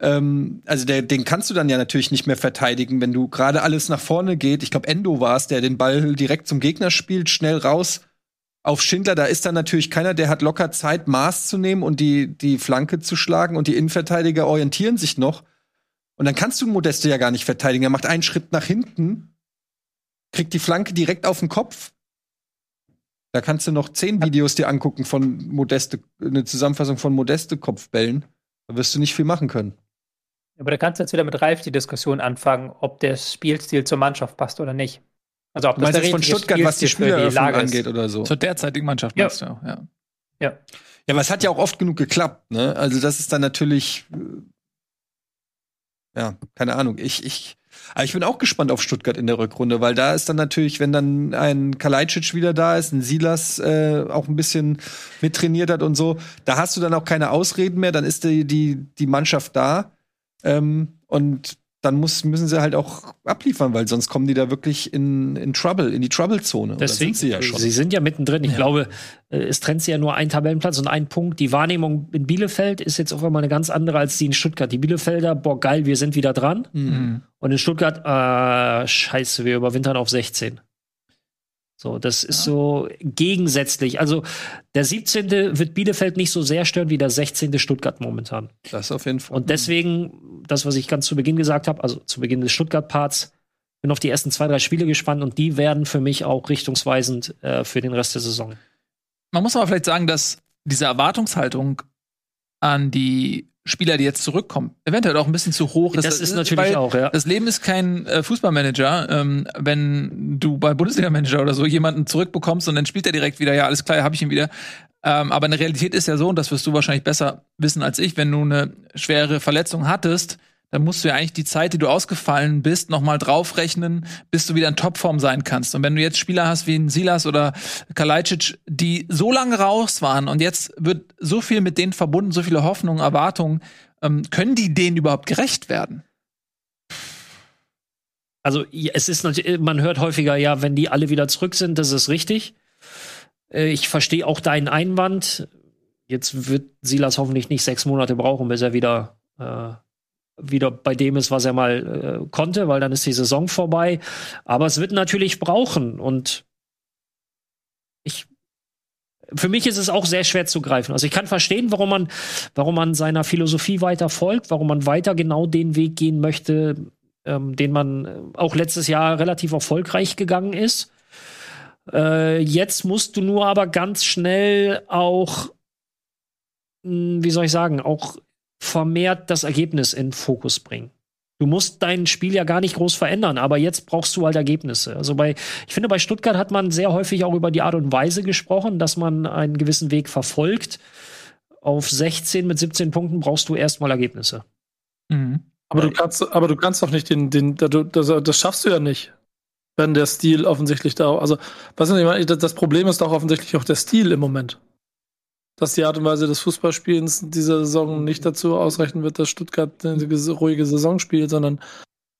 ähm, also der, den kannst du dann ja natürlich nicht mehr verteidigen, wenn du gerade alles nach vorne geht. Ich glaube, Endo war es, der den Ball direkt zum Gegner spielt, schnell raus auf Schindler. Da ist dann natürlich keiner, der hat locker Zeit, Maß zu nehmen und die, die Flanke zu schlagen und die Innenverteidiger orientieren sich noch. Und dann kannst du Modeste ja gar nicht verteidigen. Er macht einen Schritt nach hinten, kriegt die Flanke direkt auf den Kopf. Da kannst du noch zehn Videos dir angucken von Modeste, eine Zusammenfassung von Modeste Kopfbällen. Da wirst du nicht viel machen können. Aber da kannst du jetzt wieder mit Ralf die Diskussion anfangen, ob der Spielstil zur Mannschaft passt oder nicht. Also ob du das meinst der von Stuttgart, was die Spieleröffnung angeht oder so. Zur derzeitigen Mannschaft ja. meinst du, ja. Ja. Ja, aber es hat ja auch oft genug geklappt, ne? Also das ist dann natürlich, äh, ja, keine Ahnung. Ich, ich, aber ich bin auch gespannt auf Stuttgart in der Rückrunde, weil da ist dann natürlich, wenn dann ein Kalajdzic wieder da ist, ein Silas äh, auch ein bisschen mittrainiert hat und so, da hast du dann auch keine Ausreden mehr, dann ist die, die, die Mannschaft da. Ähm, und dann muss, müssen sie halt auch abliefern, weil sonst kommen die da wirklich in, in Trouble, in die Trouble-Zone. Deswegen, sind sie ja schon. Sie sind ja mittendrin. Ich ja. glaube, äh, es trennt sie ja nur ein Tabellenplatz und ein Punkt. Die Wahrnehmung in Bielefeld ist jetzt auf einmal eine ganz andere als die in Stuttgart. Die Bielefelder, boah, geil, wir sind wieder dran. Mhm. Und in Stuttgart, äh, scheiße, wir überwintern auf 16. So, das ist ja. so gegensätzlich. Also der 17. wird Bielefeld nicht so sehr stören wie der 16. Stuttgart momentan. Das auf jeden Fall. Und deswegen, das, was ich ganz zu Beginn gesagt habe, also zu Beginn des Stuttgart-Parts, bin auf die ersten zwei, drei Spiele gespannt und die werden für mich auch richtungsweisend äh, für den Rest der Saison. Man muss aber vielleicht sagen, dass diese Erwartungshaltung an die Spieler, die jetzt zurückkommen, eventuell auch ein bisschen zu hoch ist. Das ist natürlich auch, ja. Das Leben ist kein äh, Fußballmanager. Ähm, wenn du bei Bundesliga-Manager oder so jemanden zurückbekommst und dann spielt er direkt wieder, ja, alles klar, habe ich ihn wieder. Ähm, aber eine Realität ist ja so, und das wirst du wahrscheinlich besser wissen als ich, wenn du eine schwere Verletzung hattest, dann musst du ja eigentlich die Zeit, die du ausgefallen bist, nochmal draufrechnen, bis du wieder in Topform sein kannst. Und wenn du jetzt Spieler hast wie Silas oder Kalajdzic, die so lange raus waren und jetzt wird so viel mit denen verbunden, so viele Hoffnungen, Erwartungen, ähm, können die denen überhaupt gerecht werden? Also es ist natürlich, man hört häufiger, ja, wenn die alle wieder zurück sind, das ist richtig. Äh, ich verstehe auch deinen Einwand. Jetzt wird Silas hoffentlich nicht sechs Monate brauchen, bis er wieder äh, wieder bei dem ist, was er mal äh, konnte, weil dann ist die Saison vorbei. Aber es wird natürlich brauchen und ich für mich ist es auch sehr schwer zu greifen. Also ich kann verstehen, warum man, warum man seiner Philosophie weiter folgt, warum man weiter genau den Weg gehen möchte, ähm, den man auch letztes Jahr relativ erfolgreich gegangen ist. Äh, jetzt musst du nur aber ganz schnell auch, hm, wie soll ich sagen, auch vermehrt das Ergebnis in Fokus bringen. Du musst dein Spiel ja gar nicht groß verändern, aber jetzt brauchst du halt Ergebnisse. Also bei, ich finde, bei Stuttgart hat man sehr häufig auch über die Art und Weise gesprochen, dass man einen gewissen Weg verfolgt. Auf 16 mit 17 Punkten brauchst du erstmal Ergebnisse. Mhm. Aber du kannst, aber du kannst doch nicht den, den, das, das schaffst du ja nicht. Wenn der Stil offensichtlich da, also, was ich das Problem ist doch offensichtlich auch der Stil im Moment dass die Art und Weise des Fußballspielens dieser Saison nicht dazu ausreichen wird, dass Stuttgart eine ruhige Saison spielt, sondern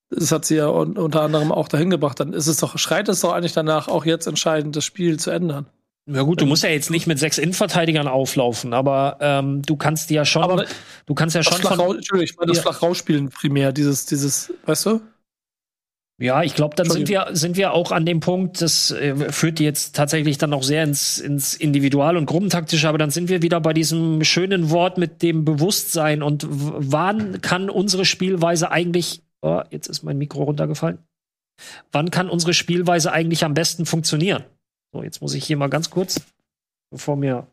es hat sie ja unter anderem auch dahin gebracht. Dann ist es doch, schreit es doch eigentlich danach, auch jetzt entscheidend das Spiel zu ändern. Ja gut, du musst ja jetzt nicht mit sechs Innenverteidigern auflaufen, aber ähm, du kannst ja schon, aber du kannst ja schon von, Entschuldigung, ich meine das ja. Flach primär, dieses, dieses, weißt du? Ja, ich glaube, dann sind wir, sind wir auch an dem Punkt, das äh, führt jetzt tatsächlich dann auch sehr ins, ins Individual- und Gruppentaktische, aber dann sind wir wieder bei diesem schönen Wort mit dem Bewusstsein und wann kann unsere Spielweise eigentlich, oh, jetzt ist mein Mikro runtergefallen, wann kann unsere Spielweise eigentlich am besten funktionieren? So, jetzt muss ich hier mal ganz kurz, bevor mir,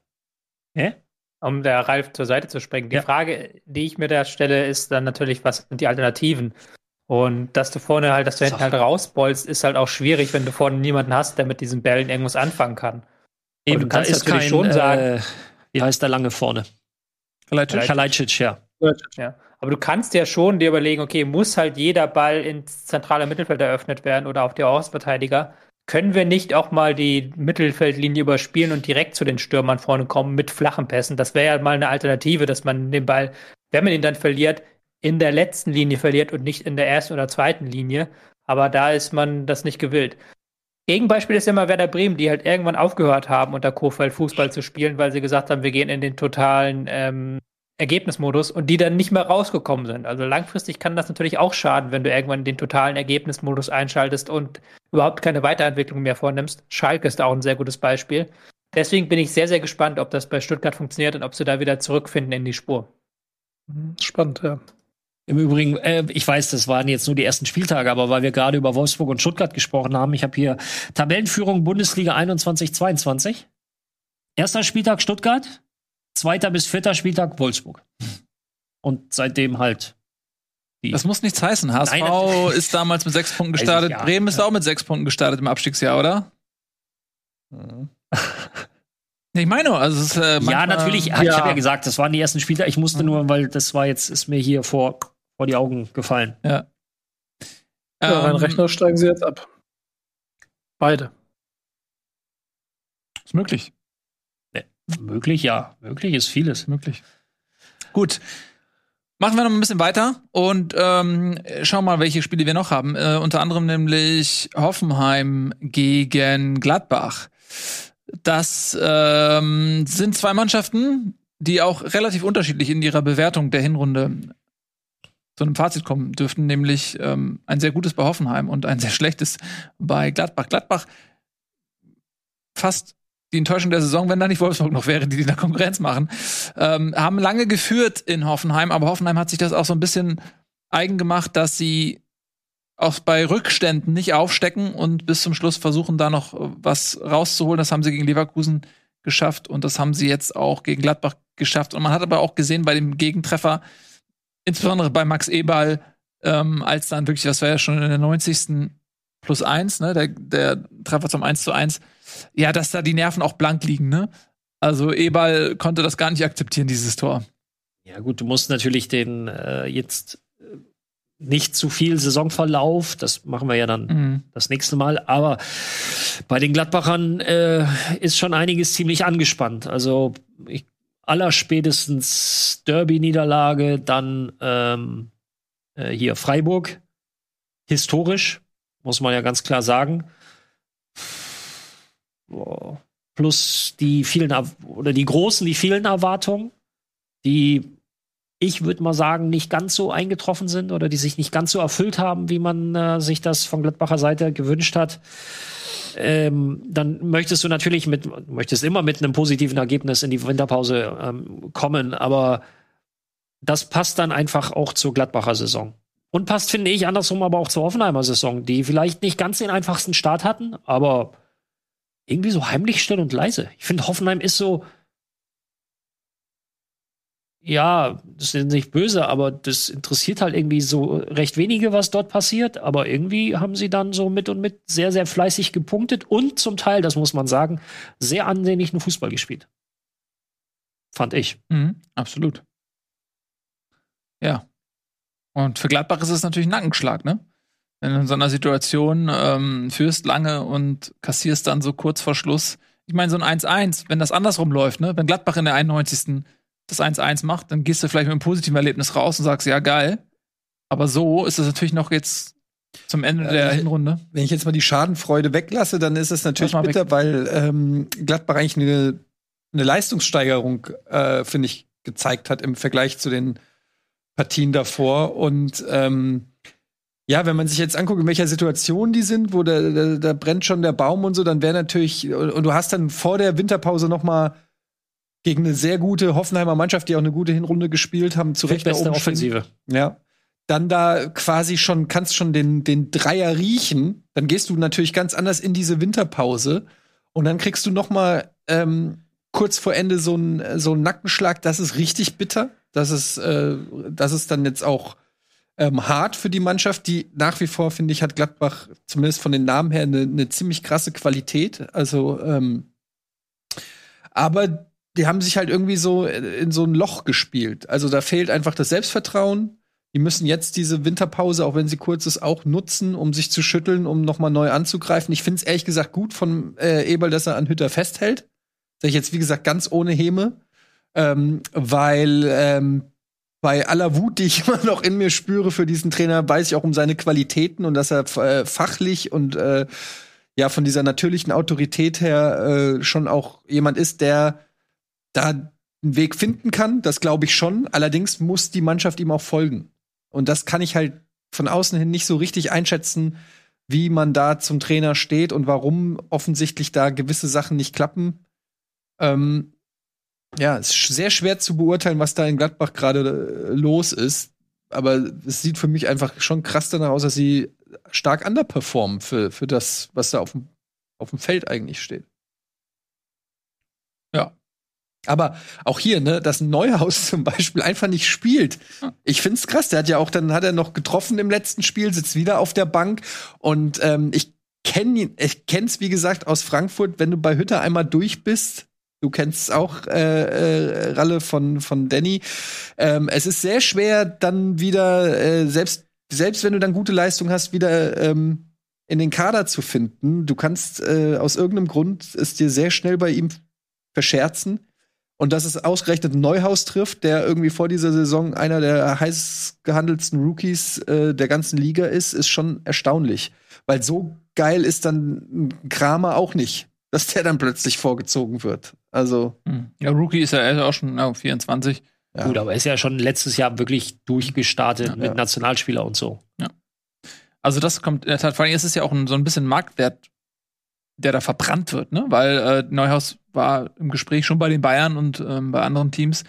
hä? Um der Ralf zur Seite zu sprengen. Die ja. Frage, die ich mir da stelle, ist dann natürlich, was sind die Alternativen? Und dass du vorne halt, dass du hinten halt rausbolst, ist halt auch schwierig, wenn du vorne niemanden hast, der mit diesen Bällen irgendwas anfangen kann. Eben, du kannst da ist natürlich kein, schon sagen. Äh, wie heißt der lange vorne? Kalajdzic. Kalajdzic, ja. ja. Aber du kannst ja schon dir überlegen, okay, muss halt jeder Ball ins zentrale Mittelfeld eröffnet werden oder auf die Außenverteidiger? Können wir nicht auch mal die Mittelfeldlinie überspielen und direkt zu den Stürmern vorne kommen mit flachen Pässen? Das wäre ja mal eine Alternative, dass man den Ball, wenn man ihn dann verliert, in der letzten Linie verliert und nicht in der ersten oder zweiten Linie. Aber da ist man das nicht gewillt. Gegenbeispiel ist immer Werder Bremen, die halt irgendwann aufgehört haben, unter Kofeld Fußball zu spielen, weil sie gesagt haben, wir gehen in den totalen ähm, Ergebnismodus und die dann nicht mehr rausgekommen sind. Also langfristig kann das natürlich auch schaden, wenn du irgendwann den totalen Ergebnismodus einschaltest und überhaupt keine Weiterentwicklung mehr vornimmst. Schalke ist auch ein sehr gutes Beispiel. Deswegen bin ich sehr, sehr gespannt, ob das bei Stuttgart funktioniert und ob sie da wieder zurückfinden in die Spur. Spannend, ja. Im Übrigen, äh, ich weiß, das waren jetzt nur die ersten Spieltage, aber weil wir gerade über Wolfsburg und Stuttgart gesprochen haben, ich habe hier Tabellenführung Bundesliga 21-22. Erster Spieltag Stuttgart, zweiter bis vierter Spieltag Wolfsburg. Und seitdem halt. Das muss nichts heißen. HSV Nein, ist damals mit sechs Punkten gestartet. Ich, ja. Bremen ist auch mit sechs Punkten gestartet im Abstiegsjahr, oder? [laughs] Ich meine, also es ist, äh, ja, natürlich. ja. Ich habe ja gesagt, das waren die ersten Spiele. Ich musste nur, weil das war jetzt, ist mir hier vor, vor die Augen gefallen. Ja. Ja, Ähm, Rechner steigen sie jetzt ab. Beide. Ist möglich. Möglich, ja. Möglich ist vieles. möglich. Gut. Machen wir noch ein bisschen weiter und ähm, schauen mal, welche Spiele wir noch haben. Äh, unter anderem nämlich Hoffenheim gegen Gladbach. Das ähm, sind zwei Mannschaften, die auch relativ unterschiedlich in ihrer Bewertung der Hinrunde zu einem Fazit kommen dürften, nämlich ähm, ein sehr gutes bei Hoffenheim und ein sehr schlechtes bei Gladbach. Gladbach fast die Enttäuschung der Saison, wenn da nicht Wolfsburg noch wäre, die die da Konkurrenz machen, ähm, haben lange geführt in Hoffenheim, aber Hoffenheim hat sich das auch so ein bisschen eigen gemacht, dass sie auch bei Rückständen nicht aufstecken und bis zum Schluss versuchen, da noch äh, was rauszuholen. Das haben sie gegen Leverkusen geschafft und das haben sie jetzt auch gegen Gladbach geschafft. Und man hat aber auch gesehen bei dem Gegentreffer, insbesondere bei Max Eberl, ähm, als dann wirklich, das war ja schon in der 90. plus eins, ne, der, der Treffer zum 1 zu 1, ja, dass da die Nerven auch blank liegen, ne? Also Eberl konnte das gar nicht akzeptieren, dieses Tor. Ja, gut, du musst natürlich den äh, jetzt äh, nicht zu viel Saisonverlauf, das machen wir ja dann Mhm. das nächste Mal, aber bei den Gladbachern äh, ist schon einiges ziemlich angespannt. Also ich, allerspätestens Derby-Niederlage, dann ähm, äh, hier Freiburg, historisch, muss man ja ganz klar sagen. Plus die vielen oder die großen, die vielen Erwartungen, die ich würde mal sagen, nicht ganz so eingetroffen sind oder die sich nicht ganz so erfüllt haben, wie man äh, sich das von Gladbacher Seite gewünscht hat. Ähm, dann möchtest du natürlich mit, möchtest immer mit einem positiven Ergebnis in die Winterpause ähm, kommen, aber das passt dann einfach auch zur Gladbacher Saison. Und passt, finde ich, andersrum aber auch zur Hoffenheimer Saison, die vielleicht nicht ganz den einfachsten Start hatten, aber irgendwie so heimlich still und leise. Ich finde, Hoffenheim ist so, ja, das ist nicht böse, aber das interessiert halt irgendwie so recht wenige, was dort passiert. Aber irgendwie haben sie dann so mit und mit sehr, sehr fleißig gepunktet und zum Teil, das muss man sagen, sehr ansehnlichen Fußball gespielt. Fand ich. Mhm, absolut. Ja. Und für Gladbach ist es natürlich ein Nackenschlag, ne? Wenn du in so einer Situation ähm, führst lange und kassierst dann so kurz vor Schluss. Ich meine, so ein 1-1, wenn das andersrum läuft, ne? Wenn Gladbach in der 91. das 1-1 macht, dann gehst du vielleicht mit einem positiven Erlebnis raus und sagst, ja, geil. Aber so ist es natürlich noch jetzt zum Ende der Äh, Hinrunde. Wenn ich jetzt mal die Schadenfreude weglasse, dann ist es natürlich bitter, weil ähm, Gladbach eigentlich eine, eine Leistungssteigerung, äh, finde ich, gezeigt hat im Vergleich zu den Partien davor. Und ähm, ja, wenn man sich jetzt anguckt, in welcher Situation die sind, wo da, da, da brennt schon der Baum und so, dann wäre natürlich, und, und du hast dann vor der Winterpause noch mal gegen eine sehr gute Hoffenheimer Mannschaft, die auch eine gute Hinrunde gespielt haben, zu Recht Beste. Offensive. Ja. Dann da quasi schon, kannst schon den, den Dreier riechen. Dann gehst du natürlich ganz anders in diese Winterpause. Und dann kriegst du noch mal ähm, kurz vor Ende so einen so einen Nackenschlag. Das ist richtig bitter. Das ist, äh, das ist dann jetzt auch ähm, hart für die Mannschaft, die nach wie vor, finde ich, hat Gladbach zumindest von den Namen her eine, eine ziemlich krasse Qualität. Also, ähm, aber die haben sich halt irgendwie so in so ein Loch gespielt. Also da fehlt einfach das Selbstvertrauen. Die müssen jetzt diese Winterpause, auch wenn sie kurz ist, auch nutzen, um sich zu schütteln, um noch mal neu anzugreifen. Ich finde es ehrlich gesagt gut von äh, Eberl, dass er an Hütter festhält. Sag ich jetzt, wie gesagt, ganz ohne Häme. Ähm, weil ähm, bei aller Wut, die ich [laughs] immer noch in mir spüre für diesen Trainer, weiß ich auch um seine Qualitäten und dass er äh, fachlich und äh, ja von dieser natürlichen Autorität her äh, schon auch jemand ist, der da einen Weg finden kann. Das glaube ich schon. Allerdings muss die Mannschaft ihm auch folgen. Und das kann ich halt von außen hin nicht so richtig einschätzen, wie man da zum Trainer steht und warum offensichtlich da gewisse Sachen nicht klappen. Ähm, ja, es ist sehr schwer zu beurteilen, was da in Gladbach gerade äh, los ist. Aber es sieht für mich einfach schon krass danach aus, dass sie stark underperformen für, für das, was da auf dem, auf dem Feld eigentlich steht. Aber auch hier, ne, dass Neuhaus [laughs] zum Beispiel einfach nicht spielt. Ich find's krass. Der hat ja auch, dann hat er noch getroffen im letzten Spiel, sitzt wieder auf der Bank. Und ähm, ich kenne ihn, ich kenn's, wie gesagt, aus Frankfurt, wenn du bei Hütter einmal durch bist, Du kennst auch äh, äh, Ralle von, von Danny. Ähm, es ist sehr schwer, dann wieder, äh, selbst, selbst wenn du dann gute Leistung hast, wieder ähm, in den Kader zu finden. Du kannst äh, aus irgendeinem Grund es dir sehr schnell bei ihm verscherzen. Und dass es ausgerechnet Neuhaus trifft, der irgendwie vor dieser Saison einer der heiß gehandelsten Rookies äh, der ganzen Liga ist, ist schon erstaunlich. Weil so geil ist dann Kramer auch nicht, dass der dann plötzlich vorgezogen wird. Also. Hm. Ja, Rookie ist ja auch schon oh, 24. Ja. Gut, aber er ist ja schon letztes Jahr wirklich durchgestartet ja, mit ja. Nationalspieler und so. Ja. Also das kommt in der Tat, vor allem ist es ja auch ein, so ein bisschen Marktwert der da verbrannt wird, ne? Weil äh, Neuhaus war im Gespräch schon bei den Bayern und ähm, bei anderen Teams.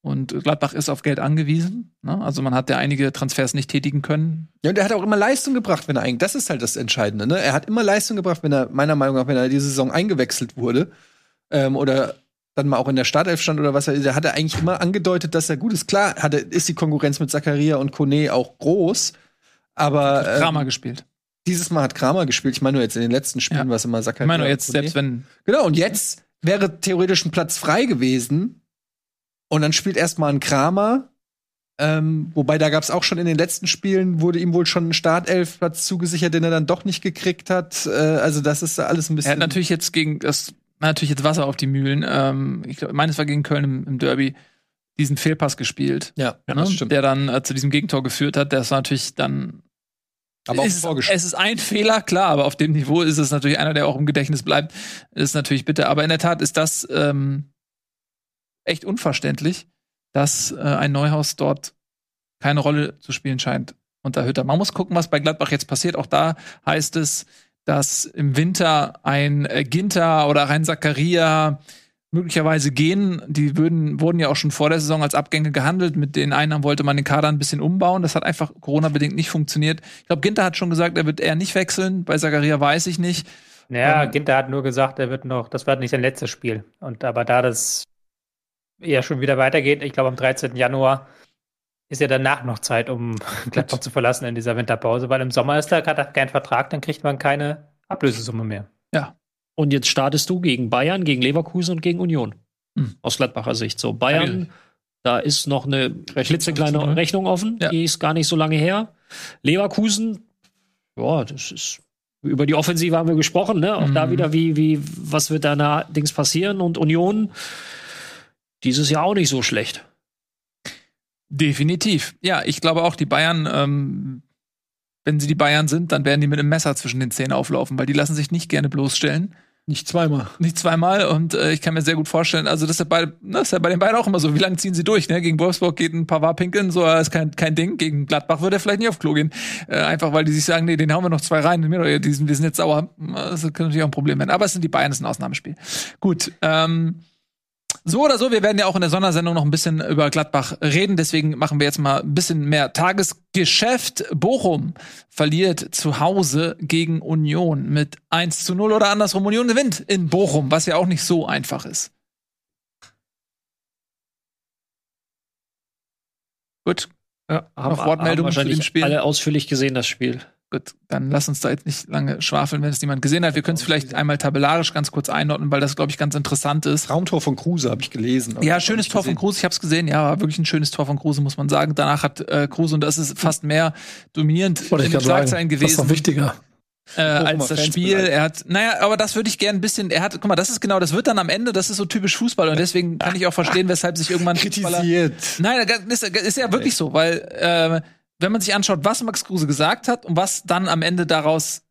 Und Gladbach ist auf Geld angewiesen. Ne? Also man hat ja einige Transfers nicht tätigen können. Ja, und er hat auch immer Leistung gebracht, wenn er eigentlich, das ist halt das Entscheidende, ne? Er hat immer Leistung gebracht, wenn er, meiner Meinung nach, wenn er diese Saison eingewechselt wurde. Ähm, oder dann mal auch in der Startelf stand oder was er, der hat er eigentlich immer angedeutet, dass er gut ist. Klar, hatte, ist die Konkurrenz mit Zakaria und Kone auch groß, aber. Ähm, Kramer gespielt. Dieses Mal hat Kramer gespielt. Ich meine nur jetzt in den letzten Spielen, ja. was immer Sacker. Ich meine nur jetzt, selbst wenn. Genau, und jetzt wäre theoretisch ein Platz frei gewesen. Und dann spielt erstmal ein Kramer. Ähm, wobei da gab es auch schon in den letzten Spielen, wurde ihm wohl schon ein Startelfplatz zugesichert, den er dann doch nicht gekriegt hat. Äh, also, das ist alles ein bisschen. Er hat natürlich jetzt gegen das natürlich jetzt Wasser auf die Mühlen. Ähm, ich glaube, meines war gegen Köln im, im Derby diesen Fehlpass gespielt. Ja, ne? Der dann äh, zu diesem Gegentor geführt hat. Das war natürlich dann aber es, ist, es ist ein Fehler, klar, aber auf dem Niveau ist es natürlich einer, der auch im Gedächtnis bleibt. Ist natürlich bitter. Aber in der Tat ist das ähm, echt unverständlich, dass äh, ein Neuhaus dort keine Rolle zu spielen scheint unter Hütter. Man muss gucken, was bei Gladbach jetzt passiert. Auch da heißt es, dass im Winter ein äh, Ginter oder ein Zakaria möglicherweise gehen. Die würden, wurden ja auch schon vor der Saison als Abgänge gehandelt. Mit den Einnahmen wollte man den Kader ein bisschen umbauen. Das hat einfach Corona-bedingt nicht funktioniert. Ich glaube, Ginter hat schon gesagt, er wird eher nicht wechseln. Bei Zagaria weiß ich nicht. Naja, ähm, Ginter hat nur gesagt, er wird noch, das wird nicht sein letztes Spiel. Und aber da das eher schon wieder weitergeht, ich glaube am 13. Januar ist ja danach noch Zeit, um [laughs] Gladbach zu verlassen in dieser Winterpause, weil im Sommer ist da gerade kein Vertrag, dann kriegt man keine Ablösesumme mehr. Ja, und jetzt startest du gegen Bayern, gegen Leverkusen und gegen Union. Hm. Aus Gladbacher Sicht. So, Bayern, da ist noch eine klitzekleine ne? Rechnung offen, ja. die ist gar nicht so lange her. Leverkusen, ja, das ist über die Offensive haben wir gesprochen, ne? Auch mhm. da wieder, wie, wie, was wird da allerdings passieren? Und Union, dieses Jahr auch nicht so schlecht. Definitiv. Ja, ich glaube auch, die Bayern, ähm, wenn sie die Bayern sind, dann werden die mit einem Messer zwischen den Zähnen auflaufen, weil die lassen sich nicht gerne bloßstellen. Nicht zweimal. Nicht zweimal und äh, ich kann mir sehr gut vorstellen, also das ist, ja bei, das ne, ist ja bei den beiden auch immer so. Wie lange ziehen sie durch? Ne? Gegen Wolfsburg geht ein Pavard pinkeln, so ist kein, kein Ding. Gegen Gladbach würde er vielleicht nicht auf Klo gehen. Äh, einfach weil die sich sagen, nee, den hauen wir noch zwei rein. Wir sind jetzt sauer. Das könnte natürlich auch ein Problem werden. Aber es sind die Bayern, das ist ein Ausnahmespiel. Gut. Ähm, so oder so, wir werden ja auch in der Sondersendung noch ein bisschen über Gladbach reden. Deswegen machen wir jetzt mal ein bisschen mehr Tagesgeschäft. Bochum verliert zu Hause gegen Union mit 1 zu 0 oder andersrum. Union gewinnt in Bochum, was ja auch nicht so einfach ist. Gut. Ja, haben, noch Wortmeldungen zu dem Spiel. Alle ausführlich gesehen, das Spiel. Gut, dann lass uns da jetzt nicht lange schwafeln, wenn es niemand gesehen hat. Wir können es vielleicht einmal tabellarisch ganz kurz einordnen, weil das, glaube ich, ganz interessant ist. Traumtor von Kruse habe ich gelesen. Ja, schönes Tor gesehen. von Kruse, ich habe es gesehen. Ja, war wirklich ein schönes Tor von Kruse, muss man sagen. Danach hat äh, Kruse, und das ist fast mehr dominierend in den Schlagzeilen gewesen. Das ist wichtiger. Äh, als das Spiel. Er hat, naja, aber das würde ich gerne ein bisschen, er hat, guck mal, das ist genau, das wird dann am Ende, das ist so typisch Fußball und deswegen kann ich auch verstehen, weshalb sich irgendwann [laughs] kritisiert. Nein, ist, ist ja wirklich so, weil äh, wenn man sich anschaut, was Max Kruse gesagt hat und was dann am Ende daraus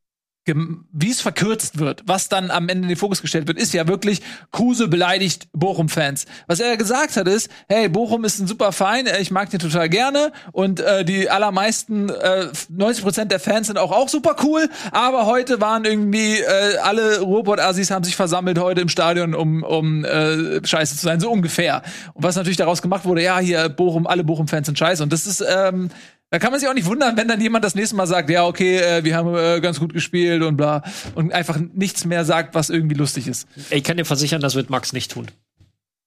wie es verkürzt wird, was dann am Ende in den Fokus gestellt wird, ist ja wirklich, Kruse beleidigt Bochum-Fans. Was er gesagt hat ist, hey, Bochum ist ein super Verein, äh, ich mag den total gerne und äh, die allermeisten, äh, 90 Prozent der Fans sind auch auch super cool, aber heute waren irgendwie äh, alle Ruhrpott-Assis haben sich versammelt heute im Stadion, um, um äh, scheiße zu sein, so ungefähr. Und was natürlich daraus gemacht wurde, ja, hier Bochum, alle Bochum-Fans sind scheiße und das ist ähm, da kann man sich auch nicht wundern, wenn dann jemand das nächste Mal sagt, ja, okay, äh, wir haben äh, ganz gut gespielt und bla. Und einfach nichts mehr sagt, was irgendwie lustig ist. Ich kann dir versichern, das wird Max nicht tun.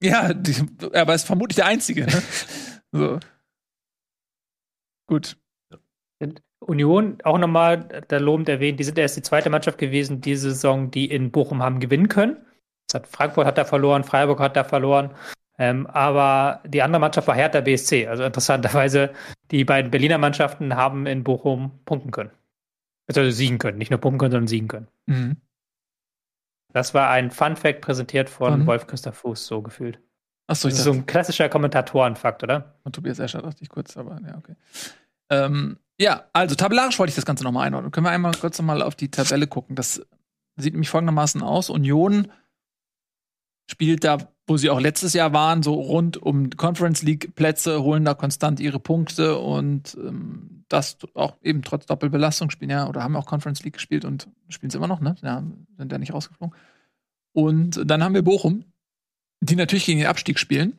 Ja, die, aber er ist vermutlich der Einzige. Ne? [laughs] so. Gut. Union, auch nochmal, der lobend erwähnt, die sind erst die zweite Mannschaft gewesen diese Saison, die in Bochum haben gewinnen können. Frankfurt hat da verloren, Freiburg hat da verloren. Ähm, aber die andere Mannschaft war Hertha BSC. Also interessanterweise, die beiden Berliner Mannschaften haben in Bochum punkten können. Also siegen können. Nicht nur punkten können, sondern siegen können. Mhm. Das war ein Fun Fact präsentiert von mhm. Wolf Christoph Fuß, so gefühlt. Achso, das ist so ein klassischer Kommentatorenfakt, oder? Und Tobias Escher dachte ich kurz, aber ja, okay. Ähm, ja, also tabellarisch wollte ich das Ganze nochmal einordnen. Können wir einmal kurz nochmal auf die Tabelle gucken. Das sieht nämlich folgendermaßen aus. Union spielt da, wo sie auch letztes Jahr waren, so rund um Conference League Plätze, holen da konstant ihre Punkte und ähm, das auch eben trotz Doppelbelastung spielen ja oder haben auch Conference League gespielt und spielen es immer noch, ne? Ja, sind ja nicht rausgeflogen. Und dann haben wir Bochum, die natürlich gegen den Abstieg spielen.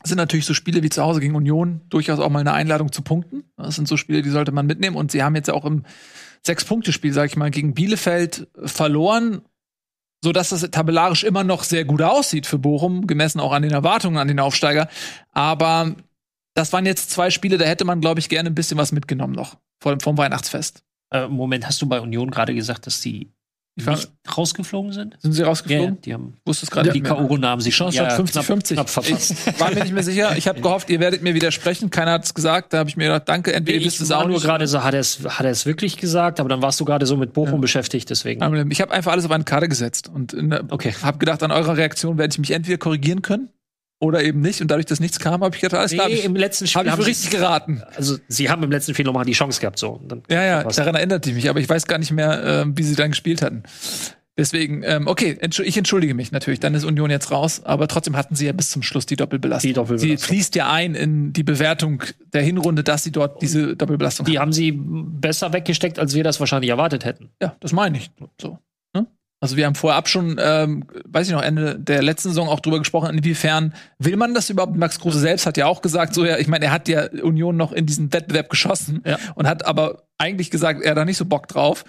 Das sind natürlich so Spiele wie zu Hause gegen Union durchaus auch mal eine Einladung zu punkten. Das sind so Spiele, die sollte man mitnehmen. Und sie haben jetzt auch im Sechs-Punkte-Spiel, sag ich mal, gegen Bielefeld verloren, so dass das tabellarisch immer noch sehr gut aussieht für Bochum, gemessen auch an den Erwartungen an den Aufsteiger. Aber das waren jetzt zwei Spiele, da hätte man, glaube ich, gerne ein bisschen was mitgenommen noch vor, vom Weihnachtsfest. Äh, Moment, hast du bei Union gerade gesagt, dass die nicht rausgeflogen sind? Sind sie rausgeflogen? Ja, die haben wusste es gerade. Die K.O.-Runde haben sie Chance ja, 50 50. Knapp, knapp verpasst. Ich war mir nicht mehr sicher. Ich habe gehofft, ihr werdet mir widersprechen. Keiner hat es gesagt. Da habe ich mir gedacht, danke. Entweder wisst es auch nur gerade so, hat er es hat er es wirklich gesagt? Aber dann warst du gerade so mit Bochum ja. beschäftigt, deswegen. Ich habe einfach alles auf eine Karte gesetzt und okay. habe gedacht, an eurer Reaktion werde ich mich entweder korrigieren können oder eben nicht. Und dadurch, dass nichts kam, habe ich gedacht, alles klar. Nee, im letzten Spiel habe ich richtig geraten. Also sie haben im letzten Spiel nochmal die Chance gehabt, so. ja, ja, daran erinnerte ich mich, aber ich weiß gar nicht mehr, äh, wie sie dann gespielt hatten. Deswegen, ähm, okay, ich entschuldige mich natürlich, dann ist Union jetzt raus, aber trotzdem hatten sie ja bis zum Schluss die Doppelbelastung. Die Doppelbelastung. Sie fließt ja ein in die Bewertung der Hinrunde, dass sie dort diese Doppelbelastung Die haben sie besser weggesteckt, als wir das wahrscheinlich erwartet hätten. Ja, das meine ich. So. Also wir haben vorab schon, ähm, weiß ich noch, Ende der letzten Saison auch drüber gesprochen, inwiefern will man das überhaupt? Max Kruse selbst hat ja auch gesagt, so ja, ich meine, er hat ja Union noch in diesen Wettbewerb geschossen ja. und hat aber eigentlich gesagt, er hat da nicht so Bock drauf.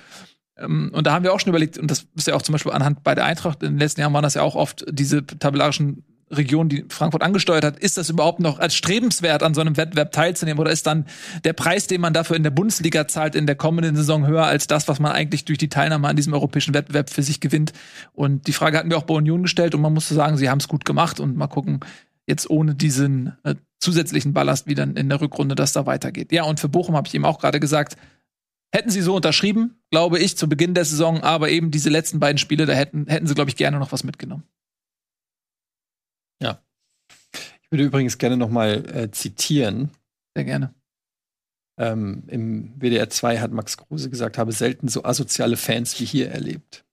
Ähm, und da haben wir auch schon überlegt, und das ist ja auch zum Beispiel anhand bei der Eintracht, in den letzten Jahren waren das ja auch oft diese tabellarischen Regionen, die Frankfurt angesteuert hat, ist das überhaupt noch als strebenswert an so einem Wettbewerb teilzunehmen oder ist dann der Preis, den man dafür in der Bundesliga zahlt, in der kommenden Saison höher als das, was man eigentlich durch die Teilnahme an diesem europäischen Wettbewerb für sich gewinnt? Und die Frage hatten wir auch bei Union gestellt und man musste sagen, sie haben es gut gemacht und mal gucken, jetzt ohne diesen äh, zusätzlichen Ballast, wie dann in der Rückrunde das da weitergeht. Ja, und für Bochum habe ich eben auch gerade gesagt, Hätten sie so unterschrieben, glaube ich, zu Beginn der Saison, aber eben diese letzten beiden Spiele, da hätten, hätten sie, glaube ich, gerne noch was mitgenommen. Ja. Ich würde übrigens gerne noch mal äh, zitieren. Sehr gerne. Ähm, Im WDR 2 hat Max Kruse gesagt, habe selten so asoziale Fans wie hier erlebt.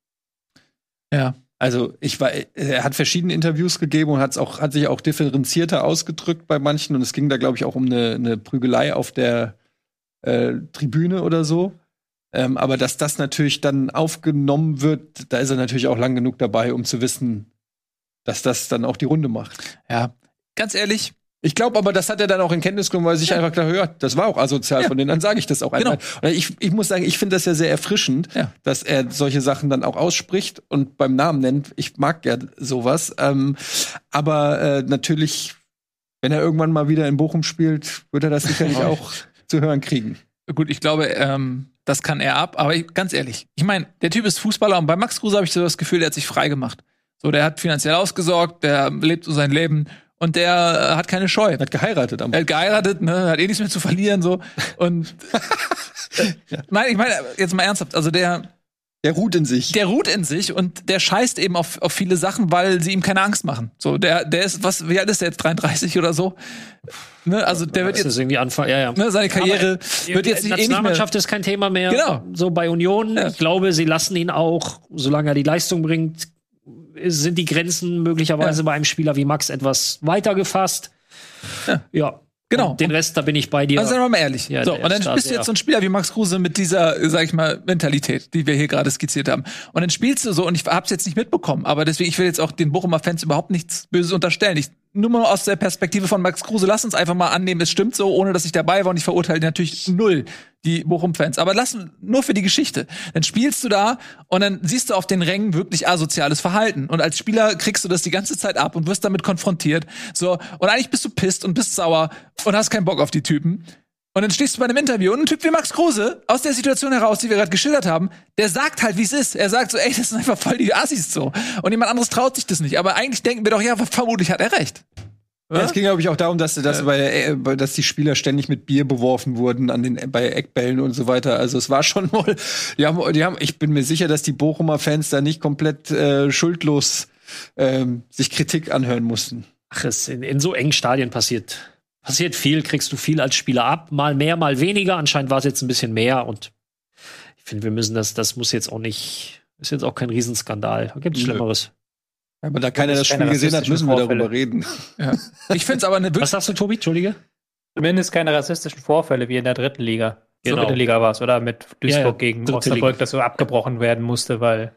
Ja. Also ich war, er hat verschiedene Interviews gegeben und hat's auch, hat sich auch differenzierter ausgedrückt bei manchen und es ging da, glaube ich, auch um eine, eine Prügelei auf der äh, Tribüne oder so. Ähm, aber dass das natürlich dann aufgenommen wird, da ist er natürlich auch lang genug dabei, um zu wissen, dass das dann auch die Runde macht. Ja, ganz ehrlich. Ich glaube aber, das hat er dann auch in Kenntnis genommen, weil er sich ja. einfach gedacht ja, das war auch asozial ja. von denen, dann sage ich das auch genau. einfach. Ich, ich muss sagen, ich finde das ja sehr erfrischend, ja. dass er solche Sachen dann auch ausspricht und beim Namen nennt. Ich mag ja sowas. Ähm, aber äh, natürlich, wenn er irgendwann mal wieder in Bochum spielt, wird er das sicherlich [laughs] auch zu hören kriegen. Gut, ich glaube, ähm, das kann er ab. Aber ich, ganz ehrlich, ich meine, der Typ ist Fußballer und bei Max Kruse habe ich so das Gefühl, der hat sich frei gemacht. So, der hat finanziell ausgesorgt, der lebt so sein Leben und der äh, hat keine Scheu. Er hat geheiratet. Er hat geheiratet, ne, hat eh nichts mehr zu verlieren so und [laughs] ja. nein, ich meine jetzt mal ernsthaft, also der der ruht in sich. Der ruht in sich und der scheißt eben auf, auf viele Sachen, weil sie ihm keine Angst machen. So, der, der ist, was, wie alt ist der jetzt? 33 oder so? Ne, also der wird jetzt ist irgendwie Anfang, ja, ja. Ne, seine Karriere Aber wird jetzt nicht, Nationalmannschaft eh nicht mehr. ist kein Thema mehr. Genau. So bei Union. Ja. Ich glaube, sie lassen ihn auch, solange er die Leistung bringt, sind die Grenzen möglicherweise ja. bei einem Spieler wie Max etwas weiter gefasst. Ja. ja. Genau. Und den Rest, da bin ich bei dir. Also seien wir mal ehrlich. Ja, so, und dann bist du jetzt so ein Spieler wie Max Kruse mit dieser, sag ich mal, Mentalität, die wir hier gerade skizziert haben. Und dann spielst du so, und ich hab's jetzt nicht mitbekommen, aber deswegen, ich will jetzt auch den Bochumer Fans überhaupt nichts Böses unterstellen. Ich nur mal aus der Perspektive von Max Kruse, lass uns einfach mal annehmen, es stimmt so, ohne dass ich dabei war und ich verurteile natürlich null die Bochum-Fans. Aber lass nur für die Geschichte. Dann spielst du da und dann siehst du auf den Rängen wirklich asoziales Verhalten. Und als Spieler kriegst du das die ganze Zeit ab und wirst damit konfrontiert. So, und eigentlich bist du pisst und bist sauer und hast keinen Bock auf die Typen. Und dann stehst du bei einem Interview und ein Typ wie Max Kruse, aus der Situation heraus, die wir gerade geschildert haben, der sagt halt, wie es ist. Er sagt so, ey, das sind einfach voll die Assis so. Und jemand anderes traut sich das nicht. Aber eigentlich denken wir doch, ja, vermutlich hat er recht. Ja, es ging, glaube ich, auch darum, dass, dass, äh, bei, dass die Spieler ständig mit Bier beworfen wurden an den, bei Eckbällen und so weiter. Also es war schon wohl, die haben, die haben, ich bin mir sicher, dass die Bochumer Fans da nicht komplett äh, schuldlos ähm, sich Kritik anhören mussten. Ach, es in, in so engen Stadien passiert passiert viel, kriegst du viel als Spieler ab, mal mehr, mal weniger. Anscheinend war es jetzt ein bisschen mehr und ich finde, wir müssen das, das muss jetzt auch nicht, ist jetzt auch kein Riesenskandal. Da gibt es Schlimmeres. Aber da keiner das Spiel gesehen hat, müssen wir Vorfälle. darüber reden. Ja. Ich finde es aber eine [laughs] Was sagst du, Tobi? Entschuldige? Zumindest keine rassistischen Vorfälle wie in der dritten Liga. Genau. So dritte Liga war es, oder? Mit Duisburg ja, ja. gegen Osnabrück, das so abgebrochen werden musste, weil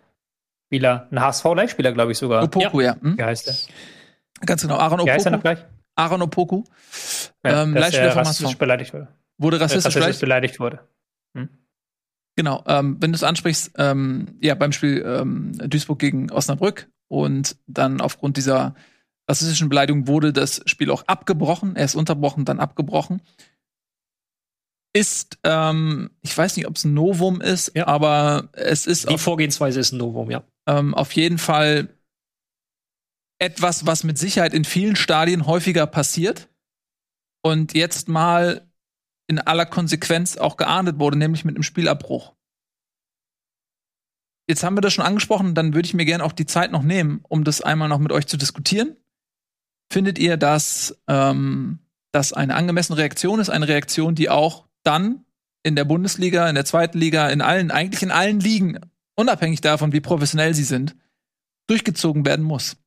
Spieler, ein HSV-Leihspieler, glaube ich sogar. Opoku, ja. Hm? Wie heißt der? Ganz genau, Aaron Opoku. Wie heißt er noch gleich? Aaron Opoku. Ja, ähm, dass er rassistisch beleidigt wurde. Wurde rassistisch, rassistisch beleidigt? wurde. Hm? Genau, ähm, wenn du es ansprichst, ähm, ja, beim Spiel ähm, Duisburg gegen Osnabrück und dann aufgrund dieser rassistischen Beleidigung wurde das Spiel auch abgebrochen. Er ist unterbrochen, dann abgebrochen. Ist, ähm, ich weiß nicht, ob es ein Novum ist, ja. aber es ist. Die Vorgehensweise ist ein Novum, ja. Ähm, auf jeden Fall etwas, was mit Sicherheit in vielen Stadien häufiger passiert und jetzt mal in aller Konsequenz auch geahndet wurde, nämlich mit einem Spielabbruch. Jetzt haben wir das schon angesprochen, dann würde ich mir gerne auch die Zeit noch nehmen, um das einmal noch mit euch zu diskutieren. Findet ihr, dass ähm, das eine angemessene Reaktion ist, eine Reaktion, die auch dann in der Bundesliga, in der zweiten Liga, in allen, eigentlich in allen Ligen, unabhängig davon, wie professionell sie sind, durchgezogen werden muss?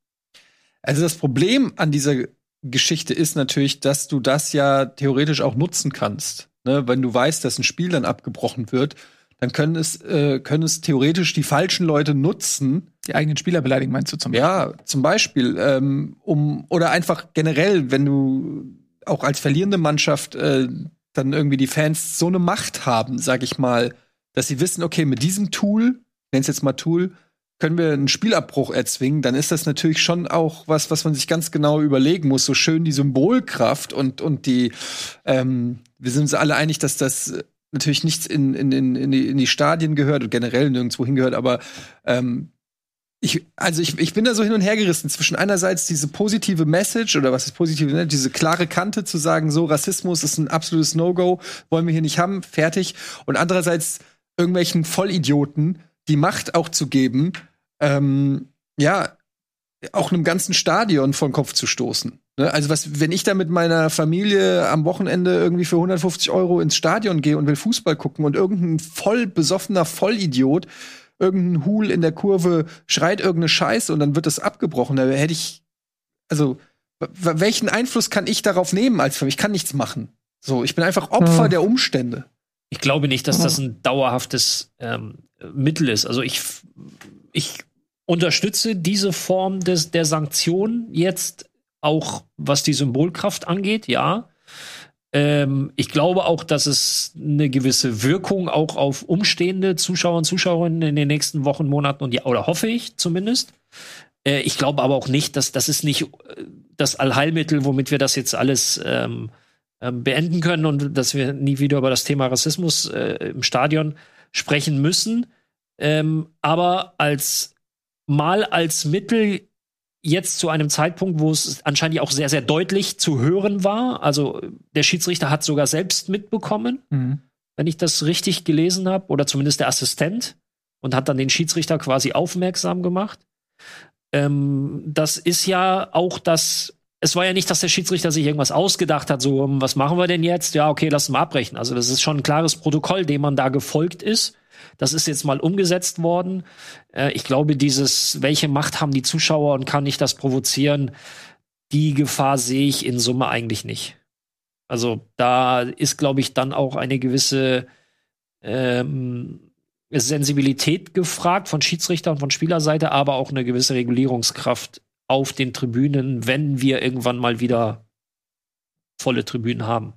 Also das Problem an dieser Geschichte ist natürlich, dass du das ja theoretisch auch nutzen kannst. Ne? Wenn du weißt, dass ein Spiel dann abgebrochen wird, dann können es, äh, können es theoretisch die falschen Leute nutzen. Die eigenen Spieler beleidigen, meinst du zum Beispiel? Ja, zum Beispiel. Ähm, um, oder einfach generell, wenn du auch als verlierende Mannschaft äh, dann irgendwie die Fans so eine Macht haben, sag ich mal, dass sie wissen, okay, mit diesem Tool, nenn's jetzt mal Tool, können wir einen Spielabbruch erzwingen, dann ist das natürlich schon auch was, was man sich ganz genau überlegen muss. So schön die Symbolkraft und, und die, ähm, wir sind uns alle einig, dass das natürlich nichts in, in, in, in, die, in die Stadien gehört und generell nirgendwo hingehört, aber ähm, ich, also ich, ich bin da so hin und her gerissen zwischen einerseits diese positive Message oder was ist positive, ne? diese klare Kante zu sagen, so Rassismus ist ein absolutes No-Go, wollen wir hier nicht haben, fertig. Und andererseits irgendwelchen Vollidioten die Macht auch zu geben, ähm, ja, auch einem ganzen Stadion vor den Kopf zu stoßen. Ne? Also was, wenn ich da mit meiner Familie am Wochenende irgendwie für 150 Euro ins Stadion gehe und will Fußball gucken und irgendein voll besoffener Vollidiot, irgendein Hul in der Kurve schreit irgendeine Scheiße und dann wird das abgebrochen, da hätte ich, also welchen Einfluss kann ich darauf nehmen als für mich? Ich kann nichts machen. So, ich bin einfach Opfer hm. der Umstände. Ich glaube nicht, dass das ein dauerhaftes ähm, Mittel ist. Also ich, ich unterstütze diese Form des, der Sanktion jetzt auch, was die Symbolkraft angeht, ja. Ähm, ich glaube auch, dass es eine gewisse Wirkung auch auf umstehende Zuschauer und Zuschauerinnen in den nächsten Wochen, Monaten und ja, oder hoffe ich zumindest. Äh, ich glaube aber auch nicht, dass das ist nicht äh, das Allheilmittel, womit wir das jetzt alles ähm, ähm, beenden können und dass wir nie wieder über das Thema Rassismus äh, im Stadion sprechen müssen. Ähm, aber als mal als Mittel jetzt zu einem Zeitpunkt, wo es anscheinend auch sehr, sehr deutlich zu hören war. Also der Schiedsrichter hat sogar selbst mitbekommen, mhm. wenn ich das richtig gelesen habe, oder zumindest der Assistent und hat dann den Schiedsrichter quasi aufmerksam gemacht. Ähm, das ist ja auch das. Es war ja nicht, dass der Schiedsrichter sich irgendwas ausgedacht hat, so, hm, was machen wir denn jetzt? Ja, okay, lass mal abbrechen. Also, das ist schon ein klares Protokoll, dem man da gefolgt ist. Das ist jetzt mal umgesetzt worden. Äh, ich glaube, dieses, welche Macht haben die Zuschauer und kann ich das provozieren, die Gefahr sehe ich in Summe eigentlich nicht. Also da ist, glaube ich, dann auch eine gewisse ähm, Sensibilität gefragt von Schiedsrichter und von Spielerseite, aber auch eine gewisse Regulierungskraft auf den Tribünen, wenn wir irgendwann mal wieder volle Tribünen haben.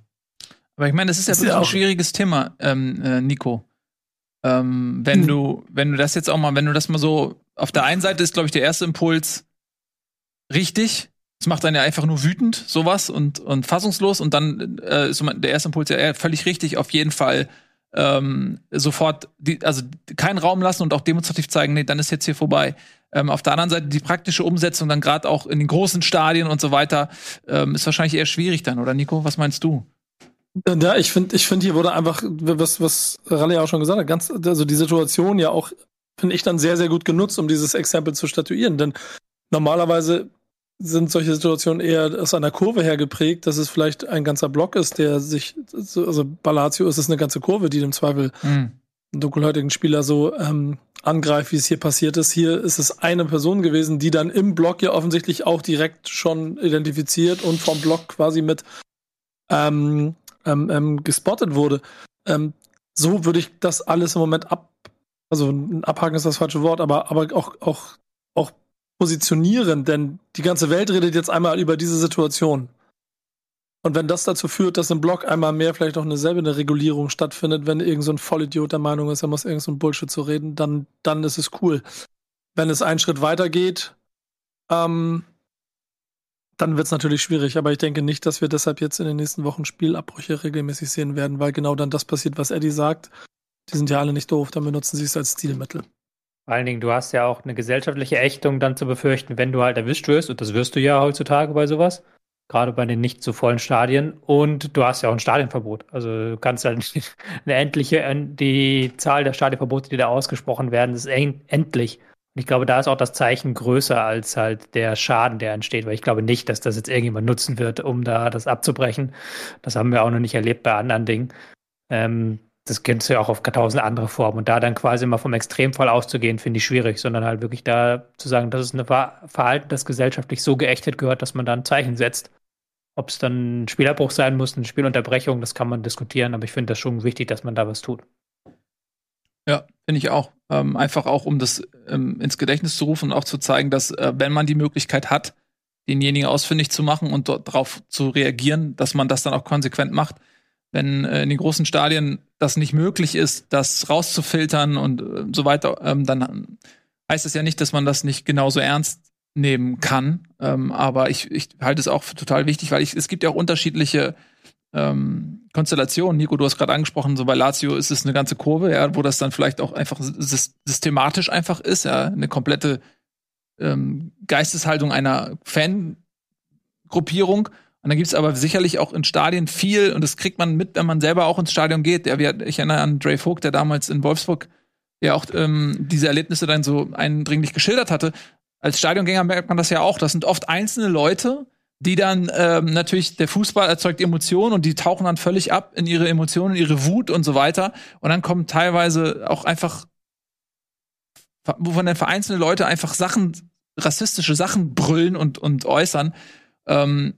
Aber ich meine, das ist ja das ist ein schwieriges Thema, ähm, äh, Nico. Ähm, wenn hm. du, wenn du das jetzt auch mal, wenn du das mal so, auf der einen Seite ist, glaube ich, der erste Impuls richtig, es macht einen ja einfach nur wütend, sowas und, und fassungslos. Und dann äh, ist der erste Impuls ja völlig richtig, auf jeden Fall ähm, sofort, die, also keinen Raum lassen und auch demonstrativ zeigen, nee, dann ist jetzt hier vorbei. Ähm, auf der anderen Seite die praktische Umsetzung dann gerade auch in den großen Stadien und so weiter ähm, ist wahrscheinlich eher schwierig dann, oder Nico? Was meinst du? Ja, ich finde, ich finde, hier wurde einfach, was, was Raleigh auch schon gesagt hat, ganz, also die Situation ja auch, finde ich dann sehr, sehr gut genutzt, um dieses Exempel zu statuieren. Denn normalerweise sind solche Situationen eher aus einer Kurve her geprägt, dass es vielleicht ein ganzer Block ist, der sich, also Ballatio ist es eine ganze Kurve, die im Zweifel mhm. einen dunkelhäutigen Spieler so ähm, angreift, wie es hier passiert ist. Hier ist es eine Person gewesen, die dann im Block ja offensichtlich auch direkt schon identifiziert und vom Block quasi mit ähm, ähm, ähm, gespottet wurde. Ähm, so würde ich das alles im Moment ab, also abhaken ist das falsche Wort, aber, aber auch, auch, auch positionieren, denn die ganze Welt redet jetzt einmal über diese Situation. Und wenn das dazu führt, dass im Blog einmal mehr vielleicht auch eine selbe Regulierung stattfindet, wenn irgend so Vollidiot der Meinung ist, er muss irgend so ein Bullshit zu reden, dann, dann ist es cool. Wenn es einen Schritt weiter geht, ähm, dann wird es natürlich schwierig. Aber ich denke nicht, dass wir deshalb jetzt in den nächsten Wochen Spielabbrüche regelmäßig sehen werden, weil genau dann das passiert, was Eddie sagt. Die sind ja alle nicht doof, dann benutzen sie es als Stilmittel. Vor allen Dingen, du hast ja auch eine gesellschaftliche Ächtung dann zu befürchten, wenn du halt erwischt wirst, und das wirst du ja heutzutage bei sowas, gerade bei den nicht so vollen Stadien, und du hast ja auch ein Stadionverbot. Also du kannst halt [laughs] eine endliche, die Zahl der Stadionverbote, die da ausgesprochen werden, ist endlich. Ich glaube, da ist auch das Zeichen größer als halt der Schaden, der entsteht, weil ich glaube nicht, dass das jetzt irgendjemand nutzen wird, um da das abzubrechen. Das haben wir auch noch nicht erlebt bei anderen Dingen. Ähm, das du ja auch auf tausend andere Formen. Und da dann quasi mal vom Extremfall auszugehen, finde ich schwierig, sondern halt wirklich da zu sagen, das ist ein Verhalten, das gesellschaftlich so geächtet gehört, dass man da ein Zeichen setzt. Ob es dann ein Spielabbruch sein muss, eine Spielunterbrechung, das kann man diskutieren, aber ich finde das schon wichtig, dass man da was tut. Ja, finde ich auch. Ähm, einfach auch, um das ähm, ins Gedächtnis zu rufen und auch zu zeigen, dass, äh, wenn man die Möglichkeit hat, denjenigen ausfindig zu machen und darauf zu reagieren, dass man das dann auch konsequent macht wenn äh, in den großen Stadien das nicht möglich ist, das rauszufiltern und äh, so weiter, ähm, dann heißt es ja nicht, dass man das nicht genauso ernst nehmen kann. Ähm, aber ich, ich halte es auch für total wichtig, weil ich, es gibt ja auch unterschiedliche ähm, Konstellationen. Nico, du hast gerade angesprochen, so bei Lazio ist es eine ganze Kurve, ja, wo das dann vielleicht auch einfach systematisch einfach ist, ja, eine komplette ähm, Geisteshaltung einer Fangruppierung. Und dann gibt es aber sicherlich auch in Stadien viel, und das kriegt man mit, wenn man selber auch ins Stadion geht. Der, ich erinnere an Dre Vogt, der damals in Wolfsburg ja auch ähm, diese Erlebnisse dann so eindringlich geschildert hatte. Als Stadiongänger merkt man das ja auch. Das sind oft einzelne Leute, die dann ähm, natürlich, der Fußball erzeugt Emotionen und die tauchen dann völlig ab in ihre Emotionen, ihre Wut und so weiter. Und dann kommen teilweise auch einfach, wovon dann vereinzelte Leute einfach Sachen, rassistische Sachen brüllen und, und äußern. Ähm,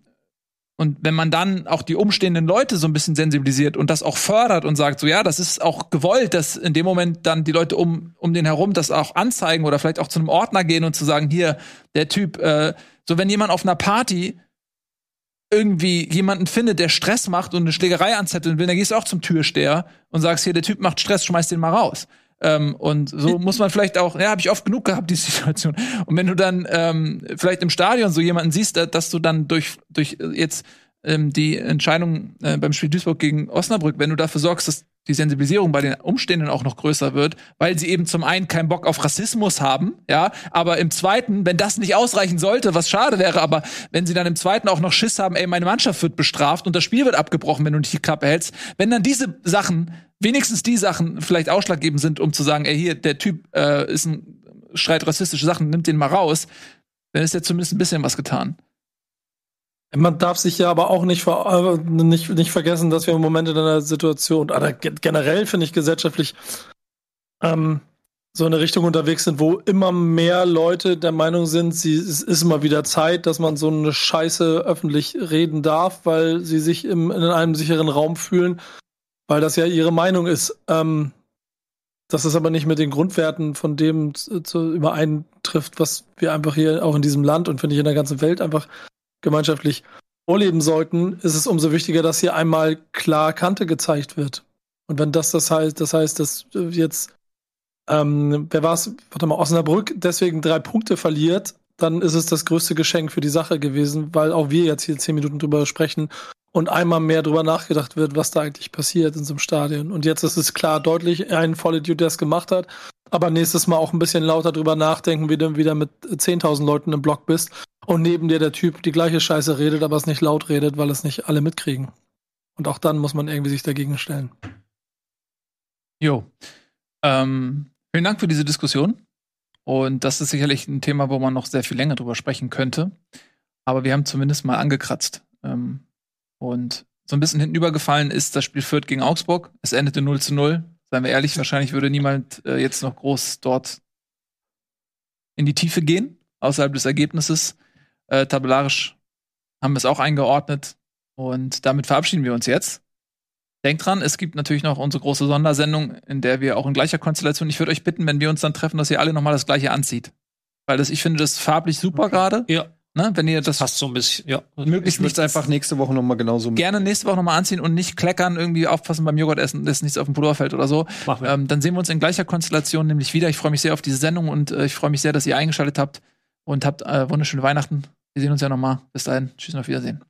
und wenn man dann auch die umstehenden Leute so ein bisschen sensibilisiert und das auch fördert und sagt, so ja, das ist auch gewollt, dass in dem Moment dann die Leute um, um den herum das auch anzeigen oder vielleicht auch zu einem Ordner gehen und zu sagen, hier, der Typ, äh, so wenn jemand auf einer Party irgendwie jemanden findet, der Stress macht und eine Schlägerei anzetteln will, dann gehst du auch zum Türsteher und sagst, hier, der Typ macht Stress, schmeiß den mal raus. Ähm, und so muss man vielleicht auch, ja, habe ich oft genug gehabt, die [laughs] Situation. Und wenn du dann ähm, vielleicht im Stadion so jemanden siehst, dass du dann durch, durch jetzt ähm, die Entscheidung äh, beim Spiel Duisburg gegen Osnabrück, wenn du dafür sorgst, dass die Sensibilisierung bei den Umstehenden auch noch größer wird, weil sie eben zum einen keinen Bock auf Rassismus haben, ja, aber im zweiten, wenn das nicht ausreichen sollte, was schade wäre, aber wenn sie dann im zweiten auch noch Schiss haben, ey, meine Mannschaft wird bestraft und das Spiel wird abgebrochen, wenn du nicht die Klappe hältst, wenn dann diese Sachen, wenigstens die Sachen vielleicht ausschlaggebend sind, um zu sagen, ey, hier, der Typ äh, ist ein, schreit rassistische Sachen, nimmt den mal raus, dann ist ja zumindest ein bisschen was getan. Man darf sich ja aber auch nicht, ver äh, nicht, nicht vergessen, dass wir im Moment in einer Situation, oder generell finde ich gesellschaftlich, ähm, so in eine Richtung unterwegs sind, wo immer mehr Leute der Meinung sind, sie, es ist immer wieder Zeit, dass man so eine Scheiße öffentlich reden darf, weil sie sich im, in einem sicheren Raum fühlen, weil das ja ihre Meinung ist. Ähm, dass es aber nicht mit den Grundwerten von dem zu, zu übereintrifft, was wir einfach hier auch in diesem Land und finde ich in der ganzen Welt einfach gemeinschaftlich vorleben sollten, ist es umso wichtiger, dass hier einmal klar Kante gezeigt wird. Und wenn das das heißt, das heißt, dass jetzt, ähm, wer war es, warte mal, Osnabrück deswegen drei Punkte verliert, dann ist es das größte Geschenk für die Sache gewesen, weil auch wir jetzt hier zehn Minuten drüber sprechen und einmal mehr drüber nachgedacht wird, was da eigentlich passiert in so einem Stadion. Und jetzt ist es klar deutlich ein Vollidiot, der es gemacht hat. Aber nächstes Mal auch ein bisschen lauter drüber nachdenken, wie du wieder mit 10.000 Leuten im Block bist und neben dir der Typ die gleiche Scheiße redet, aber es nicht laut redet, weil es nicht alle mitkriegen. Und auch dann muss man irgendwie sich dagegen stellen. Jo. Ähm, vielen Dank für diese Diskussion. Und das ist sicherlich ein Thema, wo man noch sehr viel länger drüber sprechen könnte. Aber wir haben zumindest mal angekratzt. Ähm, und so ein bisschen hintenübergefallen ist das Spiel Fürth gegen Augsburg. Es endete 0 zu 0. Seien wir ehrlich, wahrscheinlich würde niemand äh, jetzt noch groß dort in die Tiefe gehen, außerhalb des Ergebnisses. Äh, tabellarisch haben wir es auch eingeordnet. Und damit verabschieden wir uns jetzt. Denkt dran, es gibt natürlich noch unsere große Sondersendung, in der wir auch in gleicher Konstellation, ich würde euch bitten, wenn wir uns dann treffen, dass ihr alle nochmal das gleiche anzieht. Weil das, ich finde das farblich super gerade. Ja. Ne, wenn ihr das passt so ein bisschen, ja. Möglichst nicht einfach nächste Woche nochmal genauso Gerne nächste Woche nochmal anziehen und nicht kleckern, irgendwie aufpassen beim Joghurt essen, dass nichts auf dem Pullover fällt oder so. Machen wir. Ähm, dann sehen wir uns in gleicher Konstellation nämlich wieder. Ich freue mich sehr auf diese Sendung und äh, ich freue mich sehr, dass ihr eingeschaltet habt und habt äh, wunderschöne Weihnachten. Wir sehen uns ja nochmal. Bis dahin. Tschüss und auf Wiedersehen.